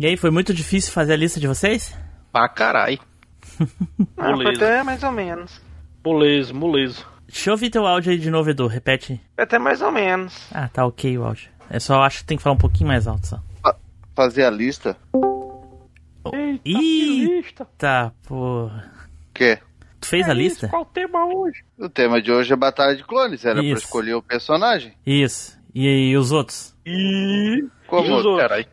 E aí, foi muito difícil fazer a lista de vocês? Pra carai. Ah, foi até mais ou menos. Moleza, moleza. Deixa eu ouvir teu áudio aí de novo, Edu. Repete. Foi até mais ou menos. Ah, tá ok o áudio. É só acho que tem que falar um pouquinho mais alto só. Fazer a lista. Eita, Eita. lista. Tá, porra. O quê? Tu fez a É isso, lista? Qual o tema hoje? O tema de hoje é Batalha de Clones. Era Isso. pra escolher o personagem. Isso. E, e os outros? E... Como? E os outros? Carai.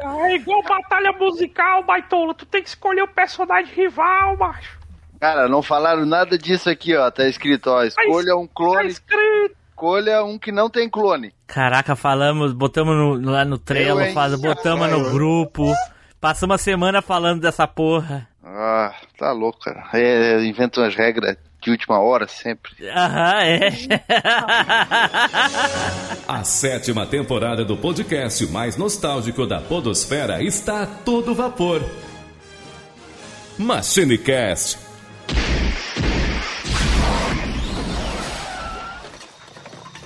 É igual batalha musical, baitola. Tu tem que escolher o personagem rival, macho. Cara, não falaram nada disso aqui, ó. Tá escrito, ó. Escolha um Tá clone. escrito. Escolha um que não tem clone. Caraca, falamos, botamos no- lá no Trello, faz, botamos no grupo. Passamos uma semana falando dessa porra. Ah, tá louco, cara. É, inventa umas regras de última hora sempre. Aham, é. A sétima temporada do podcast mais nostálgico da Podosfera está a todo vapor. MachineCast.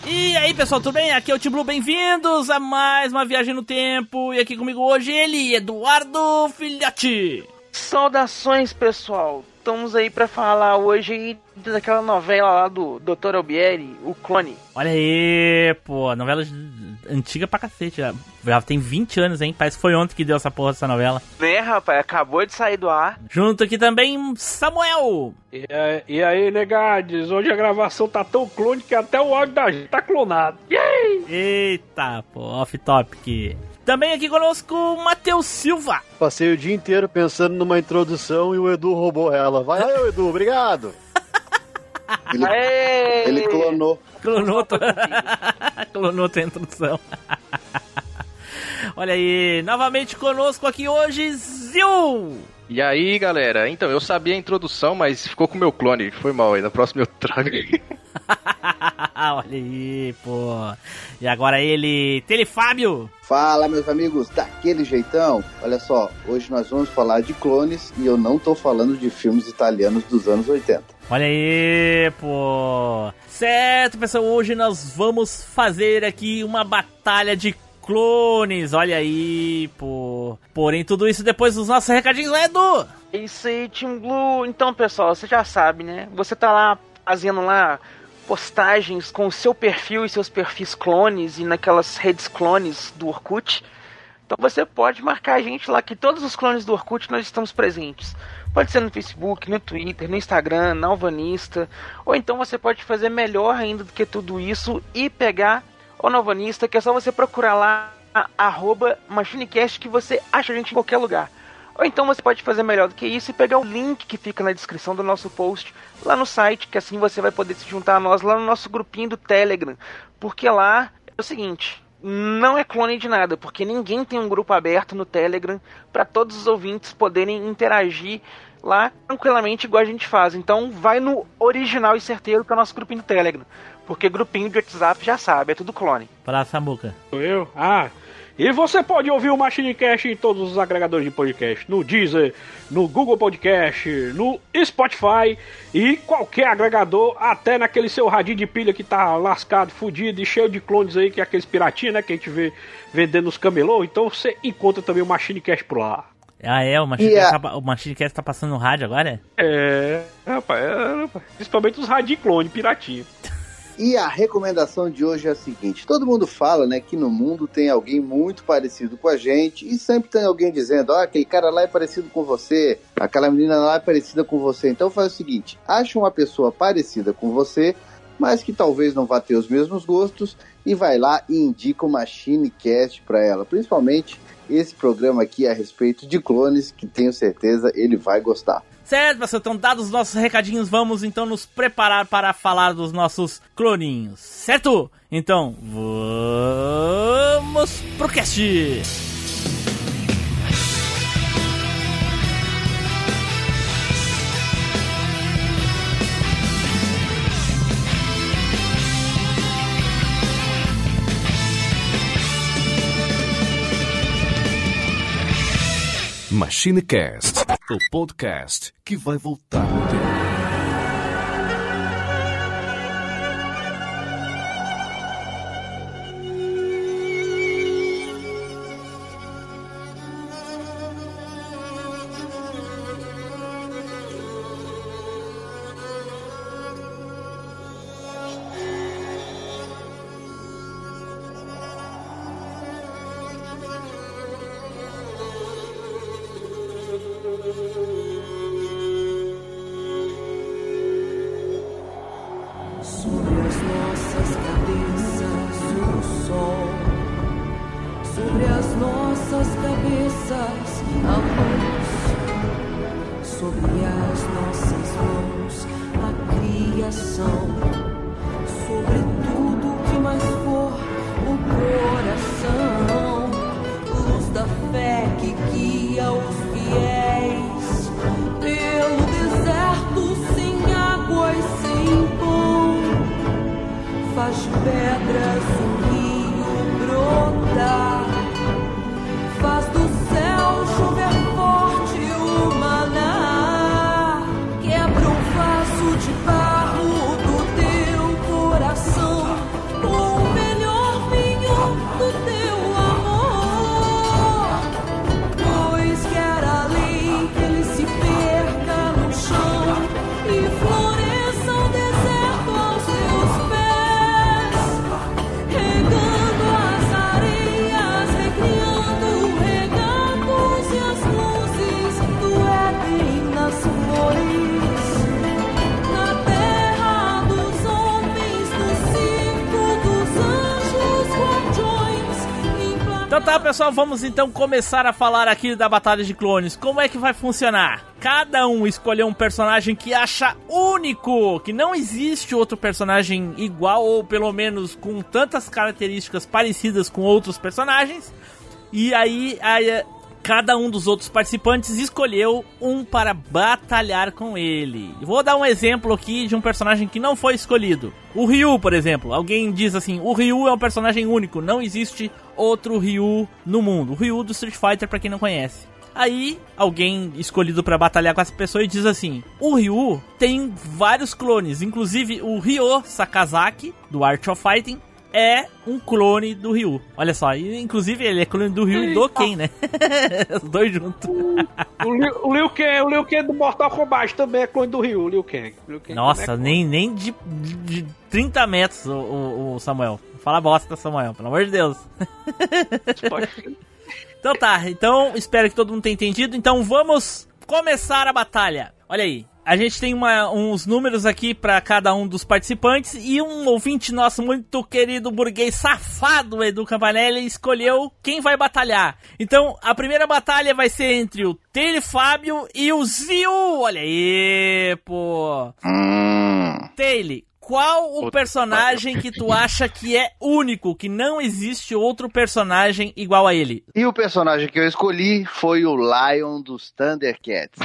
E aí, pessoal, tudo bem? Aqui é o Tim Blue, bem-vindos a mais uma viagem no tempo. E aqui comigo hoje ele, Eduardo Filhote. Saudações, pessoal. Estamos aí pra falar hoje daquela novela lá do Dr. Albieri, O Clone. Olha aí, pô, novela antiga pra cacete. Já, já tem 20 anos, hein? Parece que foi ontem que deu essa porra dessa novela. Né, rapaz? Acabou de sair do ar. Junto aqui também, Samuel. E, aí- e aí, negades, hoje a gravação tá tão clone que até o áudio da gente tá clonado. Eita, pô, off-topic. Também aqui conosco, Matheus Silva. Passei o dia inteiro pensando numa introdução e o Edu roubou ela. Vai aí, Edu, obrigado. Ele, ele clonou. Clonou, tua... Clonou tua introdução. Olha aí, novamente conosco aqui hoje, Zil. E aí, galera? Então, eu sabia a introdução, mas ficou com o meu clone. Foi mal aí. Na próxima eu trago. Olha aí, pô. E agora ele, Telefábio. Fala, meus amigos, daquele jeitão. Olha só, hoje nós vamos falar de clones e eu não tô falando de filmes italianos dos anos 80. Olha aí, pô. Certo, pessoal, hoje nós vamos fazer aqui uma batalha de clones. Olha aí, pô. Porém, tudo isso depois dos nossos recadinhos, né, Edu? É isso aí, Team Blue. Então, pessoal, você já sabe, né? Você tá lá fazendo lá postagens com o seu perfil e seus perfis clones e naquelas redes clones do Orkut. Então você pode marcar a gente lá que todos os clones do Orkut nós estamos presentes. Pode ser no Facebook, no Twitter, no Instagram, na Alvanista. Ou então você pode fazer melhor ainda do que tudo isso e pegar o Novanista, que é só você procurar lá a- arroba MachineCast que você acha a gente em qualquer lugar. Ou então você pode fazer melhor do que isso e pegar o link que fica na descrição do nosso post lá no site, que assim você vai poder se juntar a nós lá no nosso grupinho do Telegram. Porque lá é o seguinte, não é clone de nada, porque ninguém tem um grupo aberto no Telegram para todos os ouvintes poderem interagir lá tranquilamente igual a gente faz. Então vai no original e certeiro que é o nosso grupinho do Telegram. Porque grupinho de WhatsApp já sabe, é tudo clone. Fala, Samuca. Sou eu? Ah. E você pode ouvir o MachineCast em todos os agregadores de podcast, no Deezer, no Google Podcast, no Spotify e qualquer agregador, até naquele seu radinho de pilha que tá lascado, fudido e cheio de clones aí, que é aqueles piratinhas, né, que a gente vê vendendo nos camelô. Então você encontra também o MachineCast por lá. Ah, é? O Machine, Yeah. tá, o Machine Cast tá passando no rádio agora? É, rapaz, é, rapaz. principalmente os radinhos clone, piratinho. E a recomendação de hoje é a seguinte: todo mundo fala, né, que no mundo tem alguém muito parecido com a gente e sempre tem alguém dizendo, ó, aquele cara lá é parecido com você, aquela menina lá é parecida com você. Então faz o seguinte: acha uma pessoa parecida com você, mas que talvez não vá ter os mesmos gostos e vai lá e indica o Machine Cast para ela, principalmente esse programa aqui a respeito de clones, que tenho certeza ele vai gostar. Certo, pessoal, então dados os nossos recadinhos, vamos então nos preparar para falar dos nossos cloninhos, certo? Então, vamos pro cast! MachineCast, o podcast que vai voltar tempo. Pessoal, vamos então começar a falar aqui da Batalha de Clones. Como é que vai funcionar? Cada um escolheu um personagem que acha único, que não existe outro personagem igual ou pelo menos com tantas características parecidas com outros personagens. E aí, aí cada um dos outros participantes escolheu um para batalhar com ele. Vou dar um exemplo aqui de um personagem que não foi escolhido. O Ryu, por exemplo. Alguém diz assim: o Ryu é um personagem único, não existe outro Ryu no mundo. O Ryu do Street Fighter, para quem não conhece. Aí, alguém escolhido para batalhar com essa pessoa e diz assim: O Ryu tem vários clones, inclusive o Ryo Sakazaki, do Art of Fighting, é um clone do Ryu. Olha só, inclusive ele é clone do Ryu e do Ken, né? Os dois juntos. O Liu, o Liu Kang, o Liu Kang do Mortal Kombat também é clone do Ryu, o Liu. O Liu Kang Nossa, é nem, nem de, de, de 30 metros o, o, o Samuel. Fala bosta, Samuel, pelo amor de Deus. Então tá, então espero que todo mundo tenha entendido. Então vamos começar a batalha. Olha aí, a gente tem uma- uns números aqui pra cada um dos participantes e um ouvinte nosso muito querido burguês safado, Edu Campanelli, escolheu quem vai batalhar. Então a primeira batalha vai ser entre o Tele Fábio e o Zio. Olha aí, pô. Hum. Taylor, qual o personagem que tu acha que é único, que não existe outro personagem igual a ele? E o personagem que eu escolhi foi o Lion dos. Thundercats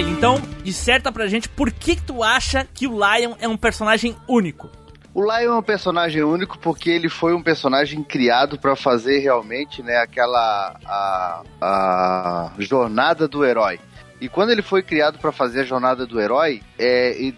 Taylor, então, disserta pra gente por que, que tu acha que o Lion é um personagem único. O Lion é um personagem único porque ele foi um personagem criado para fazer realmente, né, aquela a, a jornada do herói. E quando ele foi criado para fazer a jornada do herói, é,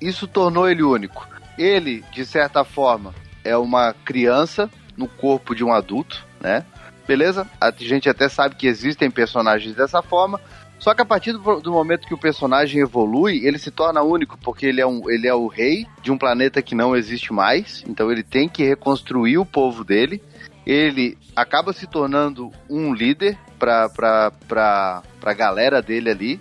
isso tornou ele único. Ele, de certa forma, é uma criança no corpo de um adulto, né? Beleza? A gente até sabe que existem personagens dessa forma, só que a partir do, do momento que o personagem evolui, ele se torna único, porque ele é, um, ele é o rei de um planeta que não existe mais, então ele tem que reconstruir o povo dele. Ele acaba se tornando um líder pra, pra, pra, pra galera dele ali.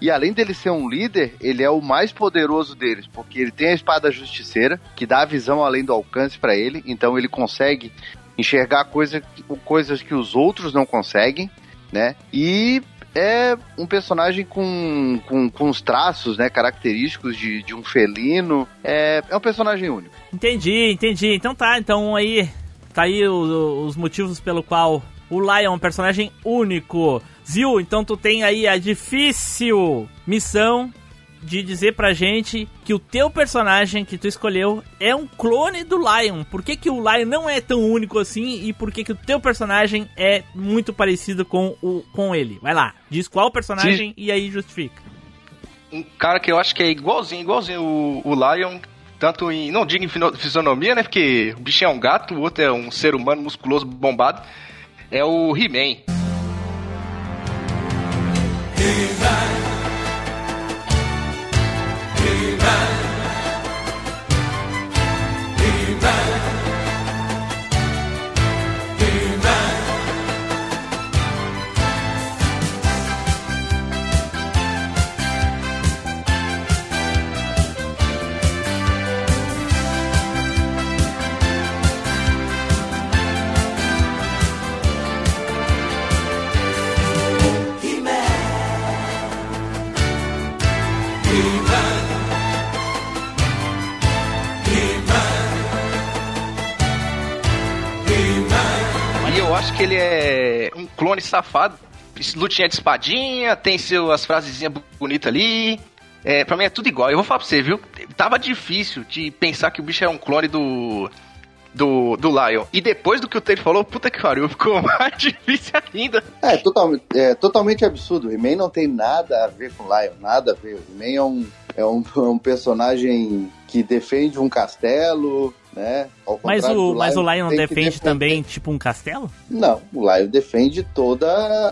E além dele ser um líder, ele é o mais poderoso deles, porque ele tem a espada justiceira, que dá a visão além do alcance pra ele, então ele consegue enxergar coisa, coisas que os outros não conseguem, né? E é um personagem com, com, com os traços, né, característicos de, de um felino. É, é um personagem único. Entendi, entendi. Então tá, então aí tá aí o- os motivos pelo qual o Lion é um personagem único. Zil, então tu tem aí a difícil missão de dizer pra gente que o teu personagem que tu escolheu é um clone do Lion. Por que, que o Lion não é tão único assim e por que, que o teu personagem é muito parecido com, o, com ele? Vai lá, diz qual personagem e aí justifica. Um cara que eu acho que é igualzinho, igualzinho o, o Lion, tanto em. Não digo em fisionomia, né? Porque o bichinho é um gato, o outro é um ser humano musculoso bombado. É o He-Man. E clone safado. Lutinha de espadinha, tem suas frasezinhas bonitas ali. É, pra mim é tudo igual. Eu vou falar pra você, viu? Tava difícil de pensar que o bicho era um clone do. Do, do Lion. E depois do que o Taylor falou, puta que pariu, ficou mais difícil ainda. É, totalmente, é totalmente absurdo. O He-Man não tem nada a ver com o Lion, nada a ver. O He-Man é um, é, um, é um personagem que defende um castelo, né? Mas o, mas o Lion defende também, tipo, um castelo? Não, o Lion defende toda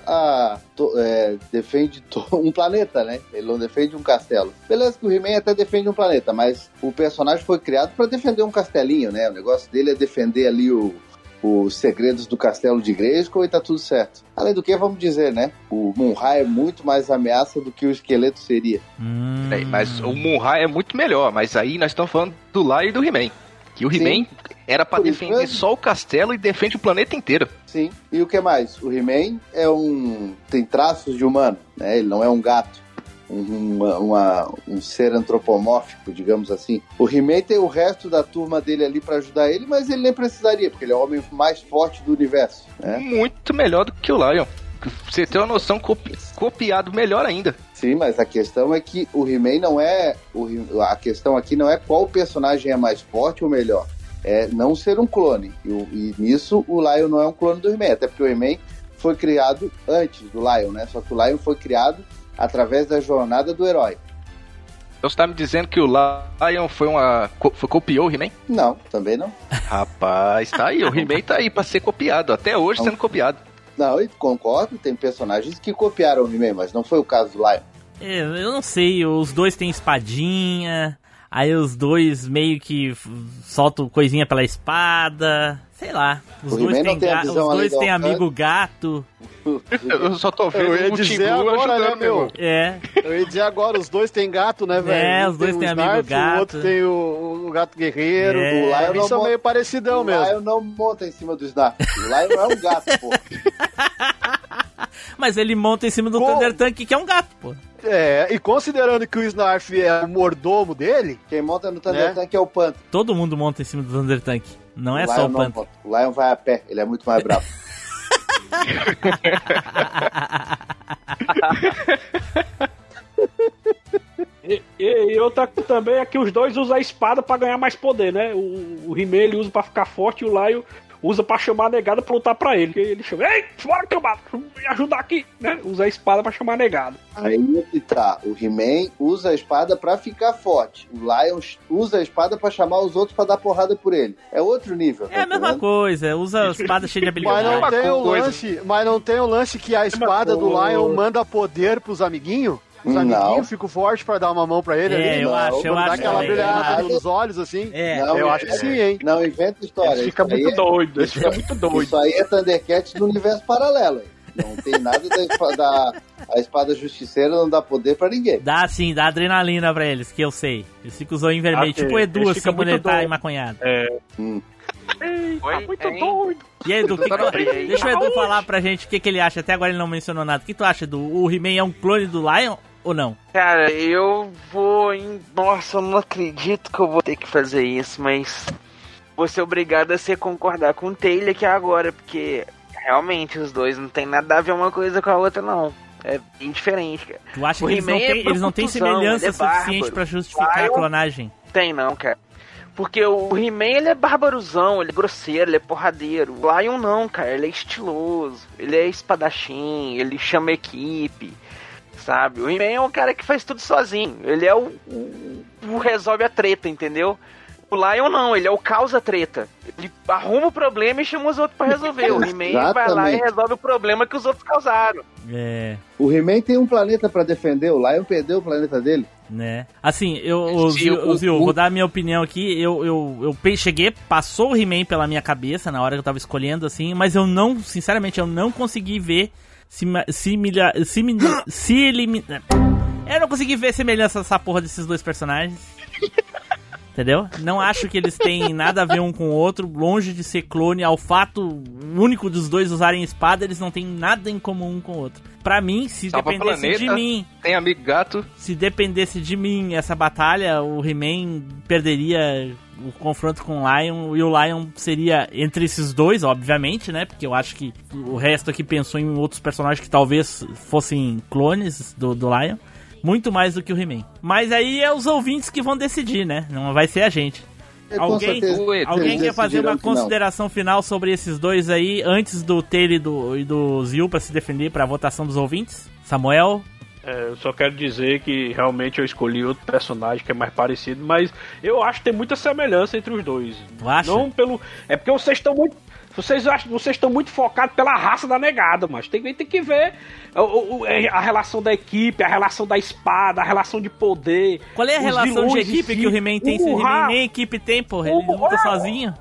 a. to- é, defende to- um planeta, né? Ele não defende um castelo. Beleza que o He-Man até defende um planeta, mas o personagem foi criado para defender um castelinho, né? O negócio dele é defender ali o, os segredos do castelo de Grayskull e tá tudo certo. Além do que, vamos dizer, né? O Munra é muito mais ameaça do que o esqueleto seria. Hum. É, mas o Munra é muito melhor, mas aí nós estamos falando do Lion e do He-Man. Que o He-Man era isso defender mesmo. só o castelo e defende o planeta inteiro. Sim. E o que mais? O He-Man é um. tem traços de humano, né? Ele não é um gato. Um, uma- uma- um ser antropomórfico, digamos assim. O He-Man tem o resto da turma dele ali pra ajudar ele, mas ele nem precisaria, porque ele é o homem mais forte do universo. Né? Muito melhor do que o Lion. Você tem uma noção, copi- copiado melhor ainda. Sim, mas a questão é que o He-Man não é. o a questão aqui não é qual personagem é mais forte ou melhor. É não ser um clone. E, e nisso o Lion não é um clone do He-Man. Até porque o He-Man foi criado antes do Lion, né? Só que o Lion foi criado através da jornada do herói. Então você tá me dizendo que o Lion foi uma. foi- copiou o He-Man? Não, também não. Rapaz, tá aí. O He-Man tá aí pra ser copiado. Até hoje sendo copiado. Não, e concordo, tem personagens que copiaram o He-Man, mas não foi o caso do Lion. É, eu não sei, os dois têm espadinha, aí os dois meio que soltam coisinha pela espada, sei lá. Os O dois têm ga- do amigo gato. Eu só tô vendo Eu ia o dizer agora, ajudando, né, meu? É, Eu ia dizer agora, os dois têm gato, né, velho? É, Um os dois tem têm o amigo gato. O outro tem o, o gato guerreiro. É. O Lion Eles são meio parecidão o mesmo. Lion não monta em cima do Snarf. O Lion é um gato, pô. mas ele monta em cima do Como? Thunder Tank, que é um gato, pô. É, e considerando que o Snarf é o mordomo dele, Quem monta no Thunder Né? Tank é o Panther. Todo mundo monta em cima do Thunder Tank. Não é o só Lion o Panther. O Lion vai a pé, ele é muito mais bravo. E, e, e outra coisa também é que os dois usam a espada pra ganhar mais poder, né? O, o He-Man ele usa pra ficar forte e o Lion usa pra chamar a negada pra lutar pra ele. Ele chama, ei, bora tomar, me ajudar aqui, né? Usa a espada pra chamar a negada. Aí que tá. O He-Man usa a espada pra ficar forte. O Lion usa a espada pra chamar os outros pra dar porrada por ele. É outro nível. É tá a mesma entendendo? coisa, usa a espada cheia de mas não habilidade. tem o lance, mas não tem o lance que a espada do. Lion manda poder pros amiguinhos. Os Não. amiguinhos ficam fortes pra dar uma mão pra ele É, ali. eu não, acho, eu Quando dá acho aquela também. brilhada É. nos olhos, assim. É, Não, eu é- acho que sim, hein? Não inventa história. Ele fica muito é- doido, ele fica muito doido. Isso aí é Thundercats do universo paralelo. hein? Não tem nada da, da a espada justiceira não dá poder pra ninguém. Dá sim, dá adrenalina pra eles, que eu sei. Eles ficam usando em vermelho, Ok, tipo o Edu, assim, quando muito ele tá doido. emaconhado. Hum. Ei, Tá muito hein? doido. E aí, Edu, que deixa o Edu falar pra gente o que, que ele acha. Até agora ele não mencionou nada. O que tu acha, Edu? O He-Man é um clone do Lion ou não? Cara, eu vou em. Nossa, eu não acredito que eu vou ter que fazer isso, mas. Vou ser obrigado a ser concordar com o Taylor aqui agora, porque realmente os dois não tem nada a ver uma coisa com a outra, não. É bem diferente, cara. Tu acha O que eles não, He-Man é têm, eles não têm profusão, semelhança é suficiente pra justificar a Lion- clonagem? Tem não, cara. Porque o He-Man ele é barbaruzão, ele é grosseiro, ele é porradeiro. O Lion não, cara, ele é estiloso, ele é espadachim, ele chama equipe, sabe? O He-Man é um cara que faz tudo sozinho, ele é o, o, o resolve a treta, entendeu? O Lion não, ele é o causa treta. Ele arruma o problema e chama os outros pra resolver. O He-Man vai lá e resolve o problema que os outros causaram. É, O He-Man tem um planeta pra defender, o Lion perdeu o planeta dele. né? Assim, eu, o, Sim, Zil, o- o Zil, o- vou dar a minha opinião aqui. Eu, eu, eu cheguei, passou o He-Man pela minha cabeça na hora que eu tava escolhendo, assim, mas eu não, sinceramente, eu não consegui ver se, se, se, se elimina. Eu não consegui ver semelhança dessa porra desses dois personagens. Entendeu? Não acho que eles têm nada a ver um com o outro, longe de ser clone, ao fato único dos dois usarem espada, eles não têm nada em comum um com o outro. Pra mim, se Salva dependesse planeta. de mim, Tem amigo gato. se dependesse de mim essa batalha, o He-Man perderia o confronto com o Lion e o Lion seria entre esses dois, obviamente, né? Porque eu acho que o resto aqui pensou em outros personagens que talvez fossem clones do, do Lion. Muito mais do que o He-Man. Mas aí é os ouvintes que vão decidir, né? Não vai ser a gente. É, Alguém, certeza, alguém quer fazer uma consideração final sobre esses dois aí, antes do Taylor e do, e do Zil pra se defender pra votação dos ouvintes? Samuel? É, eu só quero dizer que realmente eu escolhi outro personagem que é mais parecido, mas eu acho que tem muita semelhança entre os dois. Tu acha? Não pelo. É porque vocês estão muito. Vocês acham vocês estão muito focados pela raça da negada, mas tem, tem que ver o- é, a relação da equipe, a relação da espada, a relação de poder. Qual é a relação de equipe que o He-Man tem? O He-Man nem equipe tem, porra, ele luta é, sozinho.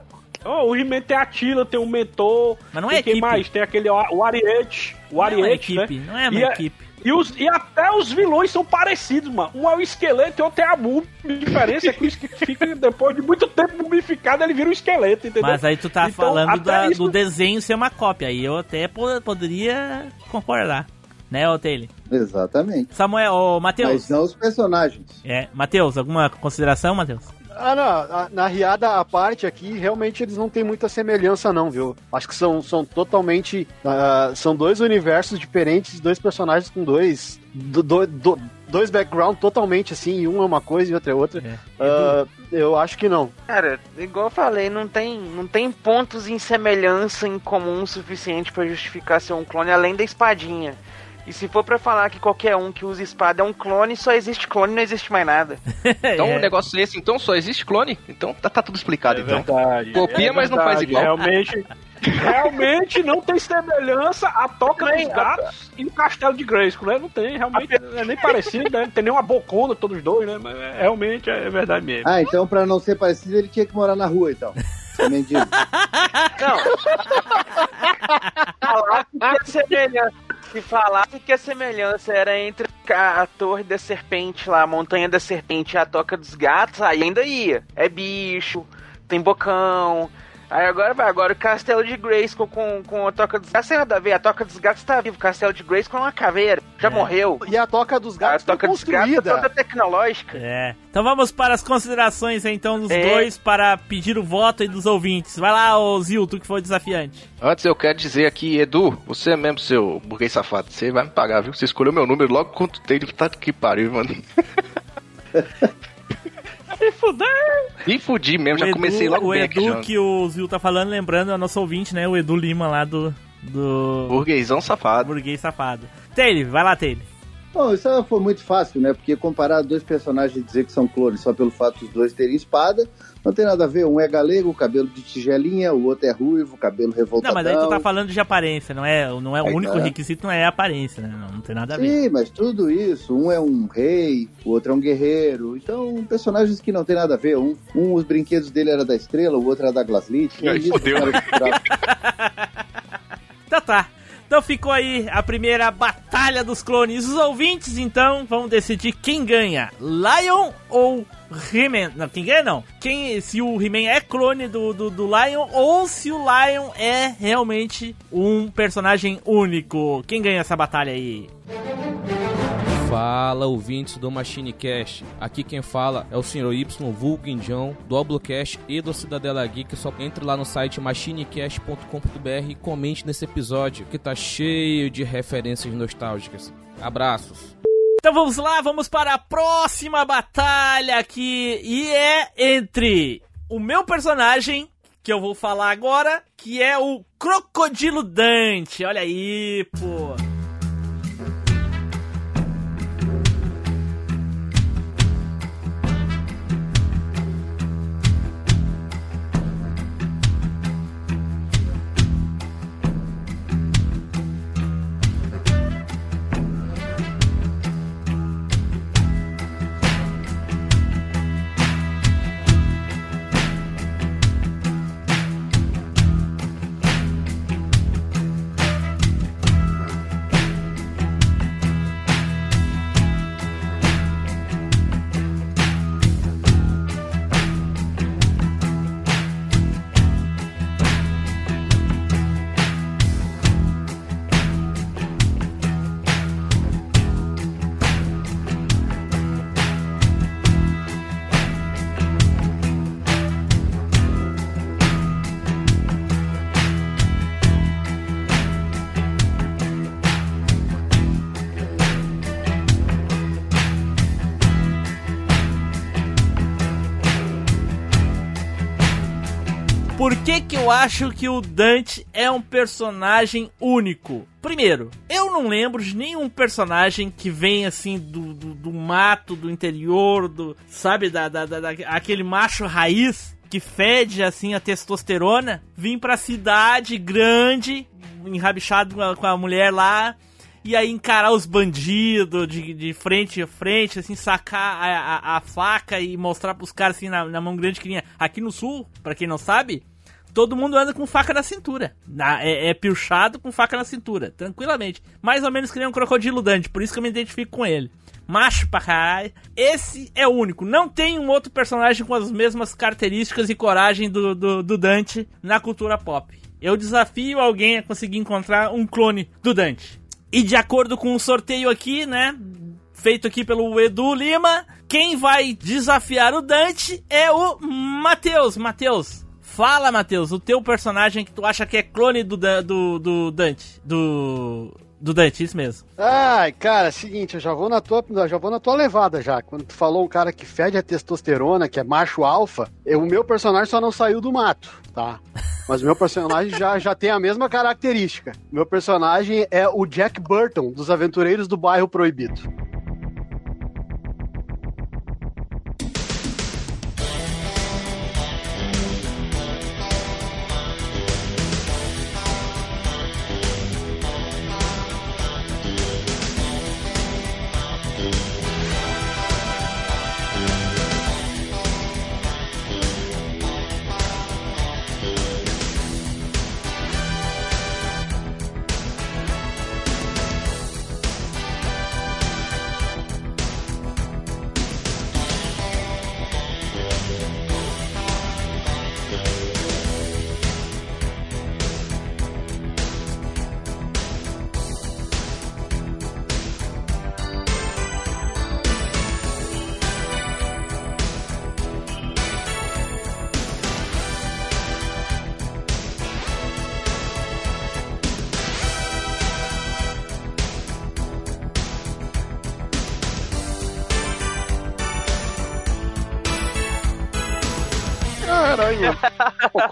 Ó, o He-Man tem a Tila, tem o mentor. Mas não tem é quem equipe. mais? Tem aquele o o Ariete. O Não é Ariete, equipe, né? não é uma E a- equipe. E, os, e até os vilões são parecidos, mano. Um é o esqueleto e outro é a múmia. A diferença é que o esqueleto fica, depois de muito tempo mumificado, ele vira um esqueleto, entendeu? Mas aí tu tá Então, falando da- isso- do desenho ser uma cópia. Aí eu até po- poderia concordar. Né, ô Taylor? Exatamente. Samuel, ô Matheus. Mas não os personagens. É, Matheus, alguma consideração, Matheus? Ah, não, a- na riada a parte aqui, realmente eles não têm muita semelhança não, viu? Acho que são, são totalmente, ah, são dois universos diferentes, dois personagens com dois, do, do- do- dois background totalmente assim, e um é uma coisa e outro é outra. É. Ah, eu acho que não. Cara, igual eu falei, não tem, não tem pontos em semelhança em comum suficiente pra justificar ser um clone além da espadinha. E se for pra falar que qualquer um que usa espada é um clone, só existe clone, não existe mais nada. Então É. o negócio é esse, então só existe clone? Então tá, tá tudo explicado, É então. verdade. Copia, é mas não faz verdade. igual. Realmente, realmente não tem semelhança a Toca dos Gatos e o Castelo de Grayskull, né? Não tem, realmente, é nem parecido, né? Não tem nem uma bocona todos os dois, né? Mas é- realmente é verdade mesmo. Ah, então pra não ser parecido, ele tinha que morar na rua, então. Ser mendigo. Não. falar que a semelhança. Se falasse que a semelhança era entre a, Torre da Serpente lá, a Montanha da Serpente e a Toca dos Gatos, aí ainda ia. É bicho, tem bocão. Aí agora vai, agora o Castelo de Grayskull com, com a Toca dos Gatos tem nada a ver. A Toca dos Gatos tá vivo, o Castelo de Grayskull é uma caveira, já É. morreu. E a Toca dos A Gatos foi Toca dos Gatos é construída. toda tecnológica. É. Então vamos para as considerações então dos É. dois para pedir o voto aí dos ouvintes. Vai lá, ô Zil, tu que foi o desafiante. Antes eu quero dizer aqui, Edu, você é mesmo, seu burguês safado, você vai me pagar, viu? Você escolheu meu número logo quando tem de tá que pariu, mano. Me fudeu! E fudi mesmo, já o comecei logo o bem aqui, Edu já. que o Zil tá falando, lembrando, é o nosso ouvinte, né? O Edu Lima lá do. Do. Burguesão safado. Burguês Safado. Taylor, vai lá, Taylor. Bom, isso foi muito fácil, né? Porque comparar dois personagens e dizer que são clones só pelo fato dos dois terem espada, não tem nada a ver. Um é galego, cabelo de tigelinha, o outro é ruivo, cabelo Não, revoltadão. mas aí tu tá falando de aparência, não é? Não é o Aí único tá. requisito, não é a aparência, né? Não, não tem nada a ver. Sim, mas tudo isso. Um é um rei, o outro é um guerreiro. Então, personagens que não tem nada a ver. Um, um os brinquedos dele era da estrela, o outro era da Glaslit. Fodeu. Então tá. Então ficou aí a primeira batalha dos clones. Os ouvintes, então, vão decidir quem ganha: Lion ou He-Man. Não, quem ganha não. Quem, se o He-Man é clone do, do, do Lion ou se o Lion é realmente um personagem único. Quem ganha essa batalha aí? Fala, ouvintes do Machine Cast. Aqui quem fala é o Sr. Y, vulgo Indião, do Oblocast e do Cidadela Geek. Só entre lá no site machinecast.com.br e comente nesse episódio que tá cheio de referências nostálgicas. Abraços. Então vamos lá, vamos para a próxima batalha aqui. E é entre o meu personagem, que eu vou falar agora, que é o Crocodilo Dante. Olha aí, pô. Por que que eu acho que o Dante é um personagem único? Primeiro, eu não lembro de nenhum personagem que vem assim do, do, do mato, do interior, do sabe, da, da, da, da- aquele macho raiz que fede assim a testosterona, vir pra cidade grande, enrabixado com a, com a mulher lá, e aí encarar os bandidos de, de frente a frente, assim, sacar a, a, a faca e mostrar pros caras assim na, na mão grande que nem aqui no sul, pra quem não sabe, todo mundo anda com faca na cintura. Na- é, é pilchado com faca na cintura, tranquilamente. Mais ou menos que nem um crocodilo Dante, por isso que eu me identifico com ele. Macho pra caralho. Esse é o único. Não tem um outro personagem com as mesmas características e coragem do, do, do Dante na cultura pop. Eu desafio alguém a conseguir encontrar um clone do Dante. E de acordo com o sorteio aqui, né? Feito aqui pelo Edu Lima, quem vai desafiar o Dante é o Matheus. Matheus, fala, Matheus, o teu personagem que tu acha que é clone do, do, do Dante. Do. Do Dante, isso mesmo. Ai, cara, seguinte, eu já vou na tua, já vou na tua levada já. Quando tu falou um cara que fede a testosterona, que é macho alfa, eu- o meu personagem só não saiu do mato, tá? Mas o meu personagem já, já tem a mesma característica. Meu personagem é o Jack Burton, dos Aventureiros do Bairro Proibido.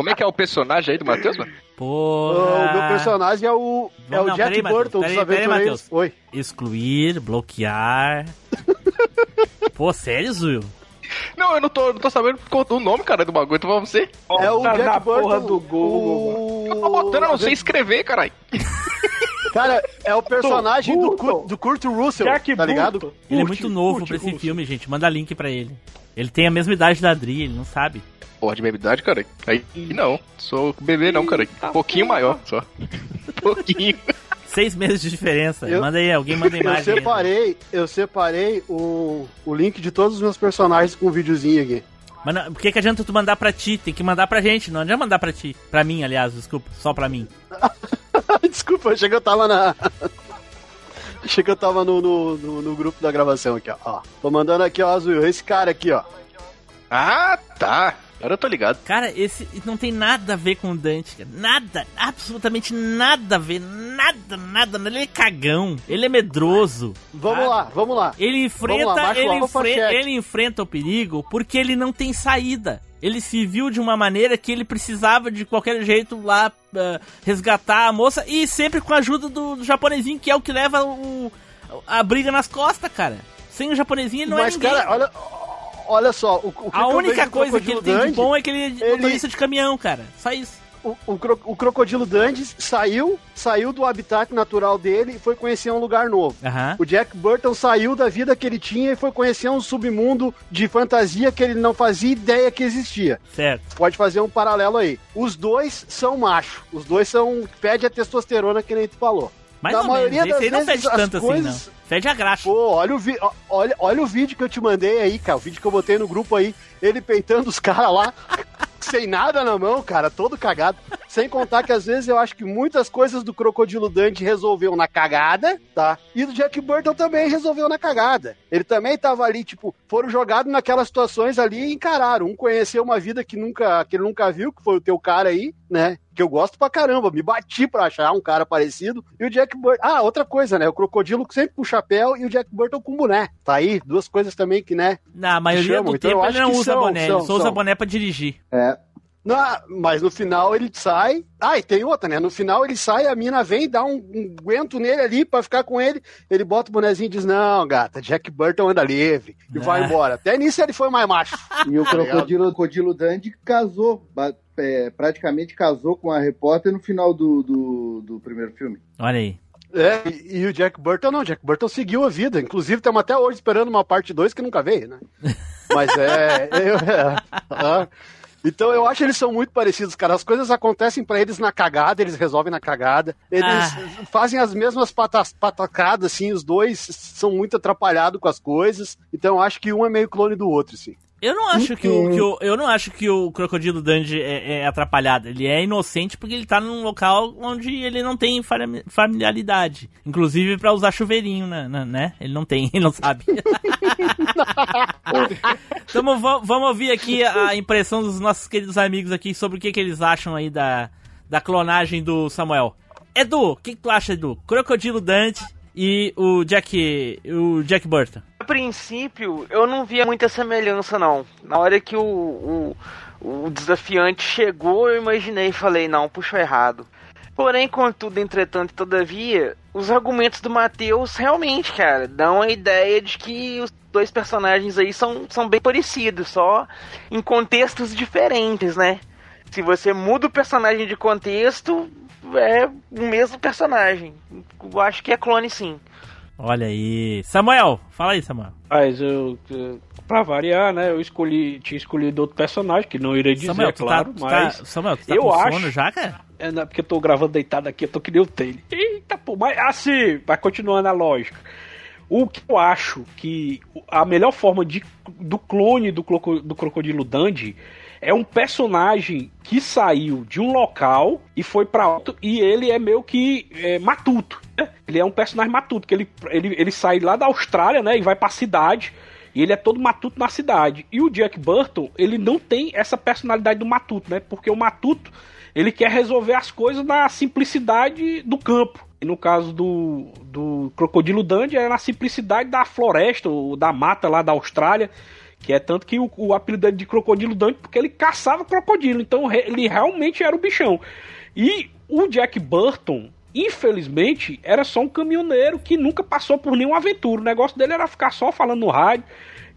Como é que é o personagem aí do Matheus, mano? Porra. O meu personagem é o, é Não, o não, Jack peraí, Burton, dos Aventureiros. Matheus. Oi. Excluir, bloquear. Pô, sério, Zuil? Não, eu não tô, não tô sabendo o nome, cara, do bagulho, então vamos ser. É o Tá Jack na Burton. porra do Google, o... Eu tô botando, eu não sei escrever, caralho. Cara, é o personagem do. Kurt- do Kurt Russell, Jack tá ligado? Burton. Ele é muito novo curte, pra esse filme, gente. Manda link pra ele. Ele tem a mesma idade da Adri, ele não sabe. Porra de minha idade, cara. Aí não, sou bebê não, cara. Pouquinho maior, só. Pouquinho. Seis meses de diferença. Eu- Manda aí, alguém manda Eu imagem. aí. separei, eu separei o, o link de todos os meus personagens com um videozinho aqui. Mas não- por que, que adianta tu mandar pra ti? Tem que mandar pra gente, não adianta mandar pra ti. Pra mim, aliás, desculpa, só pra mim. Desculpa, achei que eu tava na. Achei que eu tava no, no, no- no grupo da gravação aqui, ó. ó. Tô mandando aqui, ó, Azul. Esse cara aqui, ó. Ah, tá. Agora eu tô ligado. Cara, esse não tem nada a ver com o Dante, cara. Nada, absolutamente nada a ver. Nada, nada. Ele é cagão. Ele é medroso. Vamos sabe? lá, vamos lá. Ele enfrenta, lá, ele, enfre- ele enfrenta o perigo porque ele não tem saída. Ele se viu de uma maneira que ele precisava de qualquer jeito lá ah, resgatar a moça e sempre com a ajuda do, do japonesinho, que é o que leva o, a briga nas costas, cara. Sem o japonesinho ele não Mas, é ninguém. cara, olha, olha só. O, o que a que única coisa que ele Crocodilo tem de bom é que ele é ele- motorista de caminhão, cara. Só isso. O, o, o Crocodilo Dundee saiu, saiu do habitat natural dele e foi conhecer um lugar novo. Aham. O Jack Burton saiu da vida que ele tinha e foi conhecer um submundo de fantasia que ele não fazia ideia que existia. Certo. Pode fazer um paralelo aí. Os dois são macho. Os dois são. Pede a testosterona que nem tu falou. Mais Na ou maioria menos. Não das vezes, as tanto assim, coisas- não. Fede a graxa. Pô, olha o, vi... olha, olha o vídeo que eu te mandei aí, cara. O vídeo que eu botei no grupo aí. Ele peitando os caras lá. Sem nada na mão, cara, todo cagado. Sem contar que às vezes eu acho que muitas coisas do Crocodilo Dante resolveu na cagada, tá? E do Jack Burton também resolveu na cagada. Ele também tava ali, tipo, foram jogados naquelas situações ali e encararam. Um conheceu uma vida que nunca, que ele nunca viu, que foi o teu cara aí, né? Que eu gosto pra caramba, me bati pra achar um cara parecido. E o Jack Burton. Ah, outra coisa, né? O crocodilo sempre com chapéu e o Jack Burton com boné. Tá aí, duas coisas também que, né? Na maioria chamam, do então tempo acho ele não usa são, boné, são, ele só usa são. boné pra dirigir. É. Não, mas no final ele sai. Ah, e tem outra, né? No final ele sai, a mina vem, dá um, um aguento nele ali pra ficar com ele. Ele bota o bonezinho e diz: Não, gata, Jack Burton anda livre. E vai Ah. embora. Até nisso ele foi mais macho. E o Tá? Crocodilo, Crocodilo Dandy casou, é, praticamente casou com a repórter no final do, do, do primeiro filme. Olha aí. É, e, e o Jack Burton não, Jack Burton seguiu a vida. Inclusive, estamos até hoje esperando uma parte 2 que nunca veio, né? Mas é. eu- é, ah. então eu acho que eles são muito parecidos, cara. As coisas acontecem pra eles na cagada, eles resolvem na cagada. Eles Ah. fazem as mesmas pata- patacadas, assim, os dois são muito atrapalhados com as coisas. Então eu acho que um é meio clone do outro, assim. Eu não acho que o, que o- eu não acho que o crocodilo Dandy é, é atrapalhado. Ele é inocente porque ele tá num local onde ele não tem fami- familiaridade. Inclusive pra usar chuveirinho, né, né, né? Ele não tem, ele não sabe. então va- vamos ouvir aqui a impressão dos nossos queridos amigos aqui sobre o que, que eles acham aí da, da clonagem do Samuel. Edu, o que, que tu acha, Edu? Crocodilo Dante e o Jack, o Jack Burton. A princípio, eu não via muita semelhança, não. Na hora que o, o, o desafiante chegou, eu imaginei e falei, não, puxou errado. Porém, contudo, entretanto todavia, os argumentos do Matheus realmente, cara, dão a ideia de que os dois personagens aí são, são bem parecidos, só em contextos diferentes, né? Se você muda o personagem de contexto, é o mesmo personagem. Eu acho que é clone sim. Olha aí. Samuel, fala aí, Samuel. Mas eu, pra variar, né, eu escolhi, tinha escolhido outro personagem, que não irei dizer, Samuel, é tu claro, tá, tu mas... tá, Samuel, tu tá eu com acho- sono já, cara? É, não, porque eu tô gravando deitado aqui, eu tô que nem o Taylor. Eita, pô, mas assim, vai continuando a lógica. O que eu acho que a melhor forma de, do clone do, croco- do Crocodilo Dandy é um personagem que saiu de um local e foi pra outro, e ele é meio que é, matuto. né? Ele é um personagem matuto, que ele, ele, ele sai lá da Austrália, né, e vai pra cidade, e ele é todo matuto na cidade. E o Jack Burton, ele não tem essa personalidade do matuto, né, porque o matuto, ele quer resolver as coisas na simplicidade do campo. E no caso do, do Crocodilo Dandy, é na simplicidade da floresta, ou da mata lá da Austrália, que é tanto que o, o apelido de Crocodilo Dandy, porque ele caçava crocodilo, então ele realmente era o bichão. E o Jack Burton, infelizmente, era só um caminhoneiro que nunca passou por nenhuma aventura. O negócio dele era ficar só falando no rádio.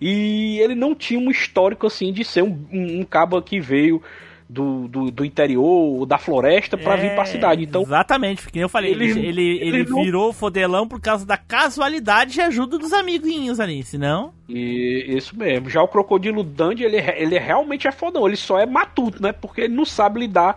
E ele não tinha um histórico assim de ser um, um, um cabo que veio do, do, do interior, da floresta, pra vir pra cidade. Então, Exatamente, porque eu falei, ele, ele- ele, ele ele não- virou fodelão por causa da casualidade e ajuda dos amiguinhos ali, senão... E isso mesmo. Já o Crocodilo Dandy, ele, ele realmente é fodão. Ele só é matuto, né? Porque ele não sabe lidar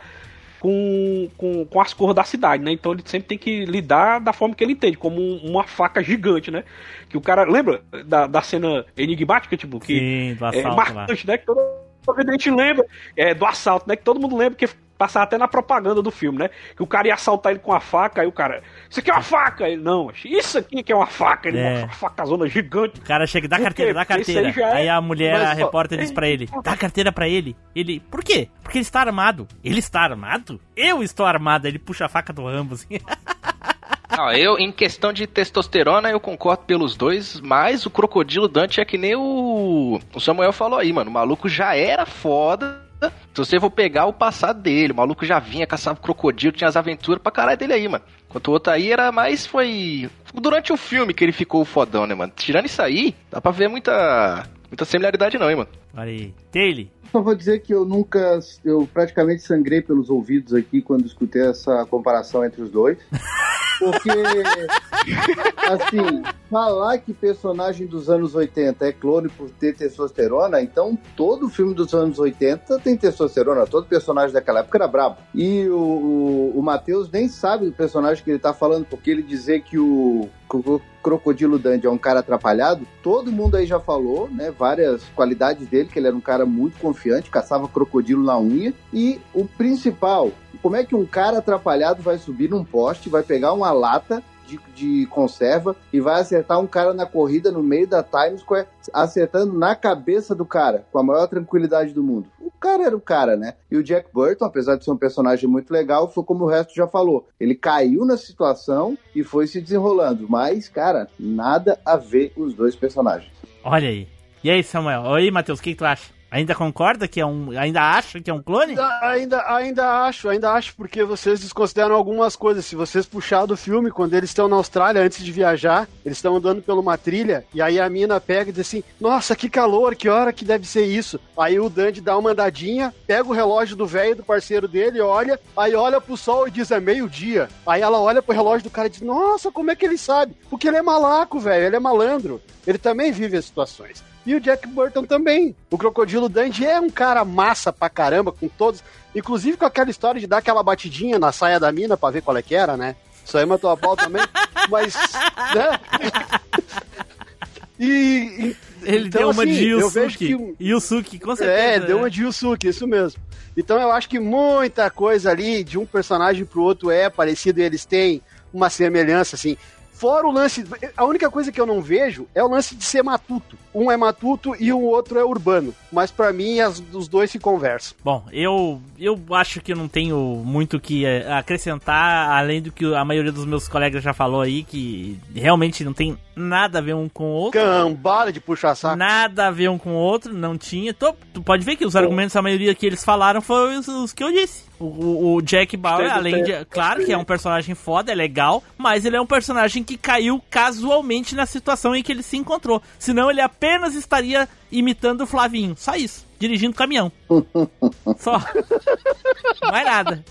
com, com, com as cores da cidade, né? Então ele sempre tem que lidar da forma que ele entende, como um- uma faca gigante, né? Que o cara. Lembra da, da cena enigmática, tipo, que Sim, do é assalto lá. marcante, né? Que todo a gente lembra é, do assalto, né? Que todo mundo lembra que passava até na propaganda do filme, né? Que o cara ia assaltar ele com a faca, aí o cara, isso aqui é uma faca! Ele, não, isso aqui que é uma faca, ele É. uma facazona gigante. O cara chega, dá carteira, dá carteira. aí é- Aí a mulher, Mas, a repórter diz pra ele, dá carteira pra ele. Ele, por quê? Porque ele está armado. Ele está armado? Eu estou armado. Ele puxa a faca do Rambo, assim. Não, eu, em questão de testosterona, eu concordo pelos dois, mas o Crocodilo Dante é que nem o, o Samuel falou aí, mano. O maluco já era foda. Se você for pegar o passado dele, o maluco já vinha, caçava crocodilo, tinha as aventuras pra caralho dele aí, mano. Enquanto o outro aí era mais, foi... Durante o filme que ele ficou fodão, né, mano? Tirando isso aí, dá pra ver muita... Muita similaridade não, hein, mano. Olha aí. Taylor. Só vou dizer que eu nunca, eu praticamente sangrei pelos ouvidos aqui quando escutei essa comparação entre os dois. Porque, assim, falar que personagem dos anos 80 é clone por ter testosterona, então todo filme dos anos 80 tem testosterona, todo personagem daquela época era brabo. E o, o, o Matheus nem sabe do personagem que ele tá falando, porque ele dizer que o Crocodilo Dandy é um cara atrapalhado, todo mundo aí já falou, né? Várias qualidades dele, que ele era um cara muito confiante, caçava crocodilo na unha. E o principal, como é que um cara atrapalhado vai subir num poste, vai pegar uma lata de, de conserva e vai acertar um cara na corrida no meio da Times Square, acertando na cabeça do cara, com a maior tranquilidade do mundo. O cara era o cara, né? E o Jack Burton, apesar de ser um personagem muito legal, foi como o resto já falou. Ele caiu na situação e foi se desenrolando. Mas, cara, nada a ver os dois personagens. Olha aí. E aí, Samuel? Oi, Matheus, o que, que tu acha? Ainda concorda que é um. Ainda acha que é um clone? Ainda, ainda, ainda acho, ainda acho, porque vocês desconsideram algumas coisas. Se vocês puxar do filme, quando eles estão na Austrália antes de viajar, eles estão andando por uma trilha, e aí a mina pega e diz assim: Nossa, que calor, que hora que deve ser isso? Aí o Dandy dá uma andadinha, pega o relógio do velho, do parceiro dele, olha, aí olha pro sol e diz: É meio-dia. Aí ela olha pro relógio do cara e diz: Nossa, como é que ele sabe? Porque ele é malaco, velho, ele é malandro. Ele também vive as situações. E o Jack Burton também. O Crocodilo Dandy é um cara massa pra caramba, com todos. Inclusive com aquela história de dar aquela batidinha na saia da mina pra ver qual é que era, né? Isso aí matou a pau também. Mas, né? E. e- Ele então, deu uma assim, de eu Yusuke. que um- Yusuke, com certeza. é, deu né? uma de Yusuke, isso mesmo. Então eu acho que muita coisa ali de um personagem pro outro é parecido e eles têm uma semelhança, assim. Fora o lance. A única coisa que eu não vejo é o lance de ser matuto. Um é matuto e o outro é urbano. Mas pra mim, as, os dois se conversam. Bom, eu, eu acho que não tenho muito o que eh, acrescentar, além do que a maioria dos meus colegas já falou aí, que realmente não tem nada a ver um com o outro. Cambada de puxar saco. Nada a ver um com o outro, não tinha. Tô- tu pode ver que os argumentos, a maioria que eles falaram foram os, os que eu disse. O, o- Jack Bauer, além de. Claro que é um personagem foda, é legal, mas ele é um personagem que caiu casualmente na situação em que ele se encontrou. Senão ele apenas estaria imitando o Flavinho. Só isso. Dirigindo caminhão. Só. Não é nada.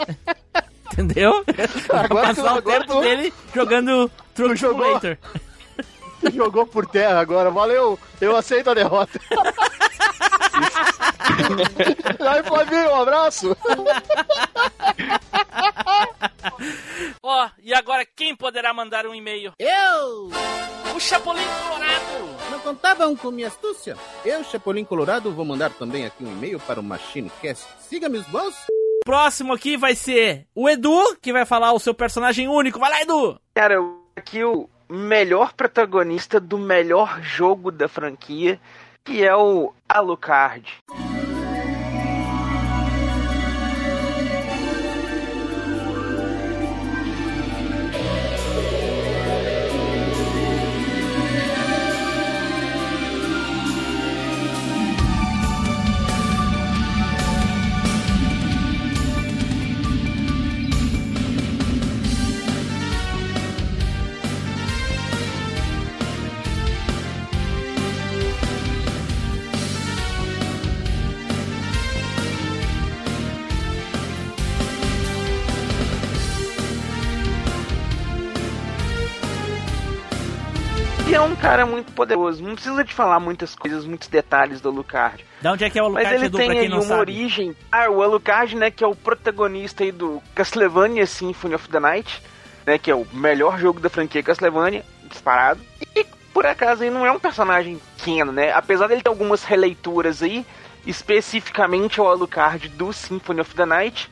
Entendeu? Agora Passar o tempo dele jogando Truck. Simulator. Jogou por terra agora. Valeu, eu aceito a derrota. Aí, Flavinho, um abraço. Ó, e agora quem poderá mandar um e-mail? Eu! O Chapolin Colorado! Não contavam com minha astúcia? Eu, Chapolin Colorado, vou mandar também aqui um e-mail para o MachineCast. Siga meus bons. Próximo aqui vai ser o Edu, que vai falar o seu personagem único. Vai lá, Edu! Cara, eu- aqui o melhor protagonista do melhor jogo da franquia, que é o Alucard. Cara muito poderoso. Não precisa de falar muitas coisas, muitos detalhes do Alucard. Da onde é que é o Mas Alucard, ele Edu, tem aí uma sabe? origem. Ah, o Alucard, né, que é o protagonista aí do Castlevania Symphony of the Night, né, que é o melhor jogo da franquia Castlevania, disparado. E por acaso ele não é um personagem pequeno, né? Apesar dele ter algumas releituras aí, especificamente o Alucard do Symphony of the Night.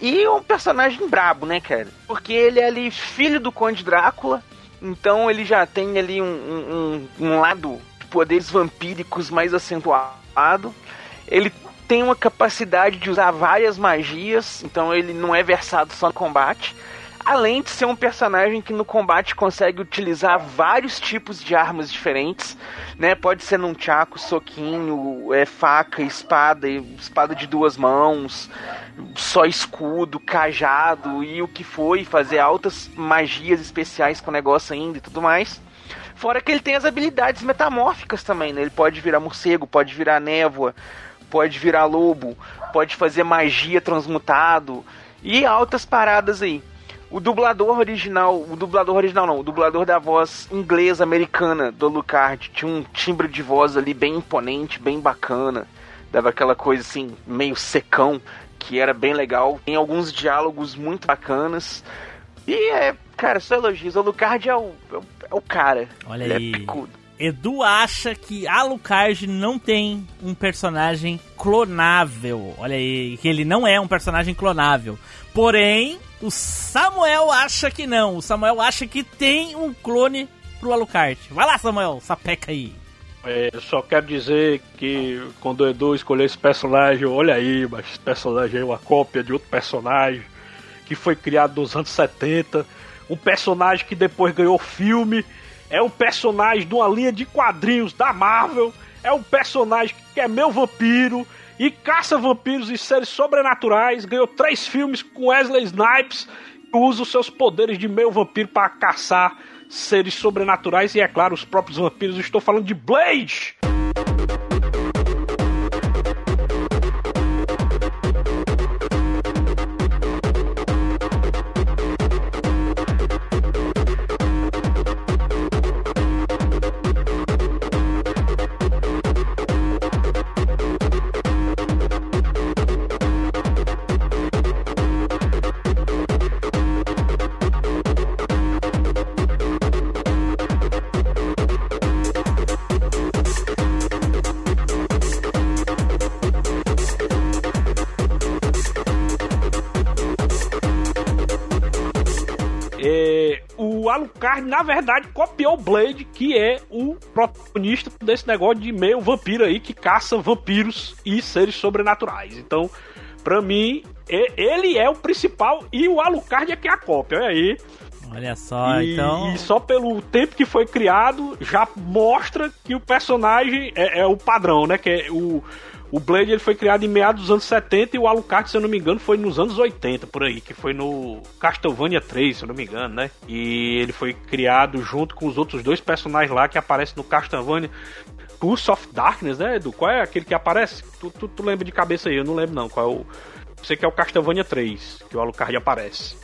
E é um personagem brabo, né, cara? Porque ele é ali filho do Conde Drácula, então ele já tem ali um, um, um- lado de poderes vampíricos mais acentuado. Ele tem uma capacidade de usar várias magias, então ele não é versado só no combate. Além de ser um personagem que no combate consegue utilizar vários tipos de armas diferentes, né? Pode ser num tchaco, soquinho, é, faca, espada, espada de duas mãos, só escudo, cajado e o que foi, fazer altas magias especiais com o negócio ainda e tudo mais. Fora que ele tem as habilidades metamórficas também, né? Ele pode virar morcego, pode virar névoa, pode virar lobo, pode fazer magia transmutado e altas paradas aí. O dublador original, o dublador original não, o dublador da voz inglesa americana do Alucard tinha um timbre de voz ali bem imponente, bem bacana, dava aquela coisa assim meio secão que era bem legal. Tem alguns diálogos muito bacanas. E é, cara, só elogios. O Alucard é o, é o, é o cara. Olha Ele aí. É picudo. Edu acha que Alucard não tem um personagem clonável. Olha aí, que ele não é um personagem clonável. Porém, o Samuel acha que não. O Samuel acha que tem um clone pro Alucard. Vai lá, Samuel, sapeca aí. É, eu só quero dizer que quando o Edu escolheu esse personagem, olha aí, mas esse personagem é uma cópia de outro personagem que foi criado nos anos 70. Um personagem que depois ganhou filme. É um personagem de uma linha de quadrinhos da Marvel. É um personagem que é meu vampiro e caça vampiros e seres sobrenaturais. Ganhou três filmes com Wesley Snipes. Que usa os seus poderes de meio vampiro para caçar seres sobrenaturais e, é claro, os próprios vampiros. Estou falando de Blade! Na verdade, copiou o Blade, que é o protagonista desse negócio de meio vampiro aí, que caça vampiros e seres sobrenaturais. Então, pra mim, ele é o principal e o Alucard é que é a cópia. Olha aí. Olha só, e, então. e só pelo tempo que foi criado, já mostra que o personagem é, é o padrão, né? Que é o, o Blade ele foi criado em meados dos anos 70 e o Alucard, se eu não me engano, foi nos anos 80, por aí, que foi no Castlevania 3, se eu não me engano, né? E ele foi criado junto com os outros dois personagens lá que aparecem no Castlevania. Curse of Darkness, né, Edu? Qual é aquele que aparece? Tu, tu, tu lembra de cabeça aí, eu não lembro não. Qual é o. Sei que é o Castlevania 3, que o Alucard aparece.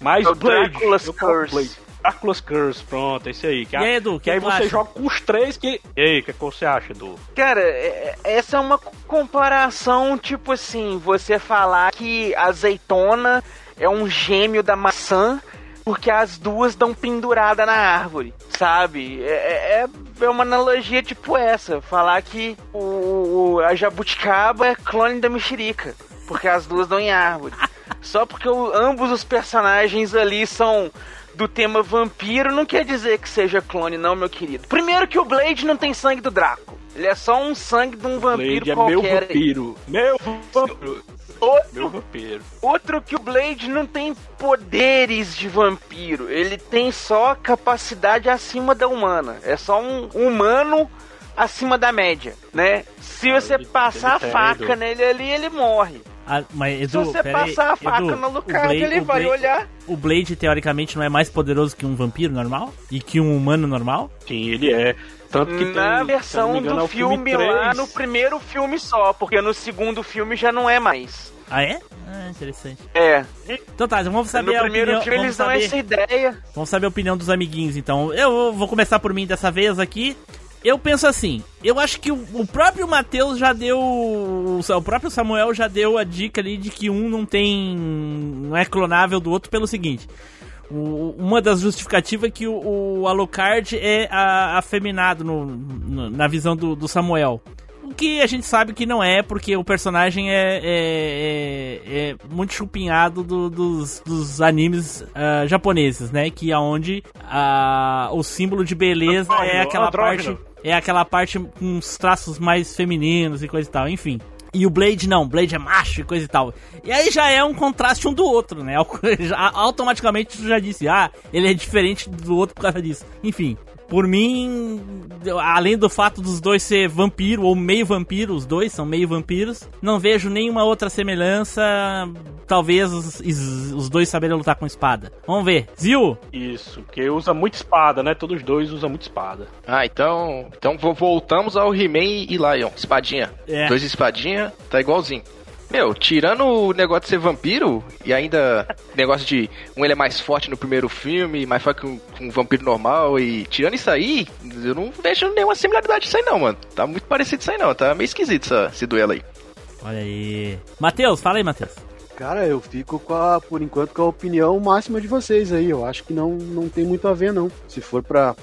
Mas É o Blade, coloco Curse. Blade. Dracula's Curse, pronto, esse aí. Que, E aí, Edu, que que aí você acha? joga com os três que. E aí, o que, que você acha, Edu? Cara, é- é- essa é uma comparação, tipo assim, você falar que a azeitona é um gêmeo da maçã porque as duas dão pendurada na árvore, sabe? É, é- é uma analogia tipo essa, falar que o, o- a jabuticaba é clone da mexerica, porque as duas dão em árvore. Só porque o- ambos os personagens ali são do tema vampiro, não quer dizer que seja clone, não, meu querido. Primeiro que o Blade não tem sangue do Draco. Ele é só um sangue de um vampiro Blade é meu qualquer. aí. vampiro. Meu vampiro. Outro, Meu vampiro. outro que o Blade não tem poderes de vampiro. Ele tem só capacidade acima da humana. É só um humano acima da média, né? Se você passar a faca nele ali, ele morre. Ah, mas Se Edu, você pera aí, passar a faca Edu, no o Alucard, Blade- ele vai Blade- olhar. O Blade, teoricamente, não é mais poderoso que um vampiro normal? E que um humano normal? Sim, ele é. Tanto que Na tem, se versão engano, é do o filme, lá, três. no primeiro filme só, porque no segundo filme já não é mais. Ah, é? Ah, interessante. É. Então tá, vamos saber no a primeiro opinião. filme vamos eles dão saber- essa ideia. Vamos saber a opinião dos amiguinhos, então. Eu vou começar por mim dessa vez aqui. Eu penso assim, eu acho que o, o próprio Matheus já deu. O próprio Samuel já deu a dica ali de que um não tem. não é clonável do outro pelo seguinte. o- uma das justificativas é que o, Alucard é a- afeminado no- no- na visão do, do Samuel. O que a gente sabe que não é, porque o personagem é, é- é- é muito chupinhado do- dos, dos animes ah, japoneses, né? Que é onde ah, o símbolo de beleza é aquela andrógeno. parte. É aquela parte com os traços mais femininos e coisa e tal, enfim. E o Blade não, Blade é macho e coisa e tal. E aí já é um contraste um do outro, né? Automaticamente tu já disse, ah, ele é diferente do outro por causa disso. Enfim, por mim, além do fato dos dois ser vampiro ou meio vampiro, os dois são meio vampiros, não vejo nenhuma outra semelhança. Talvez os, os- dois saberem lutar com espada. Vamos ver. Zil? Isso, porque usa muito espada, né? Todos os dois usam muito espada. Ah, então. Então vo- voltamos ao He-Man e Lion. Espadinha. É. Dois espadinha, tá igualzinho. Meu, tirando o negócio de ser vampiro e ainda negócio de um ele é mais forte no primeiro filme, mais forte que um, um vampiro normal e tirando isso aí, eu não vejo nenhuma similaridade disso aí não, mano. Tá muito parecido isso aí não, tá meio esquisito essa- esse duelo aí. Olha aí. Matheus, fala aí, Matheus. Cara, eu fico com a, por enquanto, com a opinião máxima de vocês aí. Eu acho que não, não tem muito a ver, não. Se for pra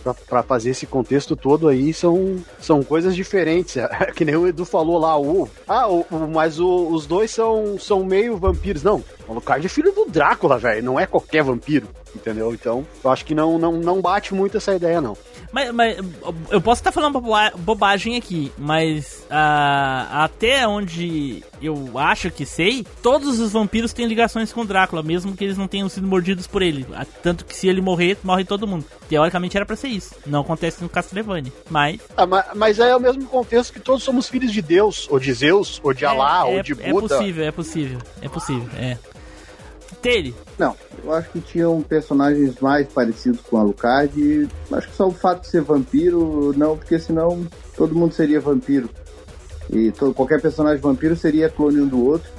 fazer esse contexto todo aí, são, são coisas diferentes. É, que nem o Edu falou lá, o. Ah, o- mas o- os dois são, são meio vampiros. Não, o Alucard é filho do Drácula, velho. Não é qualquer vampiro. Entendeu? Então, eu acho que não, não, não bate muito essa ideia, não. Mas, mas eu posso estar falando boba- bobagem aqui, mas ah, até onde eu acho que sei, todos os vampiros têm ligações com o Drácula, mesmo que eles não tenham sido mordidos por ele. Ah, Tanto que se ele morrer, morre todo mundo. Teoricamente era pra ser isso. Não acontece no Castlevania. Mas. Ah, ma- mas é o mesmo contexto que todos somos filhos de Deus, ou de Zeus, ou de Alá, é, ou de é Buda. possível, é possível. É possível, é. Tele. Não, eu acho que tinham personagens mais parecidos com a Alucard. e Acho que só o fato de ser vampiro, não, porque senão todo mundo seria vampiro. E to- qualquer personagem vampiro seria clone um do outro.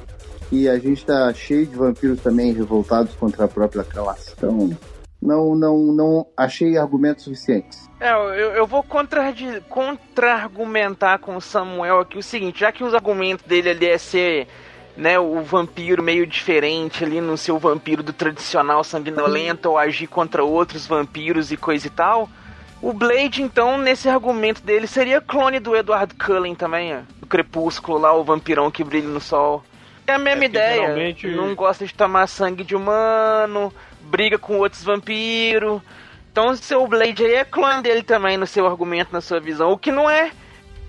E a gente tá cheio de vampiros também revoltados contra a própria classe. Então, não, não, não achei argumentos suficientes. É, eu, eu vou contra-argumentar com o Samuel aqui o seguinte, já que os argumentos dele ali é ser né, o vampiro meio diferente ali no seu vampiro do tradicional sanguinolento ou agir contra outros vampiros e coisa e tal, o Blade, então, nesse argumento dele, seria clone do Edward Cullen também, ó, do Crepúsculo lá, o vampirão que brilha no sol. É a mesma É ideia, geralmente- não gosta de tomar sangue de humano, briga com outros vampiros. Então o seu Blade aí é clone dele também no seu argumento, na sua visão, o que não é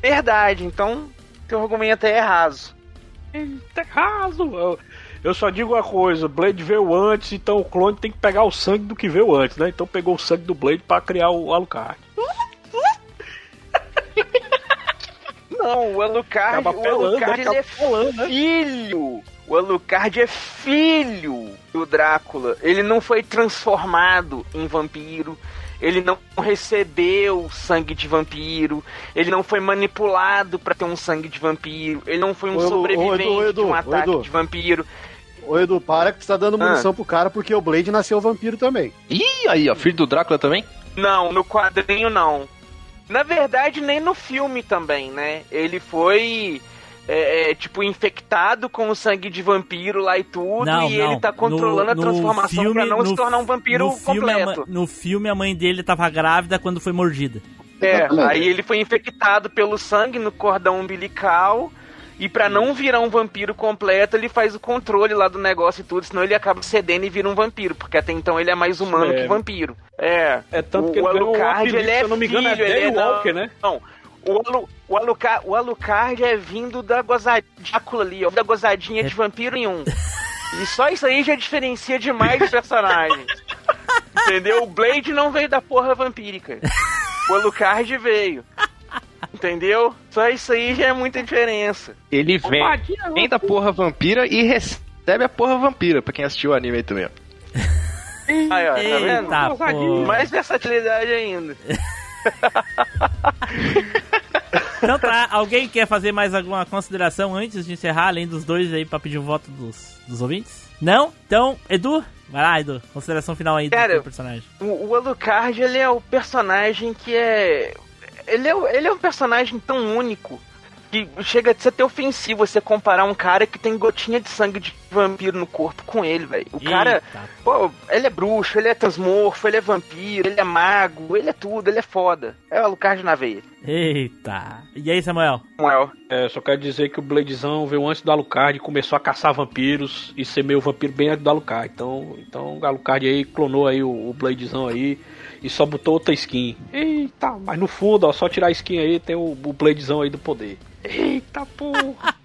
verdade. Então, teu argumento aí é raso. Tá raso. Eu, eu só digo uma coisa, Blade veio antes, então o clone tem que pegar o sangue do que veio antes, né? Então pegou o sangue do Blade pra criar o Alucard. Não, o Alucard, Acaba o pelando, Alucard ele é pelando, né? filho. O Alucard é filho do Drácula. Ele não foi transformado em vampiro. Ele não recebeu sangue de vampiro. Ele não foi manipulado pra ter um sangue de vampiro. Ele não foi um Ô, sobrevivente ô, Edu, Edu, de um ataque Edu. de vampiro. Ô Edu, para que você tá dando Ah. munição pro cara porque o Blade nasceu vampiro também. Ih, aí, ó, filho do Drácula também? Não, no quadrinho não. Na verdade, nem no filme também, né? Ele foi, é, é, tipo, infectado com o sangue de vampiro lá e tudo, Não, e não. ele tá controlando No- a transformação filme- pra não no- se tornar um vampiro no filme, completo. ma- no filme, a mãe dele tava grávida quando foi mordida. É, aí ele foi infectado pelo sangue no cordão umbilical. E pra não virar um vampiro completo, ele faz o controle lá do negócio e tudo, senão ele acaba cedendo e vira um vampiro, porque até então ele é mais humano É. que vampiro. É. É tanto O- que ele o um Alucard, apelido, ele é se eu não me engano, é filho, ele é Daywalker, não- né? Não, o, Alu, o, Alucard, o Alucard é vindo da gozadícula ali, ó, da gozadinha de vampiro em um. E só isso aí já diferencia demais os personagens. Entendeu? O Blade não veio da porra vampírica. O Alucard veio. Entendeu? Só isso aí já é muita diferença. Ele vem, vem da porra vampira e recebe a porra vampira, pra quem assistiu o anime aí também. Aí, ó, tá vendo? Eita. Mais versatilidade ainda. Então tá, alguém quer fazer mais alguma consideração antes de encerrar, além dos dois aí, pra pedir o voto dos, dos ouvintes? Não? Então, Edu, vai lá, Edu. Consideração final aí do Cara, teu personagem. O, o Alucard, ele é o personagem que é. Ele é, ele é um personagem tão único que chega a ser até ofensivo você comparar um cara que tem gotinha de sangue de vampiro no corpo com ele, velho. O cara, Eita. pô, ele é bruxo, ele é transmorfo, ele é vampiro, ele é mago, ele é tudo, ele é foda. É o Alucard na veia. Eita. E aí, Samuel? Samuel. É, só quero dizer que o Bladezão veio antes do Alucard e começou a caçar vampiros e ser meio vampiro bem antes do Alucard. Então, então o Alucard aí clonou aí o, o Bladezão aí e só botou outra skin. Eita, mas no fundo, ó, só tirar a skin aí tem o, o Bladezão aí do poder. Eita porra!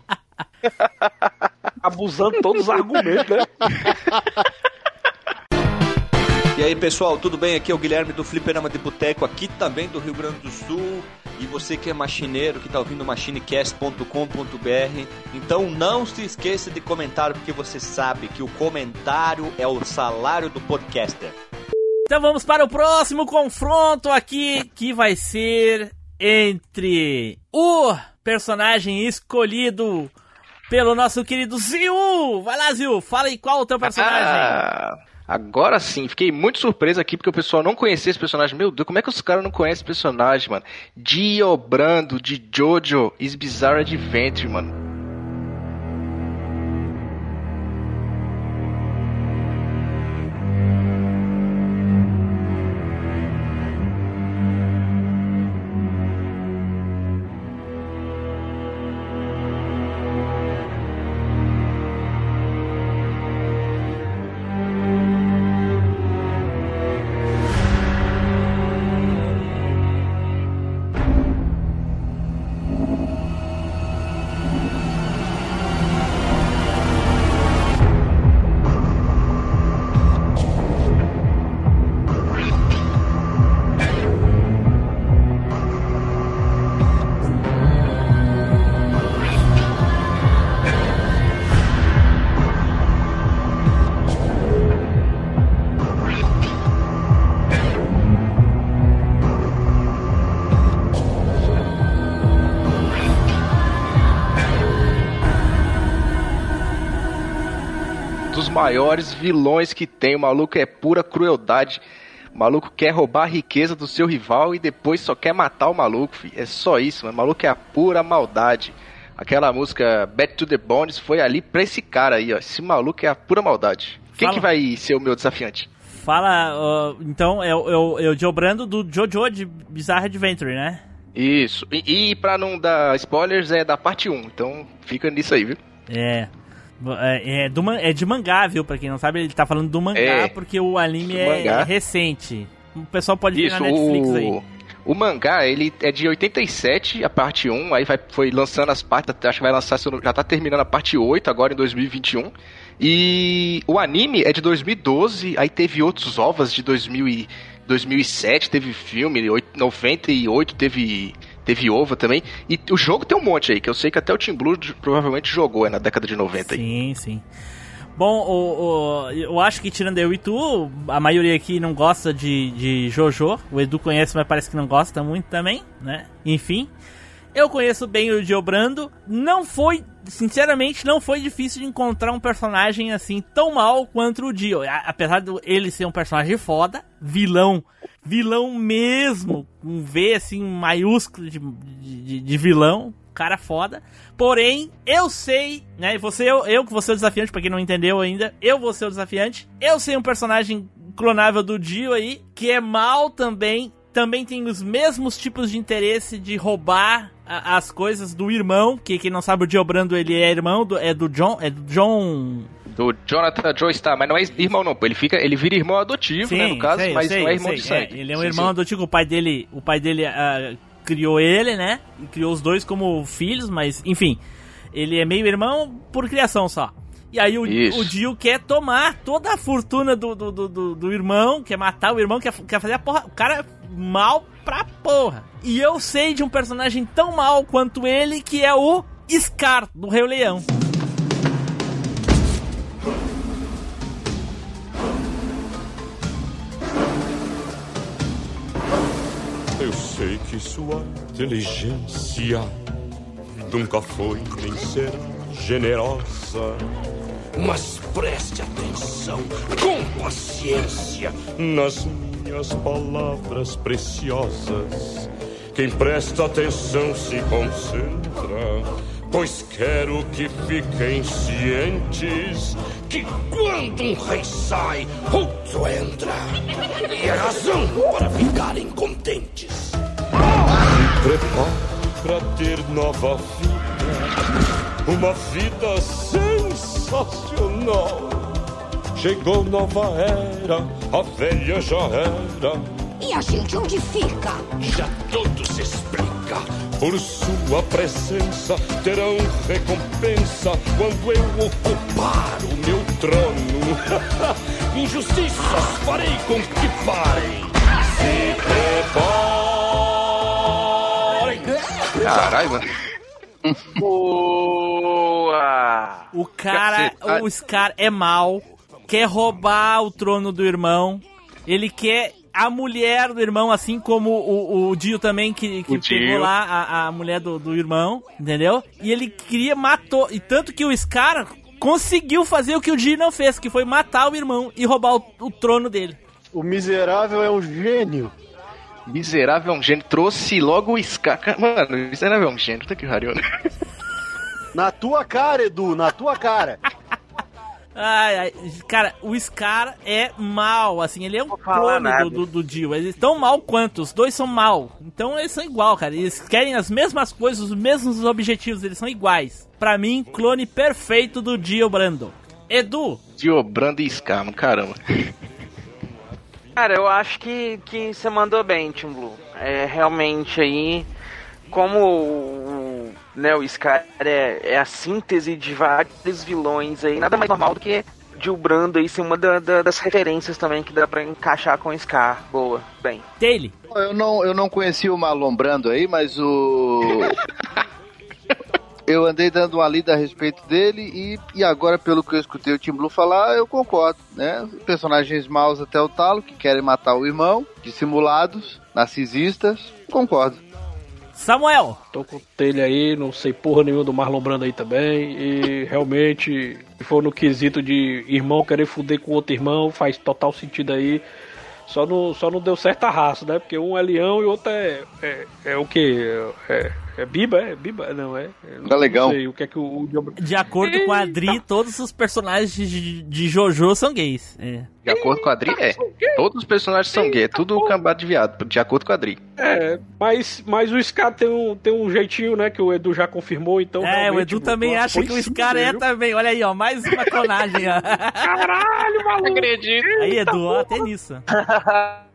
Abusando todos os argumentos, né? E aí pessoal, tudo bem? Aqui é o Guilherme do Fliperama de Boteco, aqui também do Rio Grande do Sul. E você que é machineiro, que tá ouvindo machinecast.com.br, então não se esqueça de comentar, porque você sabe que o comentário é o salário do podcaster. Então vamos para o próximo confronto aqui, que vai ser entre o personagem escolhido pelo nosso querido Ziu. Vai lá, Ziu, fala aí qual o teu personagem. Ah, agora sim, fiquei muito surpreso aqui porque o pessoal não conhecia esse personagem. Meu Deus, como é que os caras não conhecem esse personagem, mano? Dio Brando de Jojo is Bizarre Adventure, mano. Maiores vilões que tem. O maluco é pura crueldade. O maluco quer roubar a riqueza do seu rival e depois só quer matar o maluco, fi. É só isso, mano. O maluco é a pura maldade. Aquela música Back to the Bones foi ali pra esse cara aí, ó. Esse maluco é a pura maldade. Quem Fala. que vai ser o meu desafiante? Fala, ó, então, é, o- é, o- é o Joe Brando do Jojo de Bizarre Adventure, né? Isso. E, e pra não dar spoilers, é da parte 1. Então fica nisso aí, viu? É. É, é do, é de mangá, viu? Pra quem não sabe, ele tá falando do mangá É, porque o anime é recente. O pessoal pode ver Isso, na Netflix o, aí. o mangá, ele é de 87, a parte 1, aí vai, foi lançando as partes, acho que vai lançar, já tá terminando a parte 8 agora em 2021. E o anime é de 2012, aí teve outros ovas de 2000 e 2007, teve filme, oit- 98 teve teve ova também. E o jogo tem um monte aí, que eu sei que até o Team Blue provavelmente jogou é, na década de 90 aí. Sim, sim. Bom, o, o- eu acho que tirando eu e tu, a maioria aqui não gosta de, de Jojo. O Edu conhece, mas parece que não gosta muito também, né? Enfim. Eu conheço bem o Dio Brando. Não foi, sinceramente, não foi difícil de encontrar um personagem assim tão mal quanto o Dio. Apesar de ele ser um personagem foda, vilão, vilão mesmo, um V assim maiúsculo de, de, de vilão, cara foda. Porém, eu sei, né? Você, eu, eu que vou ser o desafiante, pra quem não entendeu ainda, eu vou ser o desafiante. Eu sei um personagem clonável do Dio aí, que é mal também. Também tem os mesmos tipos de interesse de roubar a- as coisas do irmão, que quem não sabe o Dio Brando ele é irmão do, é do John, é do John Do Jonathan tá, mas não é irmão não. Ele, fica, ele vira irmão adotivo, né, no caso, sei, mas sei, não é irmão sei. de sangue. É, ele é um Sim, irmão sim. adotivo, o pai dele, o pai dele ah, criou ele, né? E criou os dois como filhos, mas enfim, ele é meio irmão por criação só. E aí o, o Dio quer tomar toda a fortuna do, do, do, do- do irmão, quer matar o irmão, quer, quer fazer a porra. O cara é mal pra porra. E eu sei de um personagem tão mal quanto ele, que é o Scar, do Rei Leão. Eu sei que sua inteligência nunca foi nem será generosa. Mas preste atenção, com paciência, nas minhas palavras preciosas. Quem presta atenção se concentra, pois quero que fiquem cientes que quando um rei sai, outro entra. E é razão para ficarem contentes. Se prepare para ter nova vida, uma vida sensacional. Chegou nova era, a velha já era. E a gente onde fica? Já tudo se explica. Por sua presença terão recompensa quando eu ocupar o meu trono. Injustiças farei com que parem. Se preparem. Caralho, mano. Boa! O cara, o Scar é mal, quer roubar o trono do irmão. Ele quer a mulher do irmão, assim como o, o Dio também, que, que pegou lá a, a mulher do, do irmão, entendeu? E ele queria, matou. E tanto que o Scar conseguiu fazer o que o Dio não fez, que foi matar o irmão e roubar o, o trono dele. O miserável é um gênio. Miserável é um gênio. Trouxe logo o Scar. Mano, miserável é um gênio. Puta que pariu, né? Na tua cara, Edu, na tua cara. Ai, ai, cara, o Scar é mal, assim, ele é um clone do, do, do Dio. Eles tão mal quanto, os dois são mal. Então eles são igual, cara. Eles querem as mesmas coisas, os mesmos objetivos, eles são iguais. Pra mim, clone perfeito do Dio Brando. Edu, Diobrando e Scar, mano. Caramba. Cara, eu acho que, que você mandou bem, Tim Blue. É realmente aí, como o, né, o Scar é, é a síntese de vários vilões aí, nada mais normal do que Gil Brando aí ser uma da- da- das referências também que dá pra encaixar com o Scar. Boa, bem. Taylor. Eu não, eu não conheci o Marlon Brando aí, mas o. Eu andei dando uma lida a respeito dele e, e agora, pelo que eu escutei o Tim Blue falar, eu concordo, né? Personagens maus até o talo, que querem matar o irmão, dissimulados, narcisistas, concordo. Samuel. Tô com telha aí, não sei porra nenhuma do Marlon Brando aí também. E realmente, se for no quesito de irmão querer fuder com outro irmão, faz total sentido aí. Só não, só não deu certo a raça, né? Porque um é leão e o outro é. É, é o quê? É, é biba? É biba? Não, é. é não, Galegão. Não sei o que é que o. De acordo com a Adri, todos os personagens de, de Jojo são gays. É. De acordo com a Adri, é. Todos os personagens são gay. É tudo cambado de viado. De acordo com a Adri. É, mas, mas o Scar tem um, tem um jeitinho, né? Que o Edu já confirmou, então. é, o Edu também nossa, acha que o Scar é também. Olha aí, ó, mais uma clonagem. ó. Caralho, maluco! Acredito. Aí, Edu, ó, até nisso.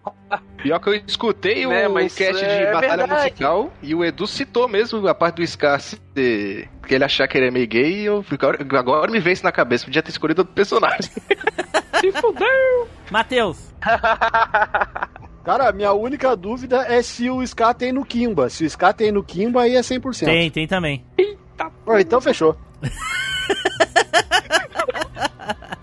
Pior que eu escutei Né, o mas cast é de Batalha verdade. Musical e o Edu citou mesmo a parte do Scar que ele achar que ele é meio gay e eu fico- agora, agora me vem isso na cabeça. Podia ter escolhido outro personagem. Se fudeu! Matheus. Cara, minha única dúvida é se o Scar tem no Kimba. Se o Scar tem no Kimba, aí é 100%. Tem, tem também. Pô, então fechou.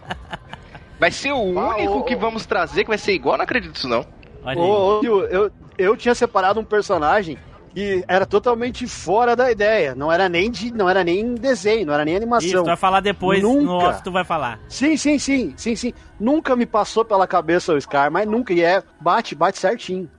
Vai ser o Ah, único ô, que vamos trazer que vai ser igual, não acredito nisso não. Olha aí. Ô, ô, Gil, eu, eu tinha separado um personagem que era totalmente fora da ideia. Não era nem de, não era nem desenho, não era nem Isso, animação. tu vai falar depois, no Nunca. off tu vai falar. Sim, sim, sim, sim, sim. Nunca me passou pela cabeça o Scar, mas nunca. E é bate, bate certinho.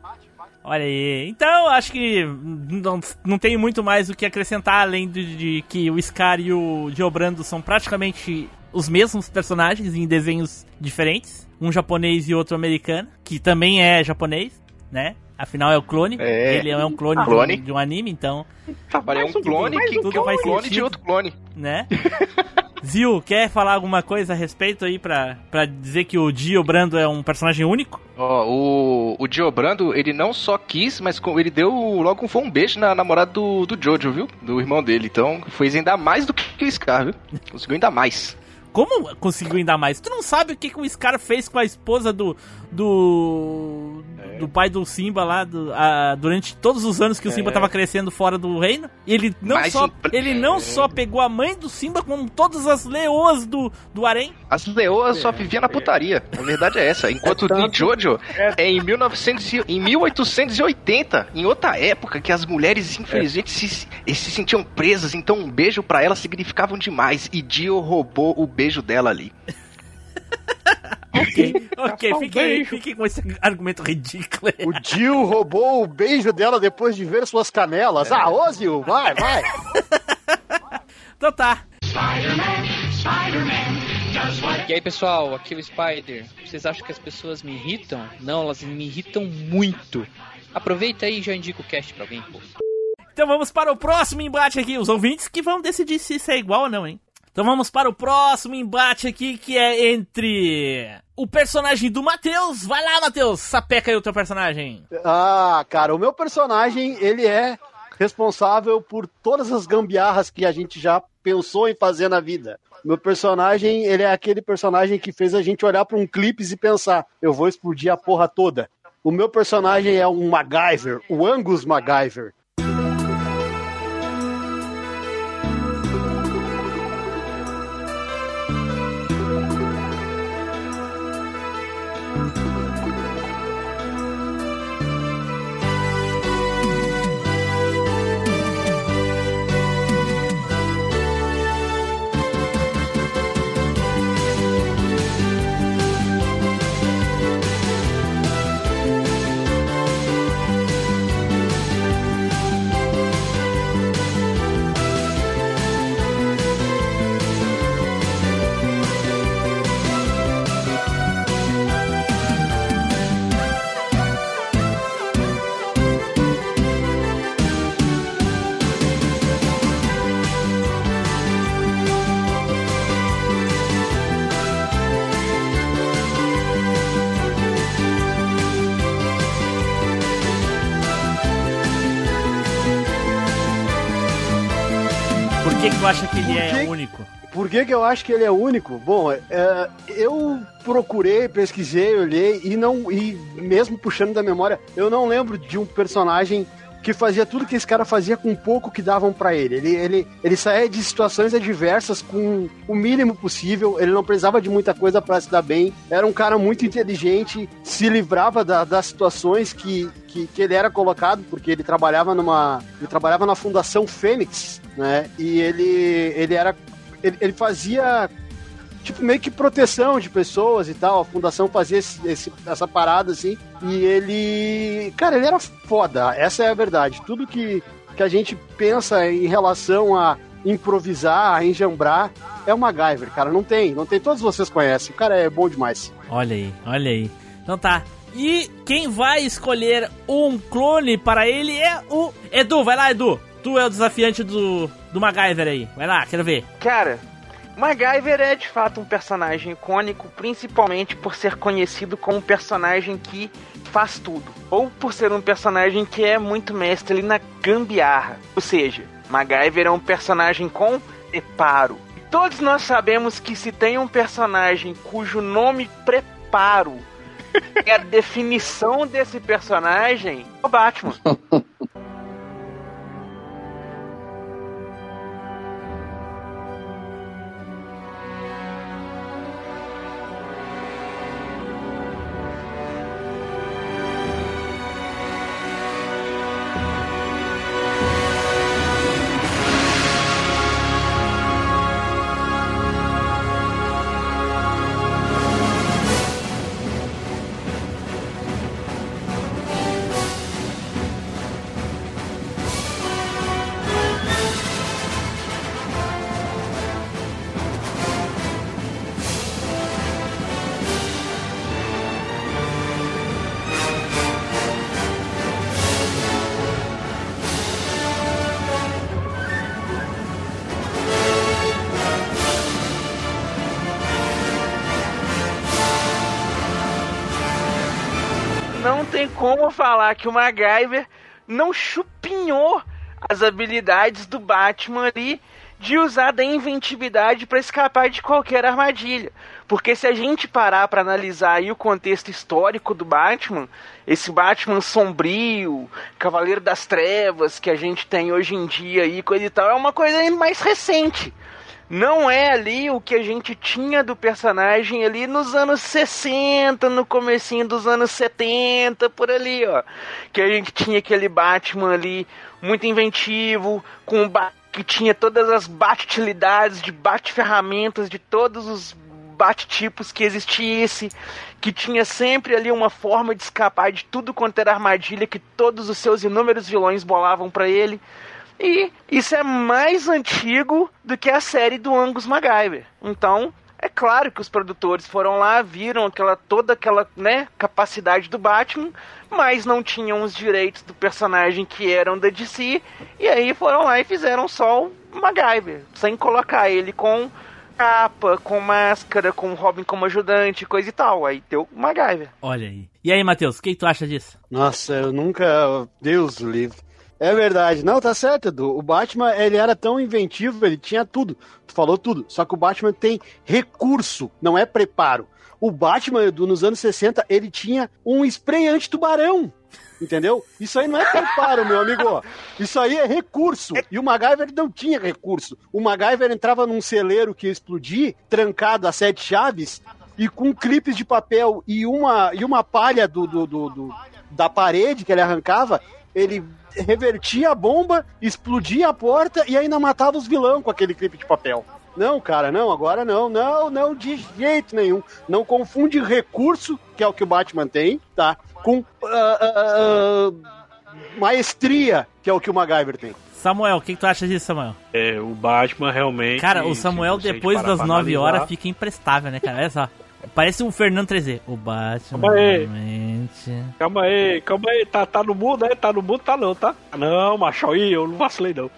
Olha aí. Então, acho que não, não tem muito mais o que acrescentar, além de, de que o Scar e o Diobrando são praticamente os mesmos personagens em desenhos diferentes. Um japonês e outro americano, que também é japonês, né? Afinal é o clone. É. Ele é um clone, Clone. De, um, de um anime, então, Agora é um clone mais que um que é um faz clone de outro clone. né? Zil, quer falar alguma coisa a respeito aí pra, pra dizer que o Diobrando é um personagem único? Ó, o, o Diobrando, ele não só quis, mas com- ele deu logo um, foi um beijo na namorada do, do Jojo, viu? Do irmão dele. Então, fez ainda mais do que o Scar, viu? Conseguiu ainda mais. Como conseguiu ainda mais? Tu não sabe o que, que o Scar fez com a esposa do. Do. do pai do Simba lá, do- a- durante todos os anos que o Simba É. tava crescendo fora do reino? Ele não, Mas só, impre- ele não é. só pegou a mãe do Simba, como todas as leoas do, do harém. As leoas só viviam na putaria. A verdade é essa. Enquanto em Jojo é em, 1900, e- em 1880, em outra época, que as mulheres infelizmente se, se sentiam presas, então um beijo pra elas significavam demais. E Dio roubou o beijo dela ali. Ok, ok, um fiquem, com esse argumento ridículo. O Jill roubou o beijo dela depois de ver suas canelas. Ah, ô Zil, vai, vai. Então tá. E aí pessoal, aqui é o Spider. Vocês acham que as pessoas me irritam? Não, elas me irritam muito. Aproveita aí e já indica o cast pra alguém, pô. Então vamos para o próximo embate aqui. Os ouvintes que vão decidir se isso é igual ou não, hein? Então vamos para o próximo embate aqui, que é entre o personagem do Matheus. Vai lá, Matheus, sapeca aí o teu personagem. Ah, cara, o meu personagem, ele é responsável por todas as gambiarras que a gente já pensou em fazer na vida. Meu personagem, ele é aquele personagem que fez a gente olhar para um clipes e pensar, eu vou explodir a porra toda. O meu personagem é um MacGyver, o Angus MacGyver. Por que, que eu acho que ele é único? Bom, é, eu procurei, pesquisei, olhei e não e mesmo puxando da memória, eu não lembro de um personagem que fazia tudo que esse cara fazia com pouco que davam pra ele. Ele, ele. ele saía de situações adversas com o mínimo possível, ele não precisava de muita coisa pra se dar bem. Era um cara muito inteligente, se livrava da- das situações que, que, que ele era colocado, porque ele trabalhava numa. Ele trabalhava na Fundação Fênix, né? E ele, ele era ele, ele fazia tipo meio que proteção de pessoas e tal. A fundação fazia esse- esse- essa parada assim. E ele, cara, ele era foda. Essa é a verdade. Tudo que, que a gente pensa em relação a improvisar, a enjambrar, é o MacGyver, cara. Não tem, não tem. Todos vocês conhecem. O cara é bom demais. Olha aí, olha aí. Então tá. E quem vai escolher um clone para ele é o Edu. Vai lá, Edu. Tu é o desafiante do, do MacGyver aí. Vai lá, quero ver. Cara, MacGyver é de fato um personagem icônico, principalmente por ser conhecido como um personagem que faz tudo. Ou por ser um personagem que é muito mestre ali na gambiarra. Ou seja, MacGyver é um personagem com preparo. E todos nós sabemos que se tem um personagem cujo nome preparo é a definição desse personagem, é o Batman. como falar que o MacGyver não chupinhou as habilidades do Batman ali de usar da inventividade para escapar de qualquer armadilha. Porque se a gente parar para analisar aí o contexto histórico do Batman, esse Batman sombrio, Cavaleiro das Trevas que a gente tem hoje em dia e coisa e tal, é uma coisa mais recente. Não é ali o que a gente tinha do personagem ali nos anos 60, no comecinho dos anos 70, por ali, ó. Que a gente tinha aquele Batman ali muito inventivo, com que tinha todas as bate-utilidades de bate-ferramentas de todos os bate-tipos que existisse, que tinha sempre ali uma forma de escapar de tudo quanto era armadilha que todos os seus inúmeros vilões bolavam pra ele. E isso é mais antigo do que a série do Angus MacGyver. Então, é claro que os produtores foram lá, viram aquela toda aquela, né, capacidade do Batman, mas não tinham os direitos do personagem que eram da DC, e aí foram lá e fizeram só o MacGyver, sem colocar ele com capa, com máscara, com Robin como ajudante, coisa e tal. Aí deu o MacGyver. Olha aí. E aí, Matheus, o que, tu acha disso? Nossa, eu nunca. Deus livre. É verdade. Não, tá certo, Edu. O Batman, ele era tão inventivo, ele tinha tudo. Tu falou tudo. Só que o Batman tem recurso, não é preparo. O Batman, Edu, nos anos 60, ele tinha um spray anti-tubarão. Entendeu? Isso aí não é preparo, meu amigo. Isso aí é recurso. E o MacGyver não tinha recurso. O MacGyver entrava num celeiro que ia explodir, trancado a sete chaves, e com clipes de papel e uma, e uma palha do, do, do- do- da parede que ele arrancava, ele revertia a bomba, explodia a porta e ainda matava os vilão com aquele clipe de papel. Não, cara, não, agora não, não, não, de jeito nenhum. Não confunde recurso, que é o que o Batman tem, tá? Com ah, ah, ah, maestria, que é o que o MacGyver tem. Samuel, o que, que tu acha disso, Samuel? É, o Batman realmente. Cara, o Samuel, depois das pra 9 horas, fica imprestável, né, cara? Olha só. Parece um Fernando 3D. O Batman, Calma aí. realmente... Calma aí, calma aí, tá, tá no mundo, né? Tá no mundo, tá não, tá? Não, macho, aí eu não vacilei não.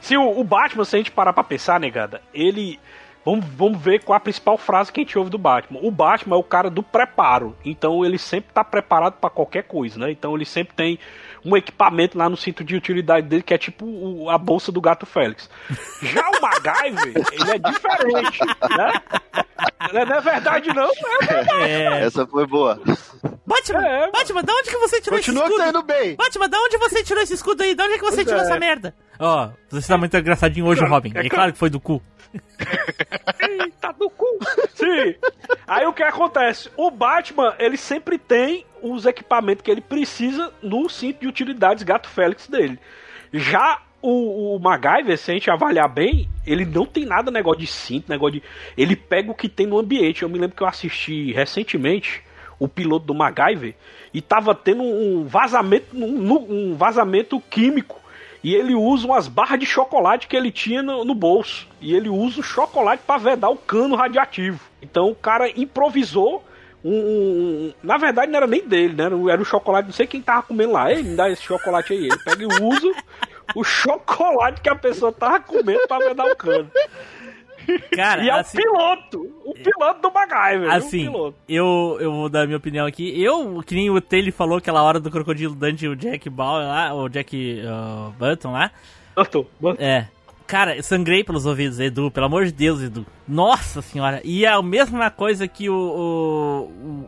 Se o, o Batman, se a gente parar pra pensar, negada, ele. Vamos, vamos ver qual a principal frase que a gente ouve do Batman. O Batman é o cara do preparo. Então ele sempre tá preparado pra qualquer coisa, né? Então ele sempre tem um equipamento lá no cinto de utilidade dele que é tipo o- a bolsa do gato Félix. Já o MacGyver, ele é diferente, né? Não é- não é verdade, não. É verdade. Essa foi boa. Batman, Batman, da onde que você tirou Continua esse escudo? saindo bem. Batman, da onde você tirou esse escudo aí? Da onde é que você Pois tirou é. essa merda? Ó, você tá muito engraçadinho hoje, Robin. É claro que foi do cu. Eita do cu! Sim! Aí o que acontece? O Batman, ele sempre tem os equipamentos que ele precisa no cinto de utilidades Gato Félix dele. Já o, o MacGyver, se a gente avaliar bem, ele não tem nada negócio de cinto, negócio de. Ele pega o que tem no ambiente. Eu me lembro que eu assisti recentemente o piloto do MacGyver e tava tendo um vazamento, um, um vazamento químico. E ele usa umas barras de chocolate que ele tinha no, no bolso. E ele usa o chocolate para vedar o cano radiativo. Então o cara improvisou um, um- um- Na verdade, não era nem dele, né? Era o chocolate, não sei quem tava comendo lá. Ele me dá esse chocolate aí. Ele pega e usa o chocolate que a pessoa tava comendo pra vedar o cano. Cara, e é assim- o piloto. O piloto do MacGyver. Assim, piloto. eu, eu vou dar a minha opinião aqui. Eu, que nem o Taylor falou aquela hora do Crocodilo Dante e o Jack Bauer lá, o Jack uh, Button lá. Button, É. Cara, eu sangrei pelos ouvidos, Edu, pelo amor de Deus, Edu. Nossa senhora. E é a mesma coisa que o. o-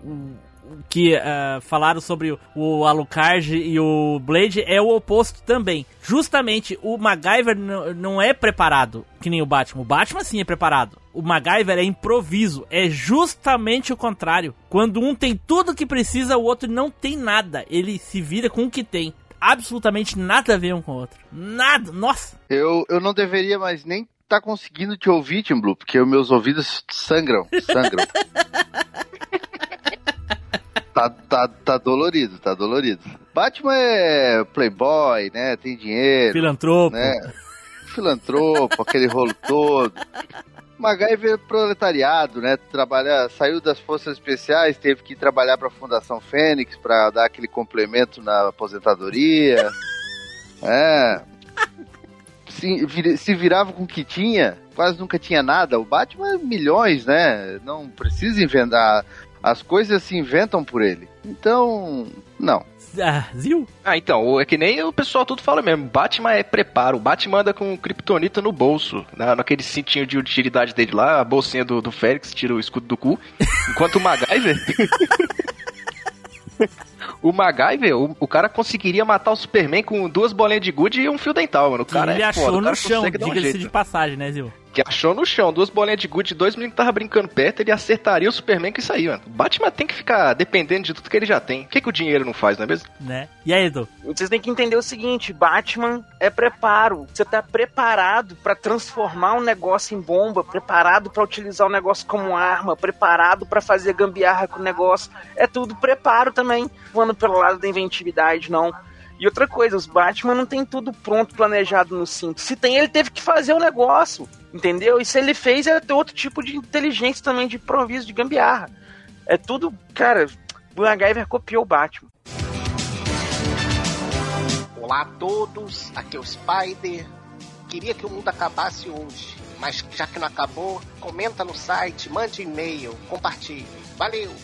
o- que ah, falaram sobre o, Alucard e o Blade é o oposto também. Justamente, o MacGyver não é preparado, que nem o Batman. O Batman sim é preparado. O MacGyver é improviso. É justamente o contrário. Quando um tem tudo que precisa, o outro não tem nada. Ele se vira com o que tem. Absolutamente nada a ver um com o outro. Nada. Nossa. Eu, eu não deveria mais nem tá conseguindo te ouvir, Tim Blue, porque meus ouvidos sangram, sangram. tá, tá, tá dolorido, tá dolorido. Batman é playboy, né? Tem dinheiro. Filantropo. Né? Filantropo, aquele rolo todo. MacGyver é proletariado, né? Trabalha, saiu das forças especiais, teve que trabalhar para a Fundação Fênix para dar aquele complemento na aposentadoria. É. Se, vir- se virava com o que tinha, quase nunca tinha nada. O Batman, milhões, né? Não precisa inventar. As coisas se inventam por ele. Então, não. Ah, Zil? Ah, então, é que nem o pessoal tudo fala mesmo. Batman é preparo. O Batman anda com Kryptonita no bolso. Na, naquele cintinho de utilidade dele lá, a bolsinha do, do Félix, tira o escudo do cu. Enquanto o MacGyver... o MacGyver, o, o cara conseguiria matar o Superman com duas bolinhas de gude e um fio dental, mano. O cara ele é achou foda, no chão, um diga-se de passagem, né, Zil? Que achou no chão, duas bolinhas de gude, dois meninos que tava brincando perto, ele acertaria o Superman com isso aí, mano. O Batman tem que ficar dependendo de tudo que ele já tem. O que, que o dinheiro não faz, não é mesmo? Né? E aí, Edu? Vocês têm que entender o seguinte: Batman é preparo. Você tá preparado pra transformar um negócio em bomba, preparado pra utilizar o negócio como arma, preparado pra fazer gambiarra com o negócio. É tudo preparo também, voando pelo lado da inventividade, não. E outra coisa, os Batman não tem tudo pronto, planejado no cinto. Se tem, ele teve que fazer o negócio, entendeu? E se ele fez, é ter outro tipo de inteligência também, de improviso, de gambiarra. É tudo, cara, o MacGyver copiou o Batman. Olá a todos, aqui é o Spider. Queria que o mundo acabasse hoje, mas já que não acabou, comenta no site, mande e-mail, compartilhe. Valeu!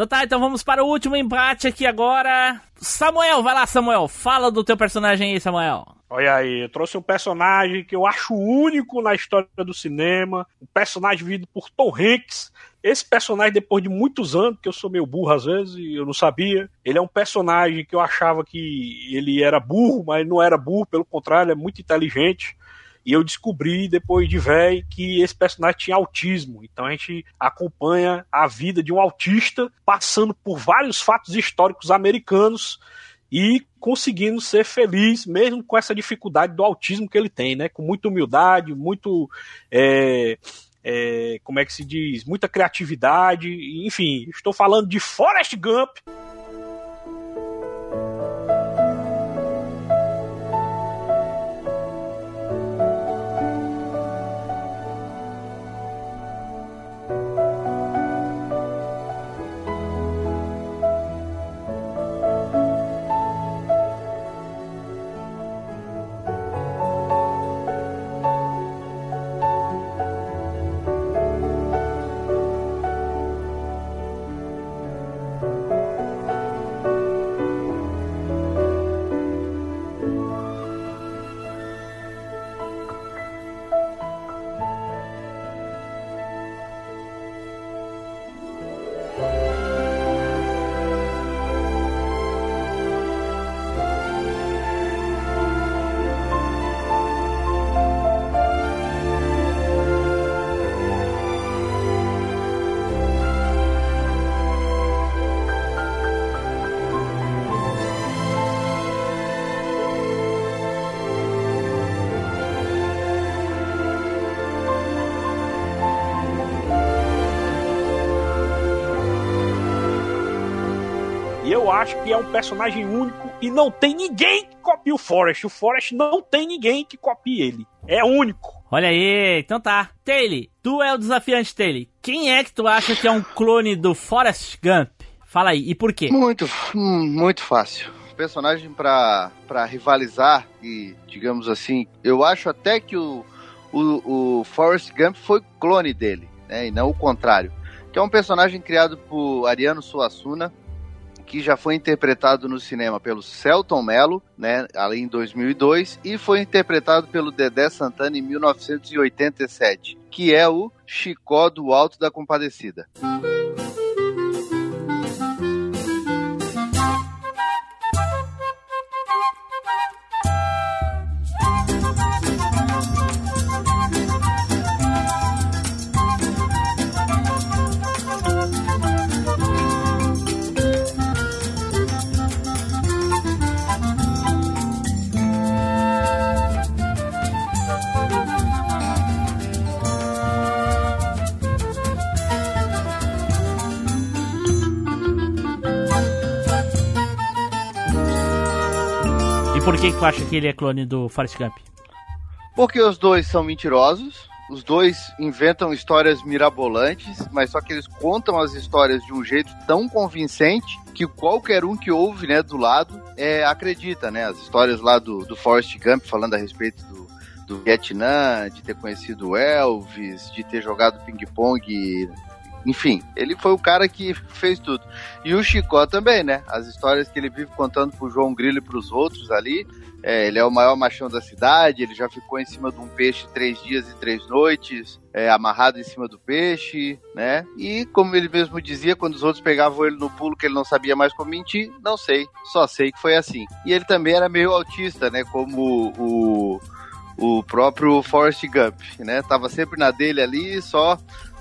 Então tá, então vamos para o último embate aqui agora. Samuel, vai lá, Samuel. Fala do teu personagem aí, Samuel. Olha aí, eu trouxe um personagem que eu acho único na história do cinema, um personagem vivido por Tom Hanks. Esse personagem, depois de muitos anos, que eu sou meio burro às vezes e eu não sabia, ele é um personagem que eu achava que ele era burro, mas não era burro, pelo contrário, é muito inteligente. E eu descobri, depois de velho, que esse personagem tinha autismo. Então a gente acompanha a vida de um autista passando por vários fatos históricos americanos e conseguindo ser feliz, mesmo com essa dificuldade do autismo que ele tem, né? Com muita humildade, muito. é, é, como é que se diz? Muita criatividade. Enfim, estou falando de Forrest Gump. Acho que é um personagem único e não tem ninguém que copie o Forrest. O Forrest não tem ninguém que copie ele. É único. Olha aí, então tá. Taylor, tu é o desafiante, Taylor. Quem é que tu acha que é um clone do Forrest Gump? Fala aí, e por quê? Muito, hum, muito fácil. Personagem pra, pra rivalizar e, digamos assim, eu acho até que o, o, o Forrest Gump foi clone dele, né? E não o contrário. Que é um personagem criado por Ariano Suassuna, que já foi interpretado no cinema pelo Celton Mello, né, ali em 2002, e foi interpretado pelo Dedé Santana em 1987, que é o Chicó do Alto da Compadecida. E por que tu acha que ele é clone do Forrest Gump? Porque os dois são mentirosos, os dois inventam histórias mirabolantes, mas só que eles contam as histórias de um jeito tão convincente que qualquer um que ouve, né, do lado, é, acredita, né? As histórias lá do, do Forrest Gump falando a respeito do, do Vietnã, de ter conhecido Elvis, de ter jogado ping-pong enfim, ele foi o cara que fez tudo. E o Chicó também, né? As histórias que ele vive contando pro João Grilo e pros outros ali. É, ele é o maior machão da cidade, ele já ficou em cima de um peixe três dias e três noites, é, amarrado em cima do peixe, né? E como ele mesmo dizia, quando os outros pegavam ele no pulo que ele não sabia mais como mentir, não sei, só sei que foi assim. E ele também era meio autista, né? Como o, o próprio Forrest Gump, né? Tava sempre na dele ali, só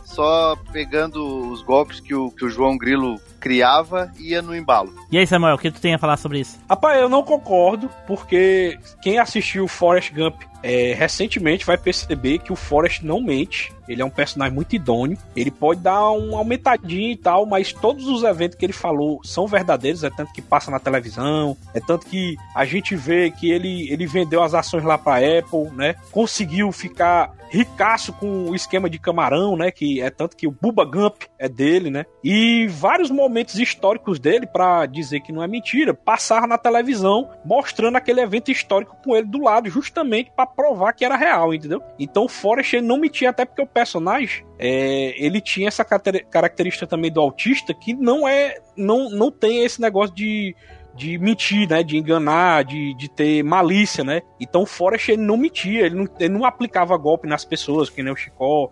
só pegando os golpes que o, que o João Grilo criava e ia no embalo. E aí, Samuel, o que tu tem a falar sobre isso? Rapaz, eu não concordo, porque quem assistiu Forrest Gump é, recentemente vai perceber que o Forrest não mente. Ele é um personagem muito idôneo. Ele pode dar um aumentadinho e tal, mas todos os eventos que ele falou são verdadeiros. É tanto que passa na televisão, é tanto que a gente vê que ele, ele vendeu as ações lá pra Apple, né? Conseguiu ficar ricaço com o esquema de camarão, né? Que é tanto que o Bubba Gump é dele, né? E vários momentos históricos dele, para dizer que não é mentira, passaram na televisão mostrando aquele evento histórico com ele do lado, justamente para provar que era real, entendeu? Então o Forrest ele não mentia, até porque o personagem é, ele tinha essa característica também do autista que não é. não, não tem esse negócio de de mentir, né? De enganar, de, de ter malícia, né? Então o Forrest ele não mentia, ele não, ele não aplicava golpe nas pessoas, que nem o Chicó.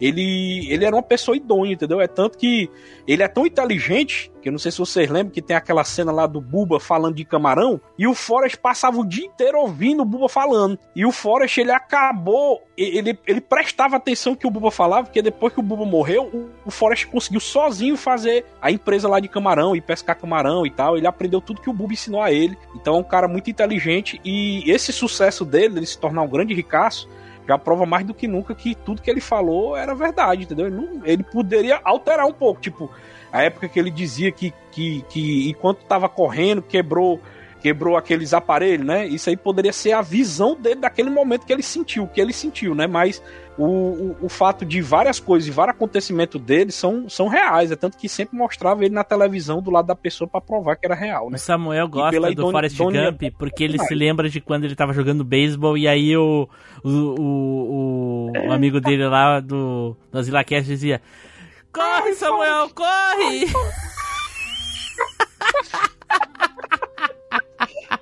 Ele, ele era uma pessoa idônea, entendeu? É tanto que ele é tão inteligente, que eu não sei se vocês lembram que tem aquela cena lá do Buba falando de camarão, e o Forrest passava o dia inteiro ouvindo o Buba falando. E o Forrest, ele acabou, ele, ele prestava atenção que o Buba falava, porque depois que o Buba morreu, o, o Forrest conseguiu sozinho fazer a empresa lá de camarão e pescar camarão e tal. Ele aprendeu tudo que o Buba ensinou a ele. Então é um cara muito inteligente e esse sucesso dele, ele se tornar um grande ricaço, já prova mais do que nunca que tudo que ele falou era verdade, entendeu? Ele, não, ele poderia alterar um pouco, tipo, a época que ele dizia que, que, que enquanto estava correndo, quebrou quebrou aqueles aparelhos, né? Isso aí poderia ser a visão dele daquele momento que ele sentiu, que ele sentiu, né? Mas o, o, o fato de várias coisas e vários acontecimentos dele são, são reais, é tanto que sempre mostrava ele na televisão do lado da pessoa para provar que era real, né? O Samuel gosta do Idone, Forrest Gump porque ele se lembra de quando ele tava jogando beisebol e aí o, o, o, o amigo dele lá do, do Zilacast dizia Corre, Samuel, corre!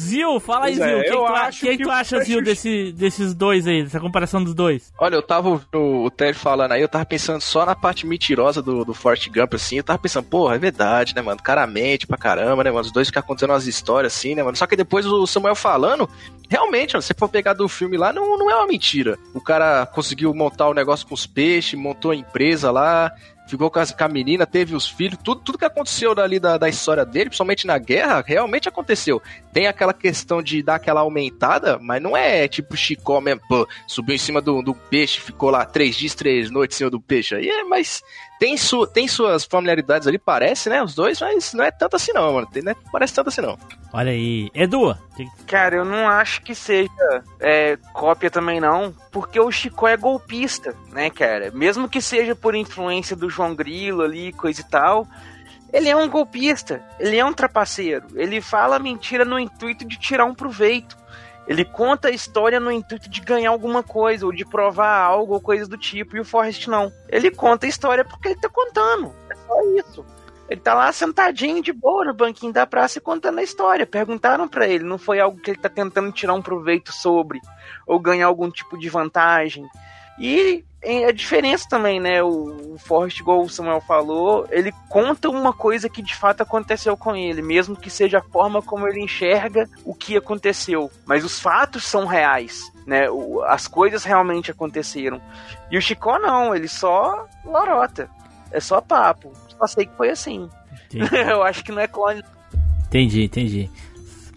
Zil, fala aí, Zil. é, O que, que tu, acho que o acha, Zil, desse, desses dois aí, dessa comparação dos dois? Olha, eu tava ouvindo o Terry falando aí, eu tava pensando só na parte mentirosa do, do Forrest Gump, assim, eu tava pensando, porra, é verdade, né, mano? O cara mente pra caramba, né, mano? Os dois ficam acontecendo umas histórias assim, né, mano? Só que depois o Samuel falando, realmente, mano, se você for pegar do filme lá, não, não é uma mentira. O cara conseguiu montar o negócio com os peixes, montou a empresa lá, ficou com, as, com a menina, teve os filhos, tudo, tudo que aconteceu dali da, da história dele, principalmente na guerra, realmente aconteceu. Tem aquela questão de dar aquela aumentada, mas não é tipo Chicó mesmo, pô, subiu em cima do, do peixe, ficou lá três dias, três noites em cima do peixe. Aí é, mas tem, su, tem suas familiaridades ali, parece, né? Os dois, mas não é tanto assim não, mano. Tem, não é- parece tanto assim não. Olha aí. Edu, que- Cara, eu não acho que seja é, cópia também não, porque o Chico é golpista, né, cara? Mesmo que seja por influência do João Grilo ali, coisa e tal, ele é um golpista, ele é um trapaceiro, ele fala mentira no intuito de tirar um proveito. Ele conta a história no intuito de ganhar alguma coisa, ou de provar algo, ou coisa do tipo, e o Forrest não. Ele conta a história porque ele tá contando. É só isso. Ele tá lá sentadinho de boa no banquinho da praça e contando a história. Perguntaram pra ele, não foi algo que ele tá tentando tirar um proveito sobre ou ganhar algum tipo de vantagem. E é a diferença também, né? O, Forrest, igual o Samuel falou, ele conta uma coisa que de fato aconteceu com ele, mesmo que seja a forma como ele enxerga o que aconteceu. Mas os fatos são reais, né? As coisas realmente aconteceram. E o Chicó não, ele só lorota. É só papo. Só sei que foi assim. Eu acho que não é clone. entendi, entendi.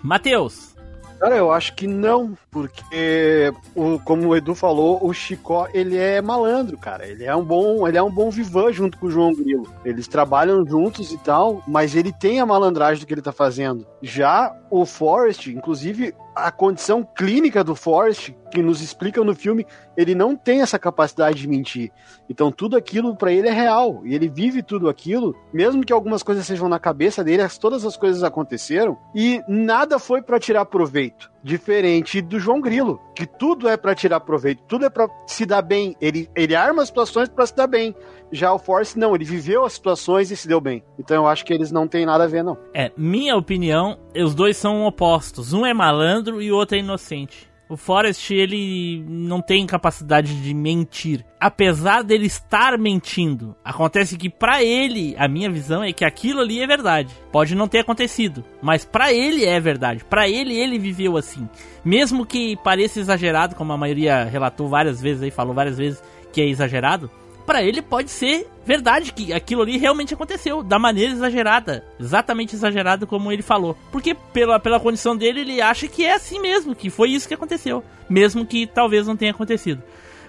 Matheus, Cara, eu acho que não, porque o, como o Edu falou, o Chicó, ele é malandro, cara. Ele é um bom, ele é um bom vivan junto com o João Grilo. Eles trabalham juntos e tal, mas ele tem a malandragem do que ele tá fazendo. Já o Forrest, inclusive, a condição clínica do Forrest, que nos explicam no filme, ele não tem essa capacidade de mentir. Então tudo aquilo pra ele é real. E ele vive tudo aquilo, mesmo que algumas coisas sejam na cabeça dele, as- todas as coisas aconteceram e nada foi pra tirar proveito. Diferente do João Grilo, que tudo é pra tirar proveito, tudo é pra se dar bem. Ele, ele arma as situações pra se dar bem. Já o Forrest não, ele viveu as situações e se deu bem. Então eu acho que eles não têm nada a ver, não. É, minha opinião, os dois são opostos. Um é malandro e o outro é inocente. O Forrest, ele não tem capacidade de mentir. Apesar dele estar mentindo, acontece que pra ele, a minha visão é que aquilo ali é verdade. Pode não ter acontecido, mas pra ele é verdade. Pra ele, ele viveu assim. Mesmo que pareça exagerado, como a maioria relatou várias vezes aí, falou várias vezes que é exagerado, Pra ele pode ser verdade que aquilo ali realmente aconteceu, da maneira exagerada, exatamente exagerada como ele falou. Porque pela, pela condição dele, ele acha que é assim mesmo, que foi isso que aconteceu, mesmo que talvez não tenha acontecido.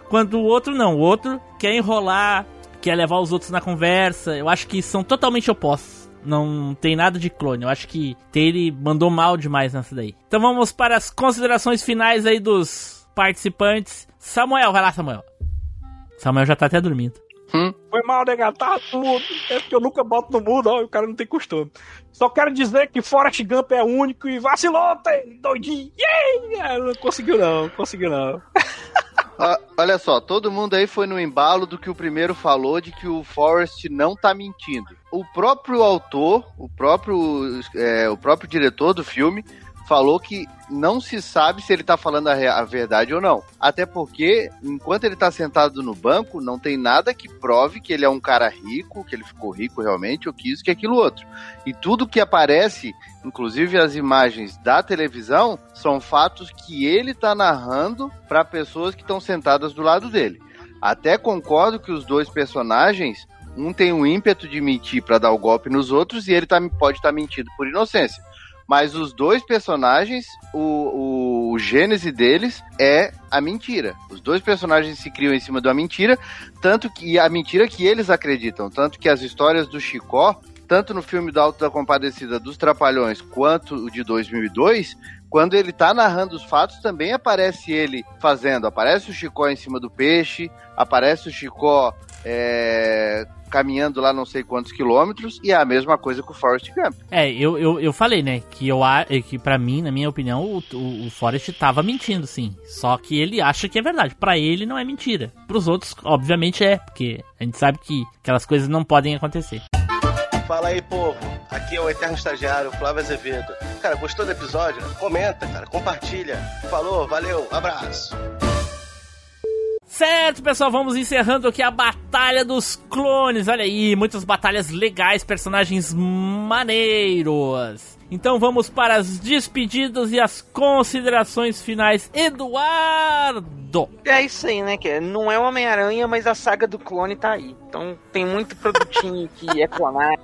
Quando o outro não, o outro quer enrolar, quer levar os outros na conversa, eu acho que são totalmente opostos. Não tem nada de clone. Eu acho que ele mandou mal demais nessa daí. Então vamos para as considerações finais aí dos participantes. Samuel, vai lá, Samuel. Samuel já tá até dormindo. Foi mal, nega, tá no mudo. É porque eu nunca boto no mudo, ó, e o cara não tem costume. Só quero dizer que Forrest Gump é único e vacilou, tem doidinho. Yeah! Não conseguiu não, não conseguiu não. Ah, olha só, todo mundo aí foi no embalo do que o primeiro falou de que o Forrest não tá mentindo. O próprio autor, o próprio, é, o próprio diretor do filme falou que não se sabe se ele tá falando a, a verdade ou não. Até porque, enquanto ele tá sentado no banco, não tem nada que prove que ele é um cara rico, que ele ficou rico realmente, ou que isso, que aquilo outro. E tudo que aparece, inclusive as imagens da televisão, são fatos que ele tá narrando para pessoas que estão sentadas do lado dele. Até concordo que os dois personagens, um tem um ímpeto de mentir para dar o golpe nos outros e ele tá, pode estar mentindo por inocência. Mas os dois personagens, o, o gênese deles é a mentira. Os dois personagens se criam em cima de uma mentira, tanto que a mentira que eles acreditam, tanto que as histórias do Chicó, tanto no filme do Alto da Compadecida dos Trapalhões quanto o de 2002, quando ele tá narrando os fatos, também aparece ele fazendo. Aparece o Chicó em cima do peixe, aparece o Chicó é, caminhando lá não sei quantos quilômetros, e é a mesma coisa com o Forrest Gump. É, eu, eu, eu falei, né, que eu que para mim, na minha opinião, o, o, o Forrest tava mentindo, sim. Só que ele acha que é verdade. Pra ele não é mentira. Pros outros, obviamente é, porque a gente sabe que aquelas coisas não podem acontecer. Fala aí, povo. Aqui é o Eterno Estagiário, Flávio Azevedo. Cara, gostou do episódio? Comenta, cara, compartilha. Falou, valeu, abraço. Certo, pessoal, vamos encerrando aqui a Batalha dos Clones. Olha aí, muitas batalhas legais, personagens maneiros. Então vamos para as despedidas e as considerações finais. Eduardo! É isso aí, né? Que não é Homem-Aranha, mas a saga do clone tá aí. Então tem muito produtinho que é clonado,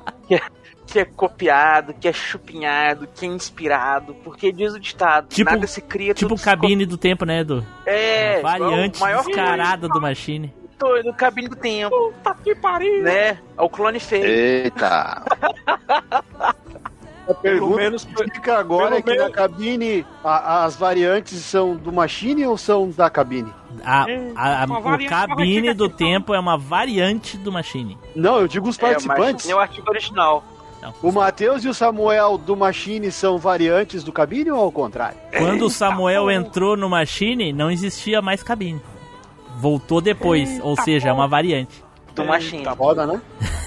que é, é copiado, que é chupinhado, que é inspirado. Porque diz o ditado, Tipo- nada se cria, Tipo cabine do tempo, né, Edu? É, Variante o maior descarada do Machine. doido, cabine do tempo. Puta que pariu. Né? É o clone feio. Eita! A pergunta menos- que fica agora é que menos- na cabine a- as variantes são do Machine ou são da cabine? A, É, a- a- uma o variante cabine do tempo é uma variante do Machine. Não, eu digo os É, participantes. mas é o artigo original. O Matheus e o Samuel do Machine são variantes do cabine ou ao contrário? Quando o Samuel entrou no Machine, não existia mais cabine. Voltou depois, ou seja, é uma variante. Do Machine. Foda, né?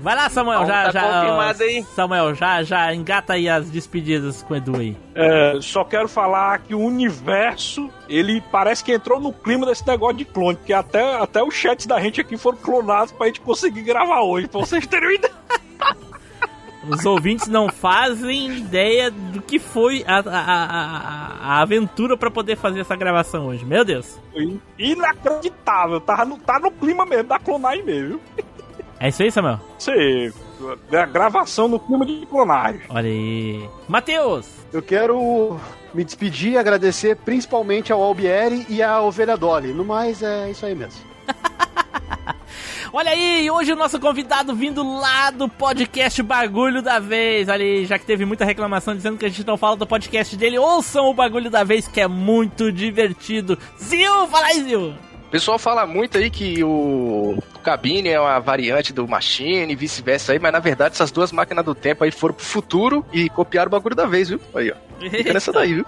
Vai lá, Samuel, já, tá já. Samuel, já, já engata aí as despedidas com o Edu aí. É, só quero falar que o universo, ele parece que entrou no clima desse negócio de clone, porque até, até os chats da gente aqui foram clonados pra gente conseguir gravar hoje, pra vocês terem uma ideia. Os ouvintes não fazem ideia do que foi a, a, a- a aventura pra poder fazer essa gravação hoje. Meu Deus. Foi Inacreditável, tá no, tá no clima mesmo da clonagem mesmo, viu? É isso aí, Samuel? Você, a gravação no clima de clonagem. Olha aí. Matheus! Eu quero me despedir e agradecer principalmente ao Albieri e à Ovelha Dolly. No mais, é isso aí mesmo. Olha aí, hoje o nosso convidado vindo lá do podcast Bagulho da Vez. Aí, já que teve muita reclamação dizendo que a gente não fala do podcast dele, ouçam o Bagulho da Vez, que é muito divertido. Zil, fala aí, Zil. O pessoal fala muito aí que o cabine é uma variante do Machine e vice-versa aí, mas na verdade essas duas máquinas do tempo aí foram pro futuro e copiaram o bagulho da vez, viu? Aí, ó. Fica nessa daí, viu?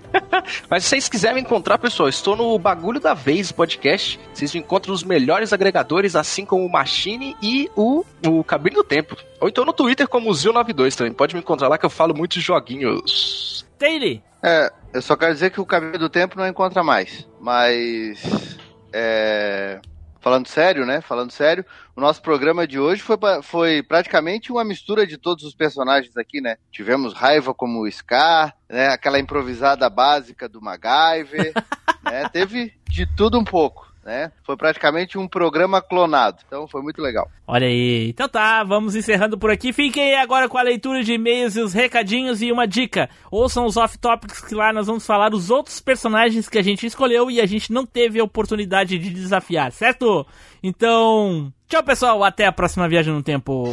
Mas se vocês quiserem me encontrar, pessoal, estou no Bagulho da Vez podcast. Vocês me encontram nos melhores agregadores, assim como o Machine e o, o Cabine do Tempo. Ou então no Twitter como o Zil92 também. Pode me encontrar lá que eu falo muitos joguinhos. Taylor. É, eu só quero dizer que o Caminho do Tempo não encontra mais. Mas. É. Falando sério, né? Falando sério, o nosso programa de hoje foi, foi praticamente uma mistura de todos os personagens aqui, né? Tivemos raiva como o Scar, né? Aquela improvisada básica do MacGyver, né? Teve de tudo um pouco, né? Foi praticamente um programa clonado. Então foi muito legal. Olha aí. Então tá, vamos encerrando por aqui. Fiquem aí agora com a leitura de e-mails e os recadinhos e uma dica. Ouçam os off-topics que lá nós vamos falar os outros personagens que a gente escolheu e a gente não teve a oportunidade de desafiar, certo? Então, tchau pessoal, até a próxima viagem no tempo.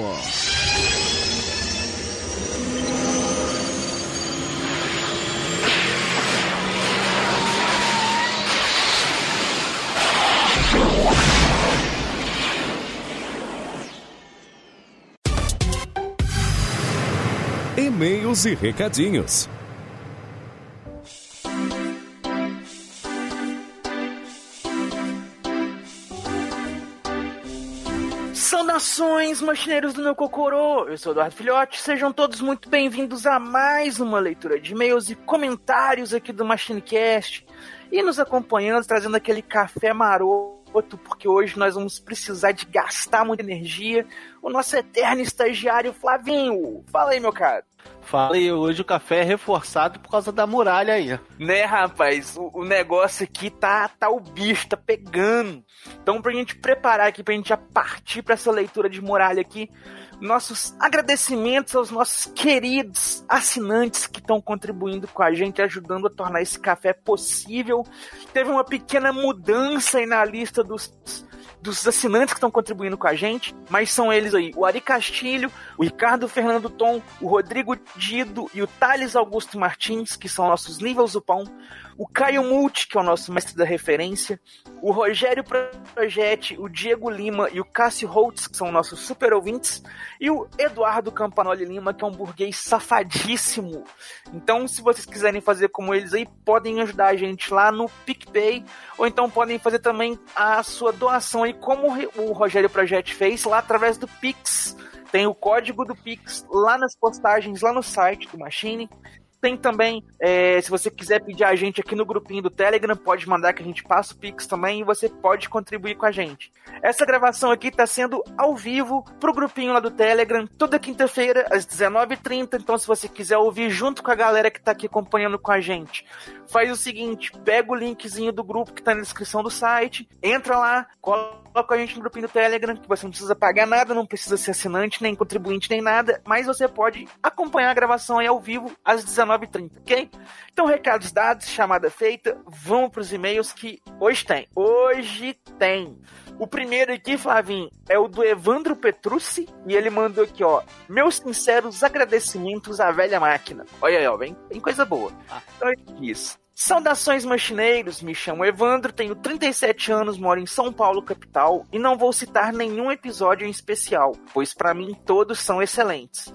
E-mails e recadinhos. Saudações, machineiros do meu Cocorô! Eu sou Eduardo Filhote, sejam todos muito bem-vindos a mais uma leitura de e-mails e comentários aqui do MachineCast e nos acompanhando, trazendo aquele café maroto, porque hoje nós vamos precisar de gastar muita energia. O nosso eterno estagiário Flavinho. Fala aí, meu cara. Fala aí, hoje o café é reforçado por causa da muralha aí. Né, rapaz? O, o negócio aqui tá, tá o bicho, tá pegando. Então, pra gente preparar aqui, pra gente já partir pra essa leitura de muralha aqui, nossos agradecimentos aos nossos queridos assinantes que estão contribuindo com a gente, ajudando a tornar esse café possível. Teve uma pequena mudança aí na lista dos, dos assinantes que estão contribuindo com a gente, mas são eles aí: o Ari Castilho, o Ricardo Fernando Tom, o Rodrigo Dido e o Thales Augusto Martins, que são nossos níveis do pão, o Caio Multi, que é o nosso mestre da referência, o Rogério Projetti, o Diego Lima e o Cássio Holtz, que são nossos super ouvintes, e o Eduardo Campanoli Lima, que é um burguês safadíssimo. Então, se vocês quiserem fazer como eles aí, podem ajudar a gente lá no PicPay, ou então podem fazer também a sua doação aí, como o Rogério Projetti fez, lá através do Pix. Tem o código do Pix lá nas postagens, lá no site do Machine. Tem também, é, se você quiser pedir a gente aqui no grupinho do Telegram, pode mandar que a gente passa o Pix também e você pode contribuir com a gente. Essa gravação aqui está sendo ao vivo pro grupinho lá do Telegram, toda quinta-feira, às 19h30. Então, se você quiser ouvir junto com a galera que tá aqui acompanhando com a gente, faz o seguinte: pega o linkzinho do grupo que tá na descrição do site, entra lá, coloca a gente no grupinho do Telegram, que você não precisa pagar nada, não precisa ser assinante, nem contribuinte, nem nada, mas você pode acompanhar a gravação aí ao vivo às 19h30, ok? Então, recados dados, chamada feita, vamos pros e-mails que hoje tem. Hoje tem. O primeiro aqui, Flavinho, é o do Evandro Petrucci, e ele mandou aqui, ó, meus sinceros agradecimentos à velha máquina. Olha aí, ó, bem, bem coisa boa. Então é isso. Saudações machineiros, me chamo Evandro, tenho 37 anos, moro em São Paulo, capital, e não vou citar nenhum episódio em especial, pois pra mim todos são excelentes.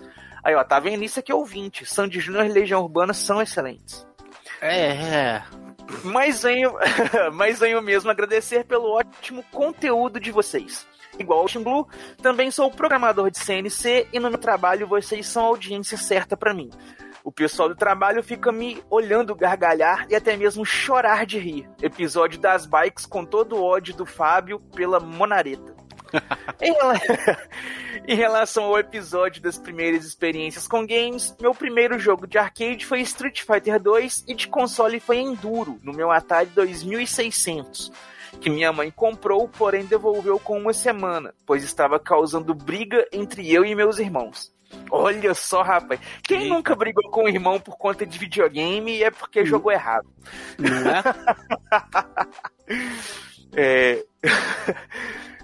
Aí, ó, tá vendo isso aqui, ouvinte? Sandy Júnior e Legião Urbana são excelentes. É, é. Mas venho, mas venho mesmo agradecer pelo ótimo conteúdo de vocês. Igual ao Team Blue, também sou programador de CNC e no meu trabalho vocês são a audiência certa pra mim. O pessoal do trabalho fica me olhando gargalhar e até mesmo chorar de rir. Episódio das bikes com todo o ódio do Fábio pela Monareta. em, rela- em relação ao episódio das primeiras experiências com games, meu primeiro jogo de arcade foi Street Fighter 2 e de console foi Enduro, no meu Atari 2600, que minha mãe comprou, porém devolveu com uma semana, pois estava causando briga entre eu e meus irmãos. Olha só, rapaz. Quem nunca brigou com o irmão por conta de videogame é porque jogou errado. Não é? É...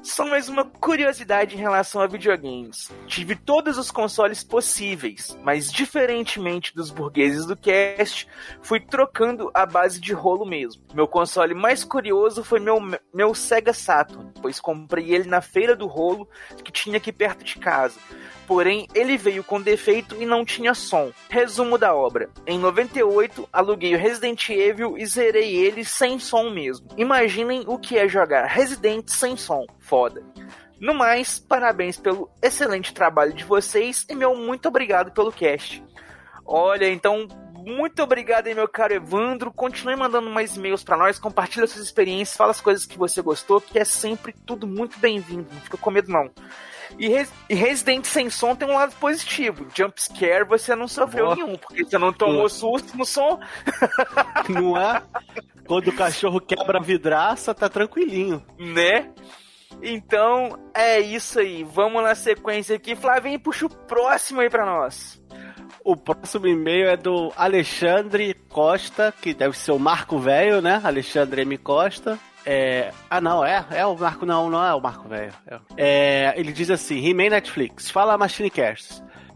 Só mais uma curiosidade em relação a videogames. Tive todos os consoles possíveis, mas diferentemente dos burgueses do cast, fui trocando a base de rolo mesmo. Meu console mais curioso foi meu, meu Sega Saturn, pois comprei ele na feira do rolo que tinha aqui perto de casa. Porém, ele veio com defeito e não tinha som. Resumo da obra. Em 98, aluguei o Resident Evil e zerei ele sem som mesmo. Imaginem o que é jogar Resident sem som. Foda. No mais, parabéns pelo excelente trabalho de vocês e meu muito obrigado pelo cast. Olha, então, muito obrigado aí, meu caro Evandro. Continue mandando mais e-mails para nós, compartilha suas experiências, fala as coisas que você gostou, que é sempre tudo muito bem-vindo. Não fica com medo, não. E, Res e Resident sem som tem um lado positivo. Jump scare você não sofreu Boa. nenhum, porque você não tomou susto no som. Não é? Quando o cachorro quebra a vidraça, tá tranquilinho. né? Então é isso aí. Vamos na sequência aqui. Flavinho, puxa o próximo aí pra nós. O próximo e-mail é do Alexandre Costa, que deve ser o Marco Velho, né? Alexandre M. Costa. É... Ah, não, é, é o Marco, não, não é o Marco Velho. É. É, ele diz assim: He-Man Netflix, fala Machine.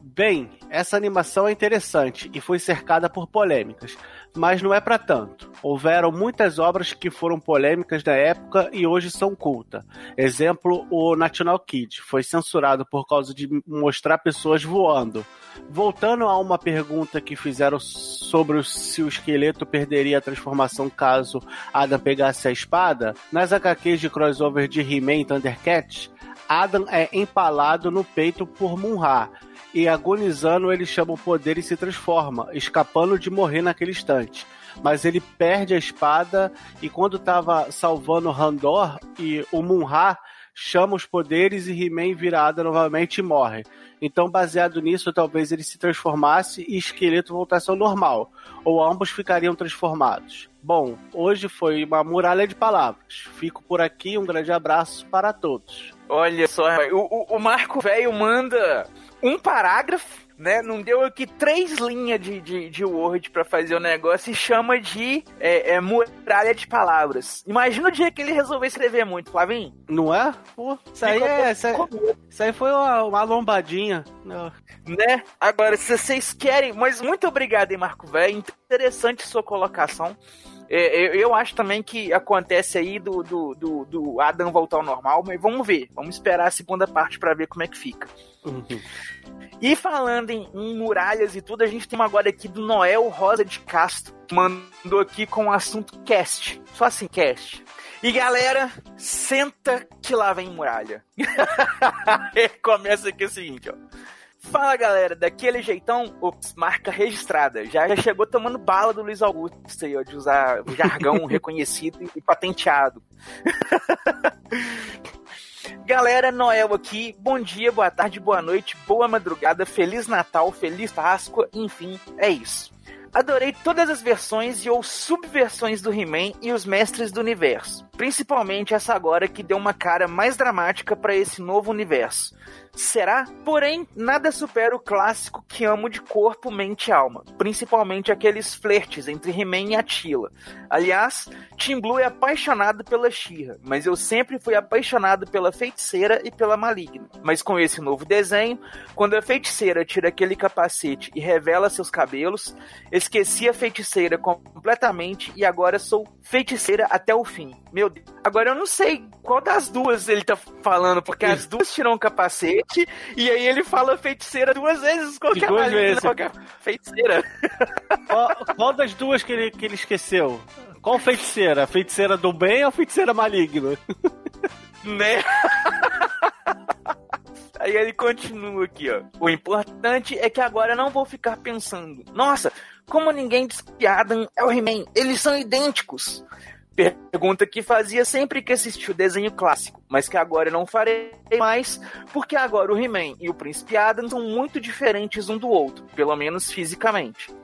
Bem, essa animação é interessante e foi cercada por polêmicas, mas não é pra tanto. Houveram muitas obras que foram polêmicas na época e hoje são culta. Exemplo, o National Kid foi censurado por causa de mostrar pessoas voando. Voltando a uma pergunta que fizeram sobre se o esqueleto perderia a transformação caso Adam pegasse a espada, nas HQs de crossover de He-Man e Thundercats, Adam é empalado no peito por Munra e agonizando ele chama o poder e se transforma, escapando de morrer naquele instante. Mas ele perde a espada e quando estava salvando Randor e o Munra chama os poderes e He-Man vira Adam novamente e morre. Então, baseado nisso, talvez ele se transformasse e esqueleto voltasse ao normal, ou ambos ficariam transformados. Bom, hoje foi uma muralha de palavras. Fico por aqui, um grande abraço para todos. Olha só, o, o- o Marco Velho manda um parágrafo, né? Não deu aqui três linhas de, de, de Word pra fazer o negócio e chama de é, é, muralha de palavras. Imagina o dia que ele resolveu escrever muito, Flavinho. Não é? Pô, isso aí, é, isso aí, isso aí foi uma, uma lombadinha. Né? Agora, se vocês querem, mas muito obrigado, hein, Marco Velho. Interessante sua colocação. É, eu, eu acho também que acontece aí do, do, do, do Adam voltar ao normal, mas vamos ver. Vamos esperar a segunda parte pra ver como é que fica. E falando em, em muralhas e tudo, a gente tem uma agora aqui do Noel Rosa de Castro. que Mandou aqui com o assunto cast. Só assim, cast. E galera, senta que lá vem muralha. Começa aqui o seguinte, ó. Fala galera, daquele jeitão, ops, marca registrada. Já, já chegou tomando bala do Luiz Augusto aí, ó, de usar jargão reconhecido e patenteado. Galera, Noel aqui. Bom dia, boa tarde, boa noite, boa madrugada, feliz Natal, feliz Páscoa, enfim, é isso. Adorei todas as versões e ou subversões do He-Man e os Mestres do Universo. Principalmente essa agora que deu uma cara mais dramática para esse novo universo. Será? Porém, nada supera o clássico que amo de corpo, mente e alma. Principalmente aqueles flertes entre He-Man e Attila. Aliás, Tim Blue é apaixonado pela She-Ra, mas eu sempre fui apaixonado pela feiticeira e pela maligna. Mas com esse novo desenho, quando a feiticeira tira aquele capacete e revela seus cabelos, esqueci a feiticeira completamente e agora sou feiticeira até o fim. Meu Deus. Agora eu não sei qual das duas ele tá falando, porque as duas tiram o capacete e aí ele fala feiticeira duas vezes. Qual que a duas maligna, vezes. qual que a feiticeira? Qual, qual das duas que ele, que ele esqueceu? Qual feiticeira? A feiticeira do bem ou feiticeira maligna? né? Aí ele continua aqui, ó. O importante é que agora eu não vou ficar pensando. Nossa, como ninguém diz que Adam é o He-Man? Eles são idênticos. Pergunta que fazia sempre que assisti o desenho clássico, mas que agora eu não farei mais, porque agora o He-Man e o Príncipe Adam são muito diferentes um do outro, pelo menos fisicamente.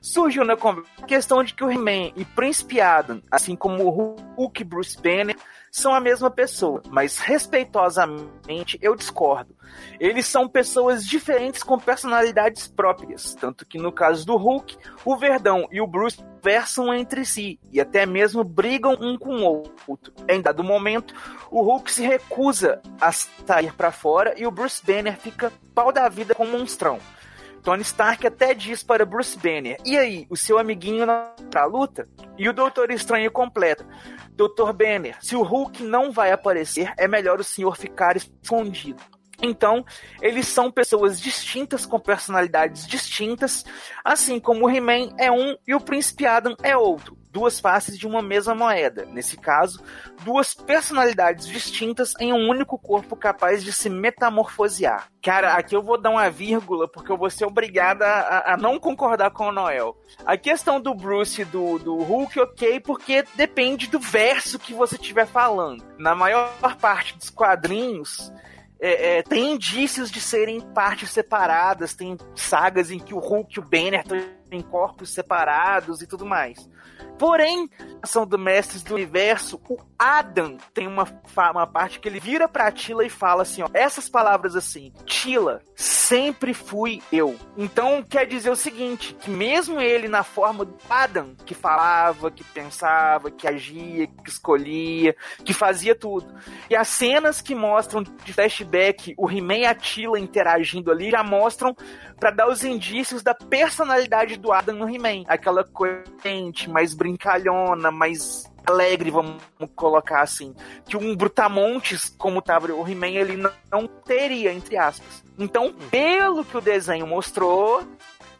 Surgiu na conversa a questão de que o He-Man e Príncipe Adam, assim como o Hulk e Bruce Banner, são a mesma pessoa, mas respeitosamente eu discordo. Eles são pessoas diferentes com personalidades próprias, tanto que no caso do Hulk, o Verdão e o Bruce versam entre si e até mesmo brigam um com o outro. Em dado momento, o Hulk se recusa a sair para fora e o Bruce Banner fica pau da vida com o monstrão. Tony Stark até diz para Bruce Banner: E aí, o seu amiguinho pra luta? E o Doutor Estranho completa: Doutor Banner, se o Hulk não vai aparecer, é melhor o senhor ficar escondido. Então, eles são pessoas distintas com personalidades distintas, assim como o He-Man é um e o Príncipe Adam é outro. Duas faces de uma mesma moeda. Nesse caso, duas personalidades distintas em um único corpo capaz de se metamorfosear. Cara, aqui eu vou dar uma vírgula porque eu vou ser obrigada a, não concordar com o Noel. A questão do Bruce e do, do Hulk, ok, porque depende do verso que você estiver falando. Na maior parte dos quadrinhos, é, é, tem indícios de serem partes separadas, tem sagas em que o Hulk e o Banner têm corpos separados e tudo mais. Porém, a ação do Mestres do Universo, o Adam tem uma, uma parte que ele vira pra Tila e fala assim, ó, essas palavras assim, Tila, sempre fui eu. Então quer dizer o seguinte, que mesmo ele na forma do Adam, que falava, que pensava, que agia, que escolhia, que fazia tudo. E as cenas que mostram de flashback o He-Man e a Tila interagindo ali já mostram para dar os indícios da personalidade do Adam no He-Man. Aquela coisa mais brincalhona, mais alegre, vamos colocar assim. Que um Brutamontes, como tava o He-Man, ele não, não teria, entre aspas. Então, pelo que o desenho mostrou,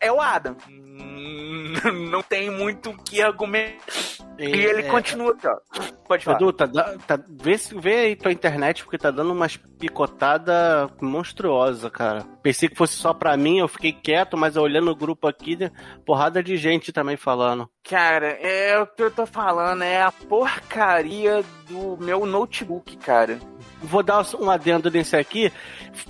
é o Adam. Não tem muito o que argumentar. E ele é- continua aqui, ó. Pode falar. Edu, tá, tá- vê, vê aí tua internet, porque tá dando umas picotada monstruosa, cara. Pensei que fosse só pra mim, eu fiquei quieto, mas olhando o grupo aqui, né, porrada de gente também falando. Cara, é o que eu tô falando, é a porcaria do meu notebook, cara. Vou dar um adendo nesse aqui,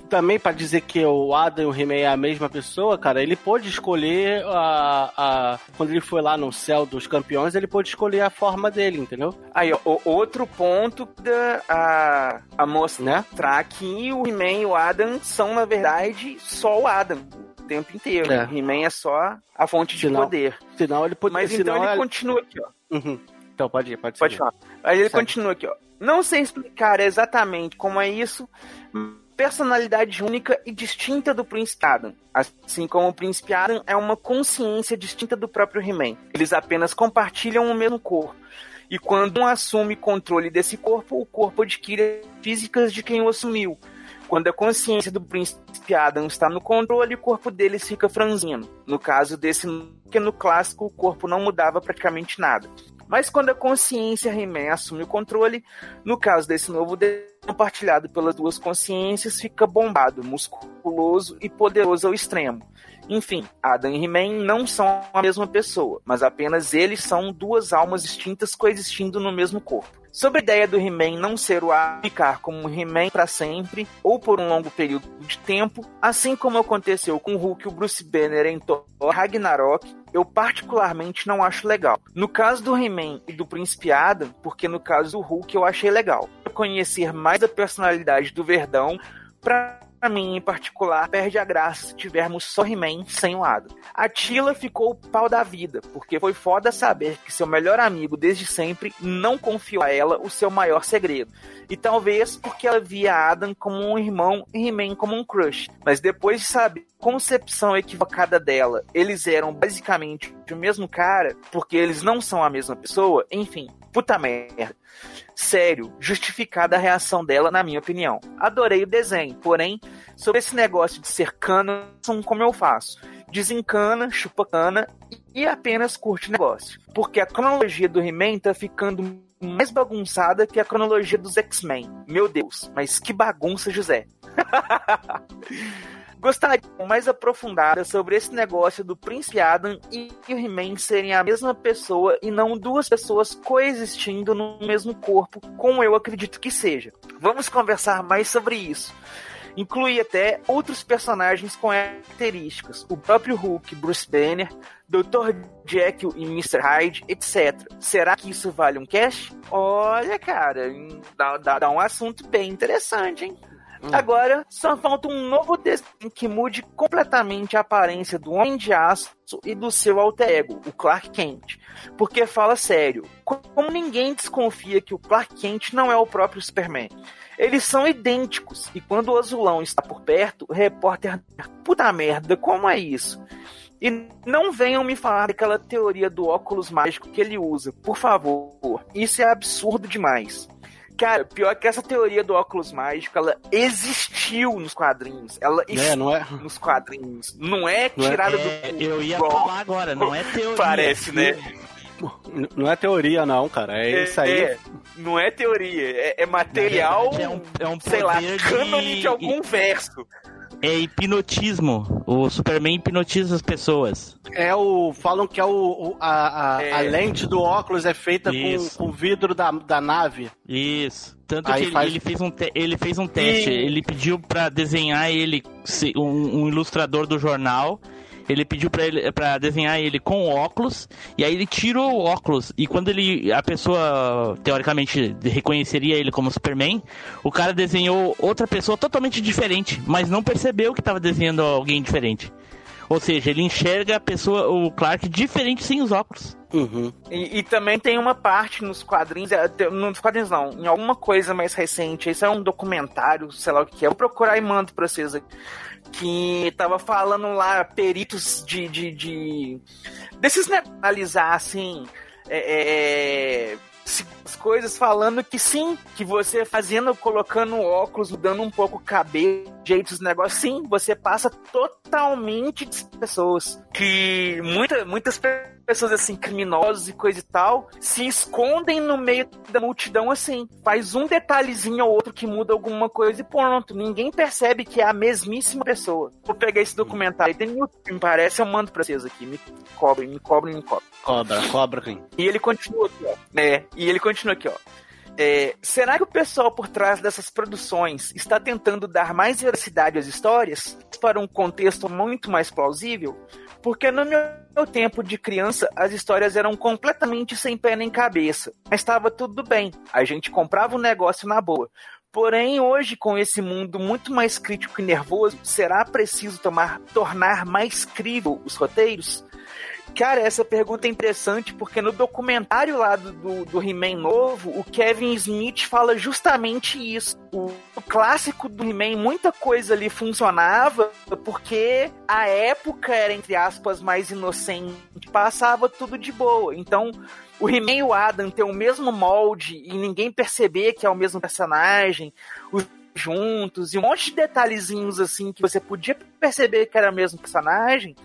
também pra dizer que o Adam e o He-Man é a mesma pessoa, cara. Ele pôde escolher a, a. Quando ele foi lá no céu dos campeões, ele pôde escolher a forma dele, entendeu? Aí, ó, o- outro ponto da a, a mostrar que o He-Man e o Adam são, na verdade, só o Adam o tempo inteiro. É. O He-Man é só a fonte de poder. Senão ele pode. Mas então ele é- continua aqui, ó. Uhum. Então pode ir, pode Pode seguir. falar. Aí ele Segue. continua aqui, ó. Não sei explicar exatamente como é isso. Personalidade única e distinta do Príncipe Adam. Assim como o Príncipe Adam é uma consciência distinta do próprio He-Man. Eles apenas compartilham o mesmo corpo. E quando um assume controle desse corpo, o corpo adquire físicas de quem o assumiu. Quando a consciência do príncipe Adam está no controle, o corpo deles fica franzino. No caso desse, que no clássico o corpo não mudava praticamente nada. Mas quando a consciência He-Man assume o controle, no caso desse novo compartilhado pelas duas consciências, fica bombado, musculoso e poderoso ao extremo. Enfim, Adam e He-Man não são a mesma pessoa, mas apenas eles são duas almas distintas coexistindo no mesmo corpo. Sobre a ideia do He-Man não ser o Adam, ficar como He-Man para sempre, ou por um longo período de tempo, assim como aconteceu com o Hulk e o Bruce Banner em Thor Ragnarok, eu particularmente não acho legal. No caso do He-Man e do Príncipe Adam, porque no caso do Hulk eu achei legal. Conhecer mais da personalidade do Verdão, pra mim em particular, perde a graça se tivermos só He-Man sem o Adam. A Tila ficou o pau da vida, porque foi foda saber que seu melhor amigo desde sempre não confiou a ela o seu maior segredo. E talvez porque ela via Adam como um irmão e He-Man como um crush. Mas depois de saber a concepção equivocada dela, eles eram basicamente o mesmo cara, porque eles não são a mesma pessoa, enfim, puta merda. Sério, justificada a reação dela, na minha opinião. Adorei o desenho, porém, sobre esse negócio de ser cana, como eu faço. Desencana, chupa cana e apenas curte o negócio. Porque a cronologia do He-Man tá ficando mais bagunçada que a cronologia dos X-Men. Meu Deus, mas que bagunça, José. Gostaria mais aprofundada sobre esse negócio do Príncipe Adam e o He-Man serem a mesma pessoa e não duas pessoas coexistindo no mesmo corpo, como eu acredito que seja. Vamos conversar mais sobre isso. Inclui até outros personagens com características. O próprio Hulk, Bruce Banner, Dr. Jekyll e Mr. Hyde, etc. Será que isso vale um cast? Olha, cara, dá, dá, dá um assunto bem interessante, hein? Agora, só falta um novo desenho que mude completamente a aparência do Homem de Aço e do seu alter ego, o Clark Kent. Porque fala sério, como ninguém desconfia que o Clark Kent não é o próprio Superman. Eles são idênticos, e quando o azulão está por perto, o repórter. Puta merda, como é isso? E não venham me falar daquela teoria do óculos mágico que ele usa, por favor. Isso é absurdo demais. Cara, pior que essa teoria do óculos mágico, ela existiu nos quadrinhos. Ela É, não é? nos quadrinhos. Não é Não é? tirada É, do. eu ia falar agora, não é teoria. Parece, né? Não é teoria, não, cara. É isso aí. É, não é teoria, é, é material, É um, é um sei lá, de- cânone de algum verso. É hipnotismo. O Superman hipnotiza as pessoas. É o. Falam que é o. o- a, a, É. a lente do óculos é feita com, Isso. com o vidro da, da nave. Isso. Tanto Aí que ele, faz- ele fez um te- ele fez um teste. E- Ele pediu pra desenhar ele, um, um ilustrador do jornal. Ele pediu pra ele para desenhar ele com óculos e aí ele tirou o óculos e quando ele a pessoa teoricamente reconheceria ele como Superman, o cara desenhou outra pessoa totalmente diferente, mas não percebeu que estava desenhando alguém diferente. Ou seja, ele enxerga a pessoa, o Clark diferente sem os óculos. Uhum. E, e também tem uma parte nos quadrinhos, é, nos quadrinhos não, em alguma coisa mais recente, isso é um documentário, sei lá o que é, vou procurar e mando pra vocês aqui, que tava falando lá, peritos de, de, de desses, né, analisar, assim, é, é, se- as coisas falando que sim, que você fazendo, colocando óculos, mudando um pouco o cabelo, jeito dos negócios, sim, você passa totalmente de pessoas. Que muita, muitas pessoas, assim, criminosos e coisa e tal, se escondem no meio da multidão assim. Faz um detalhezinho ou outro que muda alguma coisa e pronto. Ninguém percebe que é a mesmíssima pessoa. Vou pegar esse documentário, tem no YouTube, me parece, eu mando pra vocês aqui. Me cobrem, me cobrem, me cobrem. Cobra, cobra, quem? E ele continua aqui, ó. É, e ele continua aqui, ó. É, será que o pessoal por trás dessas produções está tentando dar mais veracidade às histórias para um contexto muito mais plausível? Porque no meu tempo de criança, as histórias eram completamente sem pé nem cabeça. Mas estava tudo bem. A gente comprava o negócio na boa. Porém, hoje, com esse mundo muito mais crítico e nervoso, será preciso tomar, tornar mais crível os roteiros? Cara, essa pergunta é interessante porque no documentário lá do, do, He-Man novo, o Kevin Smith fala justamente isso. O, o clássico do He-Man, muita coisa ali funcionava porque a época era, entre aspas, mais inocente, passava tudo de boa. Então, o He-Man e o Adam ter o mesmo molde e ninguém perceber que é o mesmo personagem, os juntos e um monte de detalhezinhos assim que você podia perceber que era o mesmo personagem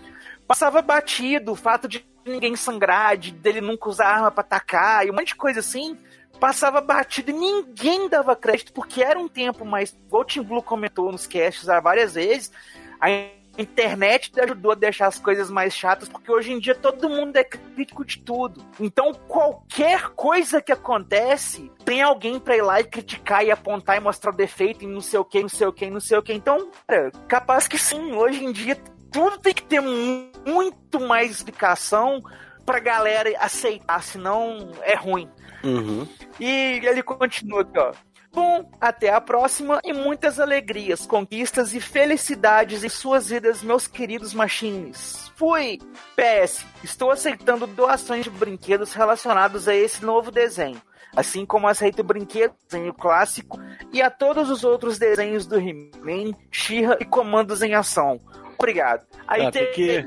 passava batido, o fato de ninguém sangrar, de dele nunca usar arma pra atacar, e um monte de coisa assim, passava batido e ninguém dava crédito, porque era um tempo mais. O Tim Blue comentou nos casts há várias vezes, a internet ajudou a deixar as coisas mais chatas, porque hoje em dia todo mundo é crítico de tudo. Então, qualquer coisa que acontece, tem alguém pra ir lá e criticar e apontar e mostrar o defeito e não sei o que, não sei o que, não sei o que. Então, cara, capaz que sim, hoje em dia tudo tem que ter mu- muito mais explicação pra galera aceitar, senão é ruim. Uhum. E ele continua aqui, ó. Bom, até a próxima e muitas alegrias, conquistas e felicidades em suas vidas, meus queridos machines. Fui! PS, estou aceitando doações de brinquedos relacionados a esse novo desenho, assim como aceito brinquedos, desenho clássico e a todos os outros desenhos do He-Man, She-Ra e Comandos em Ação. Obrigado. Aí Ah, tem que-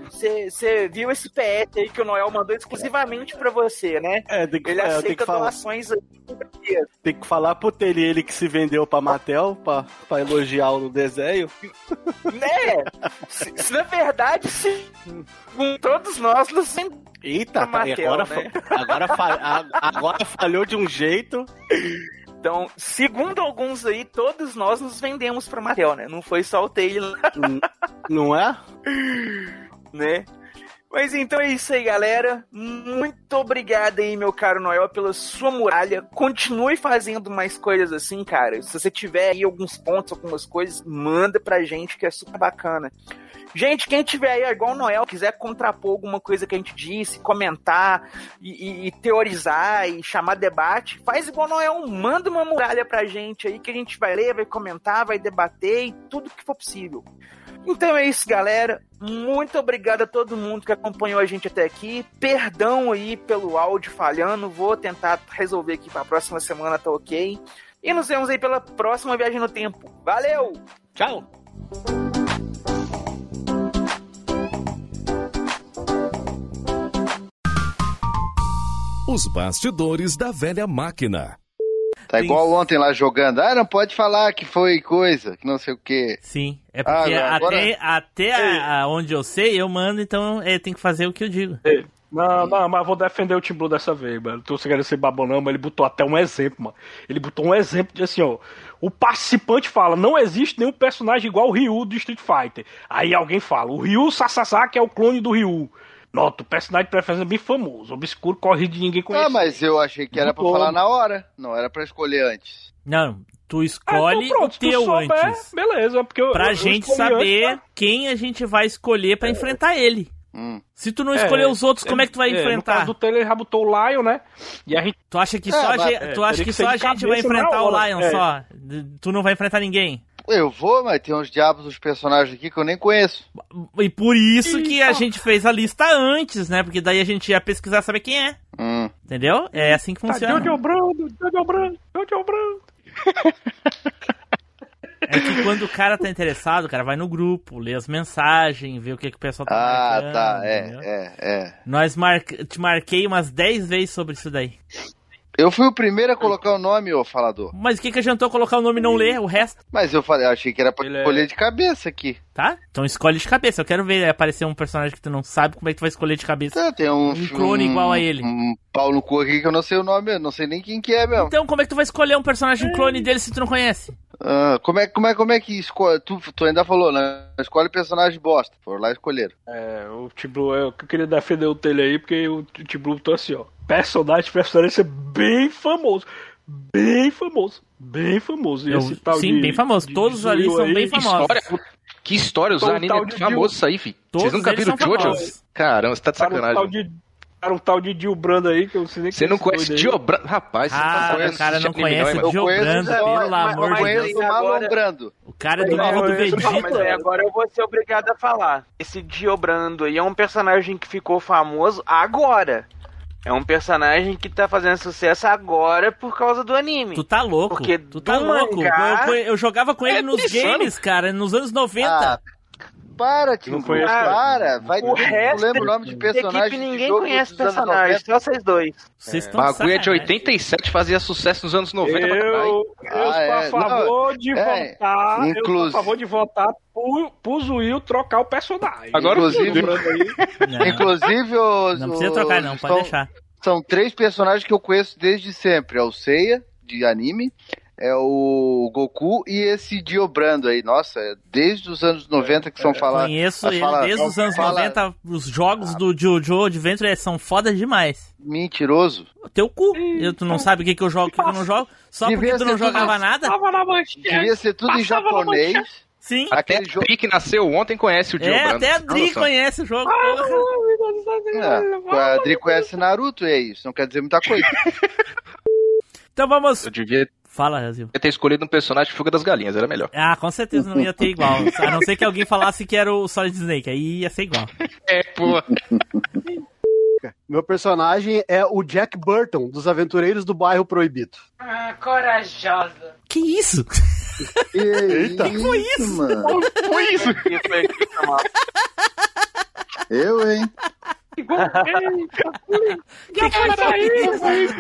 você viu esse PS aí que o Noel mandou exclusivamente pra você, né? É, tem que, Ele é, aceita que falar. doações aí. Tem que falar pro Tele, ele que se vendeu pra Mattel, pra, pra elogiar o desenho. Né? se, se na verdade, se, com todos nós nos Eita, Mattel, agora, né? agora, agora falhou de um jeito. Então, segundo alguns aí, todos nós nos vendemos pra Mattel, né? Não foi só o Taylor, N- Não é? né? Mas então é isso aí, galera. Muito obrigado aí, meu caro Noel, pela sua muralha. Continue fazendo mais coisas assim, cara. Se você tiver aí alguns pontos, algumas coisas, manda pra gente que é super bacana. Gente, quem tiver aí, igual o Noel, quiser contrapor alguma coisa que a gente disse, comentar e, e- e teorizar e chamar debate, faz igual o Noel, manda uma muralha pra gente aí que a gente vai ler, vai comentar, vai debater e tudo que for possível. Então é isso, galera. Muito obrigado a todo mundo que acompanhou a gente até aqui. Perdão aí pelo áudio falhando. Vou tentar resolver aqui pra próxima semana, tá ok? E nos vemos aí pela próxima viagem no tempo. Valeu! Tchau! Os bastidores da velha máquina. Tá igual ontem lá jogando. Ah, não pode falar que foi coisa, que não sei o quê. Sim, É porque Ah, agora- até, até a- a onde eu sei, eu mando, então é, tem que fazer o que eu digo. Não, não, mas eu vou defender o Tim Blue dessa vez, mano. Tô querendo ser babonão, mas ele botou até um exemplo, mano. Ele botou um exemplo de assim, ó. O participante fala, não existe nenhum personagem igual o Ryu do Street Fighter. Aí alguém fala, o Ryu Sasasaki é o clone do Ryu. Nota, o personagem de preferência é bem famoso, obscuro, corre de ninguém conhece. Ah, mas eu achei que era pra Botou. falar na hora. Não era pra escolher antes. Não, tu escolhe então pronto, o teu souber, antes. Beleza, porque eu, Pra eu- eu gente saber antes, né? quem a gente vai escolher pra enfrentar ele. Se tu não É, escolher os outros, como é que tu vai é, No enfrentar? caso do Taylor, ele já botou o Lion, né? E a gente... Tu acha que É, só, a é, tu acha que só a gente vai enfrentar o Lion é. só? Tu não vai enfrentar ninguém. Eu vou, mas tem uns diabos dos personagens aqui que eu nem conheço. E por isso que a gente fez a lista antes, né? Porque daí a gente ia pesquisar saber quem é. Hum. Entendeu? É assim que Tá funciona. Jojo Brando, Jojo Brando, Jojo Brando. É que quando o cara tá interessado, o cara vai no grupo, lê as mensagens, vê o que, que o pessoal tá Ah, marcando, tá. É, entendeu? é, é. Nós mar... te marquei umas 10 vezes sobre isso daí. Eu fui o primeiro a colocar o nome, ô falador. Mas o que, que adiantou colocar o nome e não ler o resto? Mas eu falei, eu achei que era pra escolher de cabeça aqui. Tá? Então escolhe de cabeça. Eu quero ver aparecer um personagem que tu não sabe como é que tu vai escolher de cabeça. Tá, tem um, Um clone igual a ele. Um pau no cu aqui que eu não sei o nome, eu não sei nem quem que é mesmo. Então como é que tu vai escolher um personagem clone dele se tu não conhece? Ah, como, é, como, é, como é que escolhe? Tu, tu ainda falou, né? Escolhe personagem bosta. Foram lá escolher. É, o Tiblu, eu que eu queria defender o Taylor aí, porque o Tiblu botou assim, ó. Personagem de preferência bem famoso. Bem famoso. Bem famoso. Eu- esse tal sim, de- bem famoso. de- Todos de ali são aí, bem famosos. História, que história, os anime é famoso Dio- isso aí, fi. Todos Vocês nunca viram Jojo? famosos. Caramba, você tá de sacanagem. de, para um tal de Dio Brando aí, que eu não sei nem Você é não conhece. Dio Brando? Rapaz, você Ah, não o cara não conhece Dio conheço Brando, pelo amor de Deus. conheço o Marlon Brando. O cara do Mas nível do eu- eu- Vegeta. Mas aí agora eu vou ser obrigado a falar. Esse Diobrando aí é um personagem que ficou famoso agora. É um personagem que tá fazendo sucesso agora por causa do anime. Tu tá louco. Porque tu tá do louco. mangá- Eu, eu jogava com ele É nos games, cara, nos anos 90. Ah, para, Tim Não conheço, para. Vai o resto lembra o nome de personagem equipe de ninguém jogo conhece personagem, 90? só vocês dois. Vocês O estão bagulho é de sacanagem. 87, fazia sucesso nos anos 90 pra caralho. Eu, eu Ah, sou a é. favor Não, de é, votar. Eu inclusive- sou a favor de votar pro, pro Zuil trocar o personagem. Agora Inclusive-. Não, Inclusive, os, não precisa trocar, não, pode são, deixar. São três personagens que eu conheço desde sempre. É o Seiya, de anime, é o Goku e esse Diobrando aí. Nossa, é desde os anos 90 que são falados. Conheço ele desde os anos 90. Os jogos do Jojo Adventure são foda demais. Mentiroso. Teu cu. Eu, tu não sabe o que, que eu jogo e o que, que eu não jogo? Só porque Devia tu não tudo jogava isso. nada? Tava na manchete. Devia ser tudo em japonês. Sim. Até Aquele a jogo. Dri que nasceu ontem conhece o Dio É, Brando. até a Dri conhece o jogo. Ah. É, a Adri conhece Naruto, é isso. Não quer dizer muita coisa. Então vamos. Eu devia Fala, Brasil. ter escolhido um personagem de Fuga das Galinhas, era melhor. Ah, com certeza não ia ter igual. A não ser que alguém falasse que era o Solid Snake. Aí ia ser igual. É, pô. Meu personagem é o Jack Burton, dos Aventureiros do Bairro Proibido. Ah, corajosa. Que isso? Eita, que foi isso, mano? Foi isso. Eu, hein? Que que foi isso?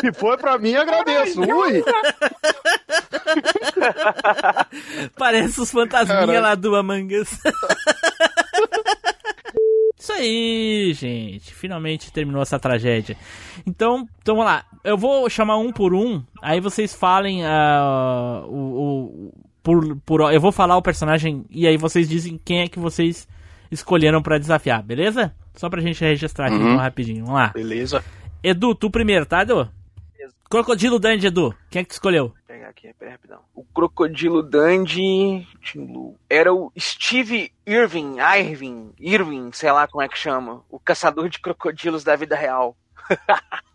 Se foi pra mim, agradeço. Ui! Parece os fantasminha lá do Among Us. Isso aí, gente. Finalmente terminou essa tragédia. Então, então vamos lá. Eu vou chamar um por um. Aí vocês falem ah, o, o- por, por. Eu vou falar o personagem e aí vocês dizem quem é que vocês escolheram pra desafiar, beleza? Só pra gente registrar aqui Uhum. então, rapidinho. Vamos lá. Beleza. Edu, tu primeiro, tá, Edu? Crocodilo Dandy, Edu. Quem é que tu escolheu? Vou pegar aqui, pera, rapidão. O Crocodilo Dandy era o Steve Irving, Irving, Irving, sei lá como é que chama. O caçador de crocodilos da vida real.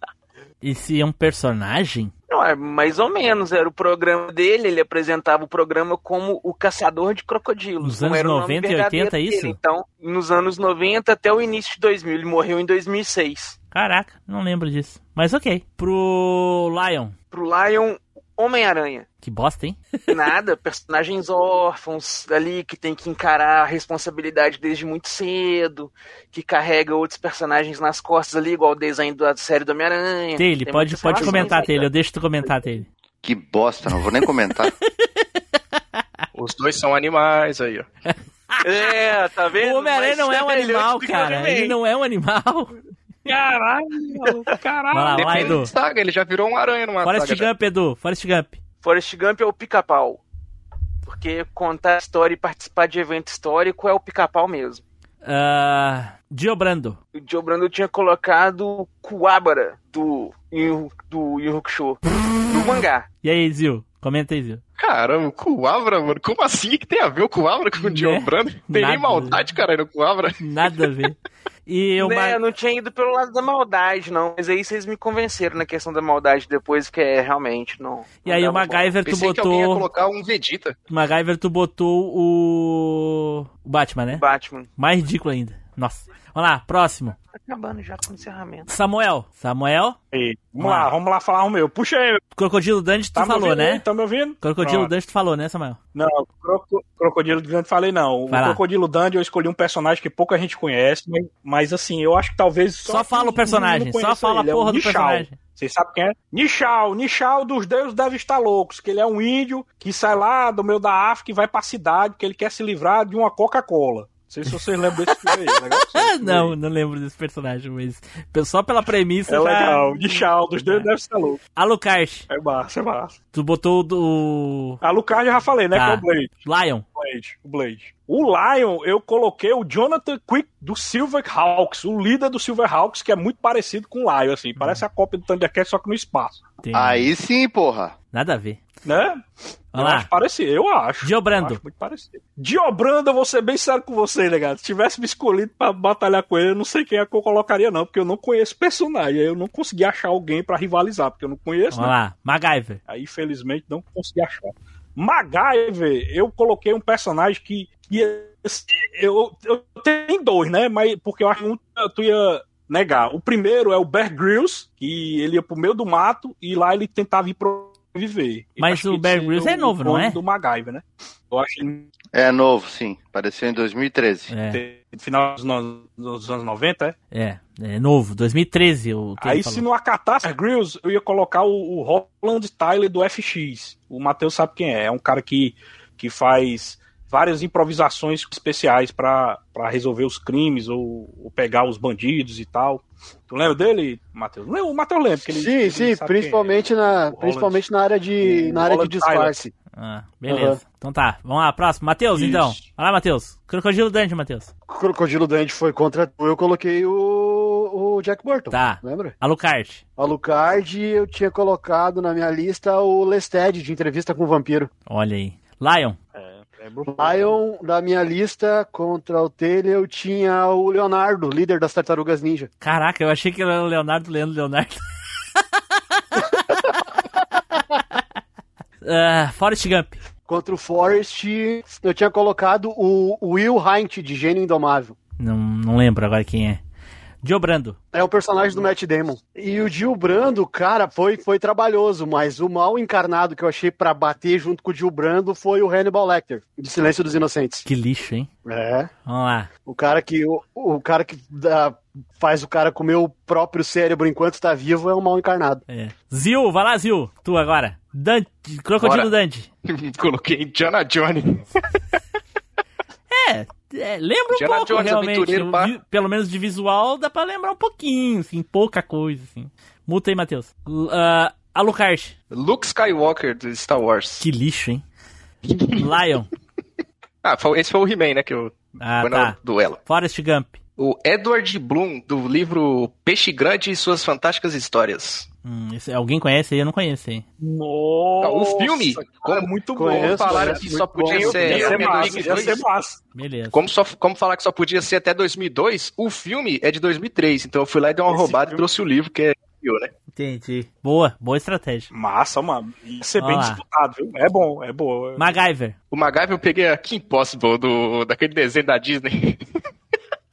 Esse é um personagem? Não, é mais ou menos, era o programa dele, ele apresentava o programa como o caçador de crocodilos. Nos anos era o nome 90 e verdadeiro 80, é isso? Então, nos anos 90 até o início de 2000, ele morreu em 2006. Caraca, não lembro disso. Mas ok. Pro Lion. Pro Lion, Homem-Aranha. Que bosta, hein? Nada, personagens órfãos ali que tem que encarar a responsabilidade desde muito cedo, que carrega outros personagens nas costas ali, igual o desenho da série do Homem-Aranha. Tele, pode, pode comentar, Tele. Eu deixo tu comentar, Tele. Que bosta, não vou nem comentar. Os dois são animais aí, ó. É, tá vendo? O Homem-Aranha não é um animal, cara. Ele não é um animal. Caralho, caralho. Vai lá, vai lá, Edu. saga, ele já virou um aranha numa Forrest saga. já. Gump, Edu. Forrest Gump. Forrest Gump é o pica-pau. Porque contar a história e participar de evento histórico é o pica-pau mesmo. Ah, Diobrando. O Joe Brando tinha colocado o Kuwabara do Yu, do Yu Hakusho, do mangá. E aí, Zil? Comenta aí, Zil. Caramba, o Coabra, mano. Como assim que tem a ver o Coabra com o John Brando? Tem nem maldade, cara, no Coabra. Nada a ver. E eu Né, eu não tinha ido pelo lado da maldade, não. Mas aí vocês me convenceram na questão da maldade depois, que é realmente não. E aí não o dava bom. MacGyver tu Pensei que alguém ia botou. colocar um Vegeta. MacGyver tu botou o. O Batman, né? Batman. Mais ridículo ainda. Nossa. Vamos lá, próximo. Tá acabando já com o encerramento. Samuel. Samuel. Aí, vamos lá, vamos lá falar o meu. Puxa aí. Crocodilo Dandy tu Tá falou, ouvindo né? Tá me ouvindo? Crocodilo Pronto. Dandy tu falou, né, Samuel? Não, croco, Crocodilo Dandy falei não. O Vai lá. Crocodilo Dandy eu escolhi um personagem que pouca gente conhece, mas, mas assim, eu acho que talvez Só fala o personagem, só fala a ele, é o porra do Nishao. personagem. Vocês sabem quem é? Nishao, Nishao dos deuses devem estar loucos, que ele é um índio que sai lá do meio da África e vai pra cidade, que ele quer se livrar de uma Coca-Cola. Não sei se vocês lembram desse filme aí, é legal? Não, não lembro desse personagem, mas só pela premissa É já... legal, Nishao dos deuses devem estar loucos. Alucard. É massa, é massa. Tu botou o do... Alucard eu já falei, né? Tá. Que é o Blade. Lion. Blade, o Blade. O Lion, eu coloquei o Jonathan Quick do Silverhawks, o líder do Silverhawks, que é muito parecido com o Lion, assim. Parece a cópia do Thundercat, só que no espaço. Aí sim, porra. Nada a ver. Né? Eu Vamos lá. acho parecido, eu acho. Diobrando. Eu acho muito parecido. Diobrando, eu vou ser bem sério com você, negado. Se tivesse me escolhido pra batalhar com ele, eu não sei quem é que eu colocaria, não, porque eu não conheço personagem. Eu não consegui achar alguém pra rivalizar, porque eu não conheço, Vamos né? lá. MacGyver. Aí, infelizmente, não consegui achar. MacGyver, eu coloquei um personagem que, que eu, eu tenho dois, né? Mas porque eu acho que um tu ia negar. O primeiro é o Bear Grylls, que ele ia pro meio do mato e lá ele tentava ir pro viver. Mas o Bear Grylls é o novo, não é? do MacGyver, né? Eu acho que É novo, sim. Apareceu em 2013. É, no final dos, no- dos anos 90, é? é, é novo, 2013 o que Aí, se não acatasse Grylls, eu ia colocar o, o Roland Tyler do FX. O Matheus sabe quem é. É um cara que, que faz várias improvisações especiais pra pra resolver os crimes ou, ou pegar os bandidos e tal. Tu lembra dele, Matheus? O Matheus lembra. Que ele, Sim, ele sim, é. principalmente na, principalmente na área de, na área de disfarce. Ah, beleza. Aham. Então tá, vamos lá, próximo. Matheus, então. Vai lá, Matheus. Crocodilo Dandy, Matheus. O Crocodilo Dante foi contra tu, eu coloquei o, o Jack Burton. Tá. Lembra? Alucard. Alucard, eu tinha colocado na minha lista o Lested, de entrevista com o vampiro. Olha aí. Lion. Lion, da minha lista, contra o Taylor, eu tinha o Leonardo, líder das Tartarugas Ninja. Caraca, eu achei que era o Leonardo Leandro Leonardo. Ah, Forrest Gump. Contra o Forrest, eu tinha colocado o Will Hint, de Gênio Indomável. Não, não lembro agora quem é. Joe Brando. É o personagem do Matt Damon. E o Gil Brando, cara, foi, foi trabalhoso, mas o mal encarnado que eu achei pra bater junto com o Gil Brando foi o Hannibal Lecter, de Silêncio dos Inocentes. Que lixo, hein? É. Vamos lá. O cara que, o, o cara que dá- faz o cara comer o próprio cérebro enquanto tá vivo é um mal encarnado. É. Zil, vai lá, Zil. Tu agora. Dante, Crocodilo. Dante. Coloquei Indiana Johnny. É, é, lembra um Indiana pouco, Jones, realmente. Vi- pelo menos de visual, dá pra lembrar um pouquinho, assim, pouca coisa, assim. Multa aí, Matheus. Ah, Alucard. Luke Skywalker do Star Wars. Que lixo, hein? Lion. Ah, esse foi o He-Man, né, que eu Ah, Foi tá. no duelo. Forrest Gump. O Edward Bloom, do livro Peixe Grande e Suas Fantásticas Histórias. Hum, esse- alguém conhece aí? Eu não conheço aí. Nossa, o filme, como muito bom. falaram conheço, que muito só podia bom. ser Ia ser até massa, 2002. ia ser massa. Beleza. Como, só, como falar que só podia ser até 2002, o filme é de 2003. Então eu fui lá e dei uma Esse roubada filme- e trouxe o livro, que é né? Entendi. Boa, boa estratégia. Massa, mano. Ia ser bem disputado, viu? É bom, é boa. MacGyver. O MacGyver eu peguei a Kim Possible, do, daquele desenho da Disney.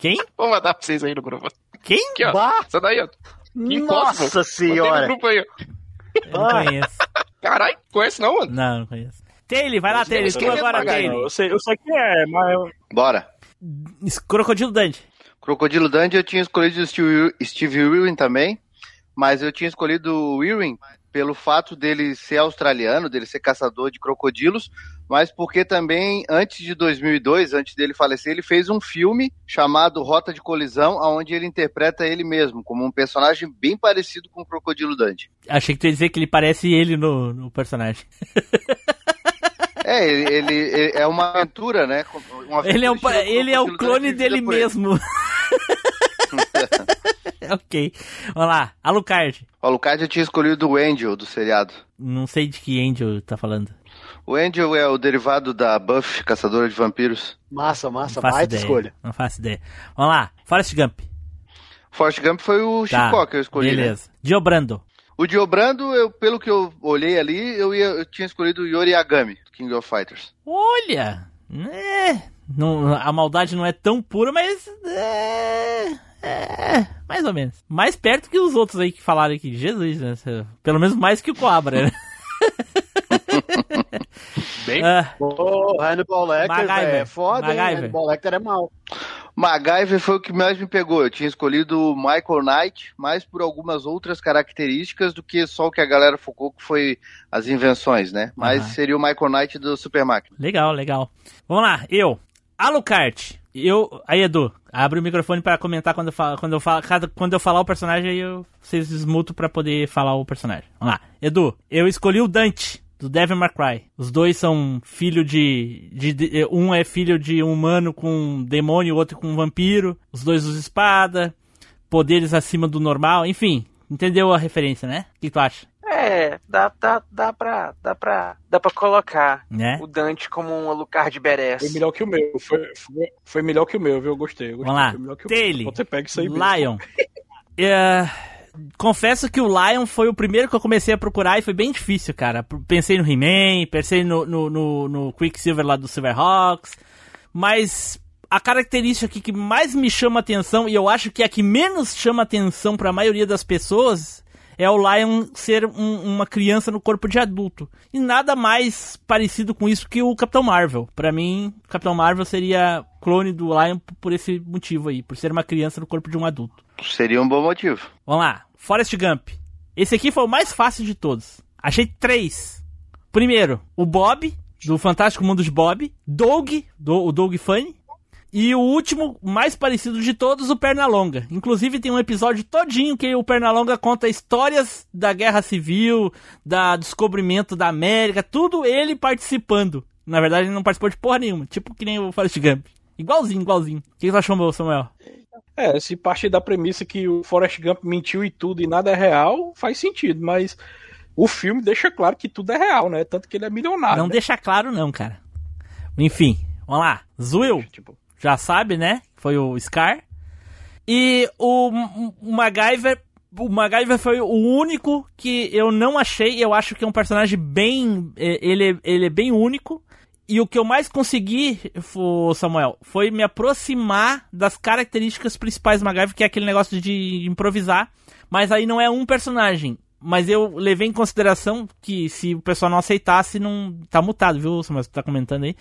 Quem? Vou mandar pra vocês aí no grupo. Quem? Aqui, ó. Bah! Essa daí, ó. Kim Nossa Possible. senhora. Grupo aí, ó. Eu não conheço. Caralho, conhece não, mano? Não, não conheço. Taylor, vai lá, Taylor. Tu agora. Taylor. Eu sei, eu sei quem é, mas. eu- Bora. Crocodilo Dundee. Crocodilo Dundee eu tinha escolhido o Steve, Steve Irwin também, mas eu tinha escolhido o Irwin pelo fato dele ser australiano, dele ser caçador de crocodilos, mas porque também antes de 2002, antes dele falecer, ele fez um filme chamado Rota de Colisão, onde ele interpreta ele mesmo como um personagem bem parecido com o Crocodilo Dundee. Achei que tu ia dizer que ele parece ele no, no personagem. É, ele, ele- ele é uma aventura, né? Uma Ele é, um, aventura ele é o clone dele mesmo. ok. Vamos lá. Alucard. O Alucard eu tinha escolhido o Angel do seriado. Não sei de que Angel tá falando. O Angel é o derivado da Buffy, caçadora de vampiros. Massa, massa, baita ideia. escolha. Não faço ideia. Vamos lá. Forrest Gump. Forrest Gump foi o Tá, Chicó que eu escolhi. né? Beleza. Dio Brando. O Diobrando, eu, pelo que eu olhei ali, eu, ia, eu tinha escolhido o Yori Agami, do King of Fighters. Olha. É, não, a maldade não é tão pura, mas. É, é, mais ou menos. Mais perto que os outros aí que falaram aqui. Jesus, né? Pelo menos mais que o Cobra, né? Bem, Ah, Ô, Hannibal Lecter MacGyver. é foda, hein? MacGyver. Hannibal Lecter é mal. MacGyver foi o que mais me pegou. Eu tinha escolhido o Michael Knight, mais por algumas outras características do que só o que a galera focou, que foi as invenções, né? Mas seria o Michael Knight do Super Máquina. legal, legal. Vamos lá, eu. Alucard. Eu. Aí, Edu, abre o microfone pra comentar quando eu falar. Quando eu, quando eu falar o personagem, aí eu, vocês desmutam pra poder falar o personagem. Vamos lá. Edu, eu escolhi o Dante. Do Devil May Cry. Os dois são filho de, de, de- Um é filho de um humano com um demônio, o outro com um vampiro. Os dois usam espada. Poderes acima do normal. Enfim, entendeu a referência, né? O que tu acha? É, dá, dá, dá pra. Dá pra. Dá pra colocar Né? o Dante como um Alucard Beres. Foi melhor que o meu. Foi, foi, foi melhor que o meu, viu? Eu gostei. eu gostei. Vamos lá. Foi melhor que o Taylor. meu. Você pega isso aí. Lion. É, confesso que o Lion foi o primeiro que eu comecei a procurar e foi bem difícil, cara. Pensei no He-Man, pensei no, no, no, no Quicksilver lá do Silverhawks, mas a característica aqui que mais me chama atenção e eu acho que é a que menos chama atenção para a maioria das pessoas é o Lion ser um- uma criança no corpo de adulto. E nada mais parecido com isso que o Capitão Marvel. Pra mim, o Capitão Marvel seria clone do Lion por esse motivo aí, por ser uma criança no corpo de um adulto. Seria um bom motivo. Vamos lá, Forrest Gump. Esse aqui foi o mais fácil de todos. Achei três. Primeiro, o Bob, do Fantástico Mundo de Bob. Doug, do, o Doug Funny. E o último, mais parecido de todos, o Pernalonga. Inclusive tem um episódio todinho que o Pernalonga conta histórias da Guerra Civil, da descobrimento da América, tudo ele participando. Na verdade, ele não participou de porra nenhuma, tipo que nem o Forrest Gump. Igualzinho, igualzinho. O que você achou, meu Samuel? É, se partir da premissa que o Forrest Gump mentiu e tudo e nada é real, faz sentido, mas o filme deixa claro que tudo é real, né? Tanto que ele é milionário. Não né? deixa claro, não, cara. Enfim, vamos lá. Zuil, já sabe, né? Foi o Scar. E o, o MacGyver. O MacGyver foi o único que eu não achei. Eu acho que é um personagem bem. eh, Ele, é- ele é bem único. E o que eu mais consegui, Samuel, foi me aproximar das características principais do MacGyver, que é aquele negócio de improvisar. Mas aí não é um personagem. Mas eu levei em consideração que se o pessoal não aceitasse, não. Tá mutado, viu, Samuel? Você tá comentando aí.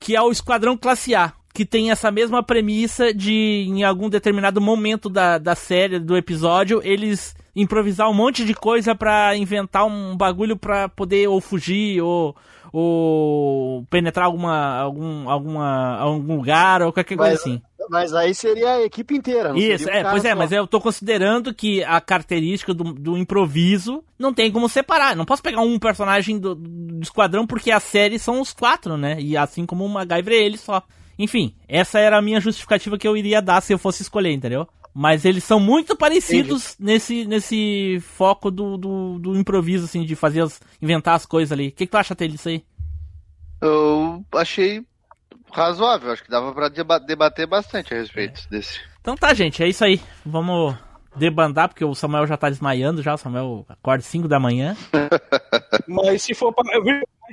Que é o Esquadrão Classe A. Que tem essa mesma premissa de, em algum determinado momento da, da série, do episódio, eles improvisar um monte de coisa pra inventar um bagulho pra poder ou fugir ou, ou penetrar alguma, algum, alguma, algum lugar ou qualquer coisa Mas, assim. mas aí seria a equipe inteira. não Isso, é, pois é, só. mas eu tô considerando que a característica do, do improviso não tem como separar. Não posso pegar um personagem do, do esquadrão porque a série são os quatro, né? E assim como o MacGyver é ele só. Enfim, essa era a minha justificativa que eu iria dar se eu fosse escolher, entendeu? Mas eles são muito parecidos nesse, nesse foco do, do, do improviso, assim, de fazer as, inventar as coisas ali. O que, que tu acha dele disso aí? Eu achei razoável, acho que dava pra deba- debater bastante a respeito desse. Então tá, gente, é isso aí. Vamos debandar, porque o Samuel já tá desmaiando já. O Samuel acorda 5 da manhã. Mas se for pra,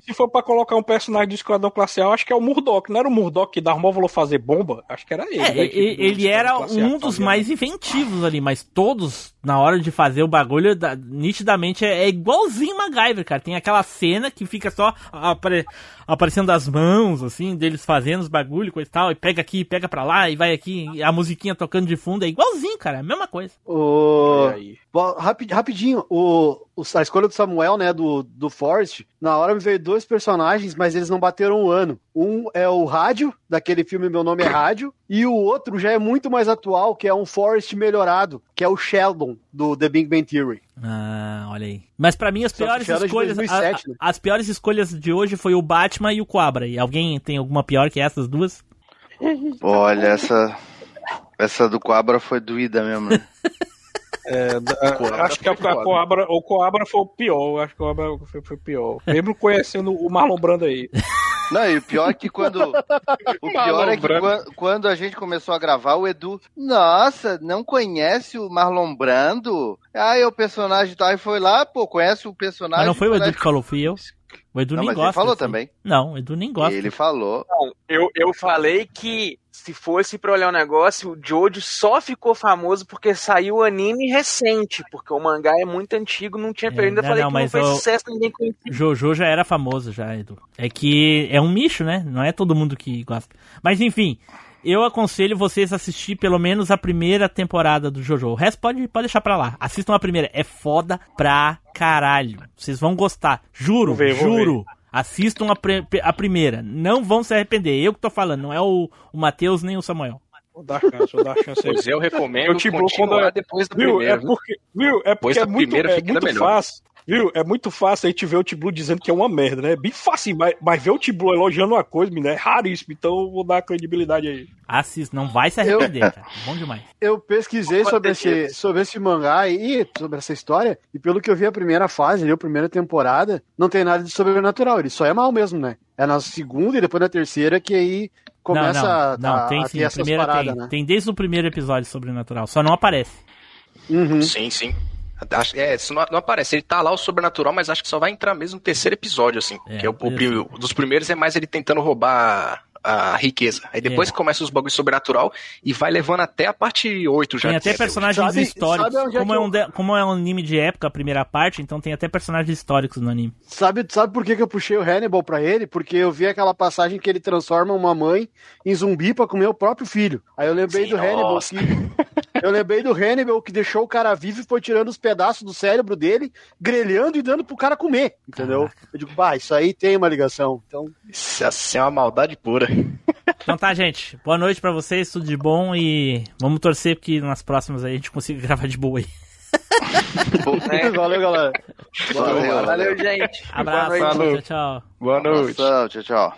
se for pra colocar um personagem do Esquadrão Classe A, acho que é o Murdock. Não era o Murdock que dava móvulo fazer bomba? Acho que era ele. É, né, e- do ele era um dos fazia. mais inventivos ali, mas todos, na hora de fazer o bagulho, da- nitidamente é, é igualzinho MacGyver, cara. Tem aquela cena que fica só apare- aparecendo as mãos, assim, deles fazendo os bagulho, coisa e tal, e pega aqui, pega pra lá, e vai aqui, e a musiquinha tocando de fundo, é igualzinho, cara, é a mesma coisa. O... Bom, rapi- rapidinho, o- a escolha do Samuel, né, do, do Forrest, na hora me veio dois personagens, mas eles não bateram o ano. Um é o Rádio, daquele filme Meu Nome é Rádio, e o outro já é muito mais atual, que é um Forrest melhorado, que é o Sheldon, do The Big Bang Theory. Ah, olha aí. Mas pra mim as Só piores de escolhas, 2007, a- né? as piores escolhas de hoje foi o Batman e o Cobra. E alguém tem alguma pior que essas duas? Olha, essa. Essa do Coabra foi doída mesmo, né? É, da- acho que a, a Coabra, o Coabra foi o pior. Acho que o Coabra foi, foi o pior. Mesmo conhecendo o Marlon Brando aí. Não, e o pior é que quando. O pior é que quando a gente começou a gravar, o Edu. Nossa, não conhece o Marlon Brando? Ah, é o personagem tal. E foi lá, pô, conhece o personagem. Mas não foi o Edu que falou, fui eu. O Edu Não, nem mas ele gosta. falou assim. também. Não, o Edu nem gosta. Ele falou. Não, eu, eu falei que se fosse pra olhar o negócio, o Jojo só ficou famoso porque saiu o anime recente, porque o mangá é muito antigo, não tinha. eu ainda não, falei não, que não fez sucesso, ninguém conhecia. Jojo já era famoso já, Edu. É que é um nicho, né? Não é todo mundo que gosta. Mas enfim, eu aconselho vocês a assistir pelo menos a primeira temporada do Jojo. O resto pode, pode deixar pra lá. Assistam a primeira. É foda pra caralho. Vocês vão gostar. Juro, ver, juro. Assistam a, pre- a primeira. Não vão se arrepender. Eu que tô falando, não é o, o Matheus nem o Samuel. Vou dar chance, vou dar chance aí. Pois eu recomendo Eu te continuar quando é- depois do viu, primeiro, É porque, viu? É Depois porque é da muito, primeira é muito melhor. fácil. Viu? É muito fácil a gente ver o T-Blue dizendo que é uma merda, né? É bem fácil, mas, mas ver o T-Blue elogiando uma coisa, menino, é raríssimo. Então eu vou dar credibilidade aí. Assista, não vai se arrepender, cara. Bom demais. Eu pesquisei sobre esse, sobre esse mangá e sobre essa história, e pelo que eu vi a primeira fase, ali, a primeira temporada, não tem nada de sobrenatural, ele só é mal mesmo, né? É na segunda e depois na terceira que aí começa não, não, a, não, a- tem a sim. ter A essas primeira paradas, tem. né? Tem desde o primeiro episódio sobrenatural. Só não aparece. Uhum. Sim, sim. Acho- É, isso não, não aparece. Ele tá lá o sobrenatural, mas acho que só vai entrar mesmo no terceiro episódio, assim. É, que é o, o pri- o dos primeiros é mais ele tentando roubar a riqueza. Aí depois É. começa os bagulhos sobrenatural e vai levando até a parte 8 já. Tem até é, personagens Sabe- históricos. sabe é como, é um de- como é um anime de época, a primeira parte, então tem até personagens históricos no anime. Sabe, sabe por que, que eu puxei o Hannibal pra ele? Porque eu vi aquela passagem que ele transforma uma mãe em zumbi pra comer o próprio filho. Aí eu lembrei Sim, do Hannibal nossa. que. Eu lembrei do Hannibal que deixou o cara vivo e foi tirando os pedaços do cérebro dele, grelhando e dando pro cara comer. Entendeu? Eu digo, bah, isso aí tem uma ligação. Então. Isso assim, é uma maldade pura. Então tá, gente. Boa noite pra vocês, tudo de bom e vamos torcer que nas próximas aí a gente consiga gravar de boa aí. Valeu, galera. Valeu, Valeu, gente. Abraço, Boa noite. tchau, tchau. Boa noite. Abração, tchau, tchau.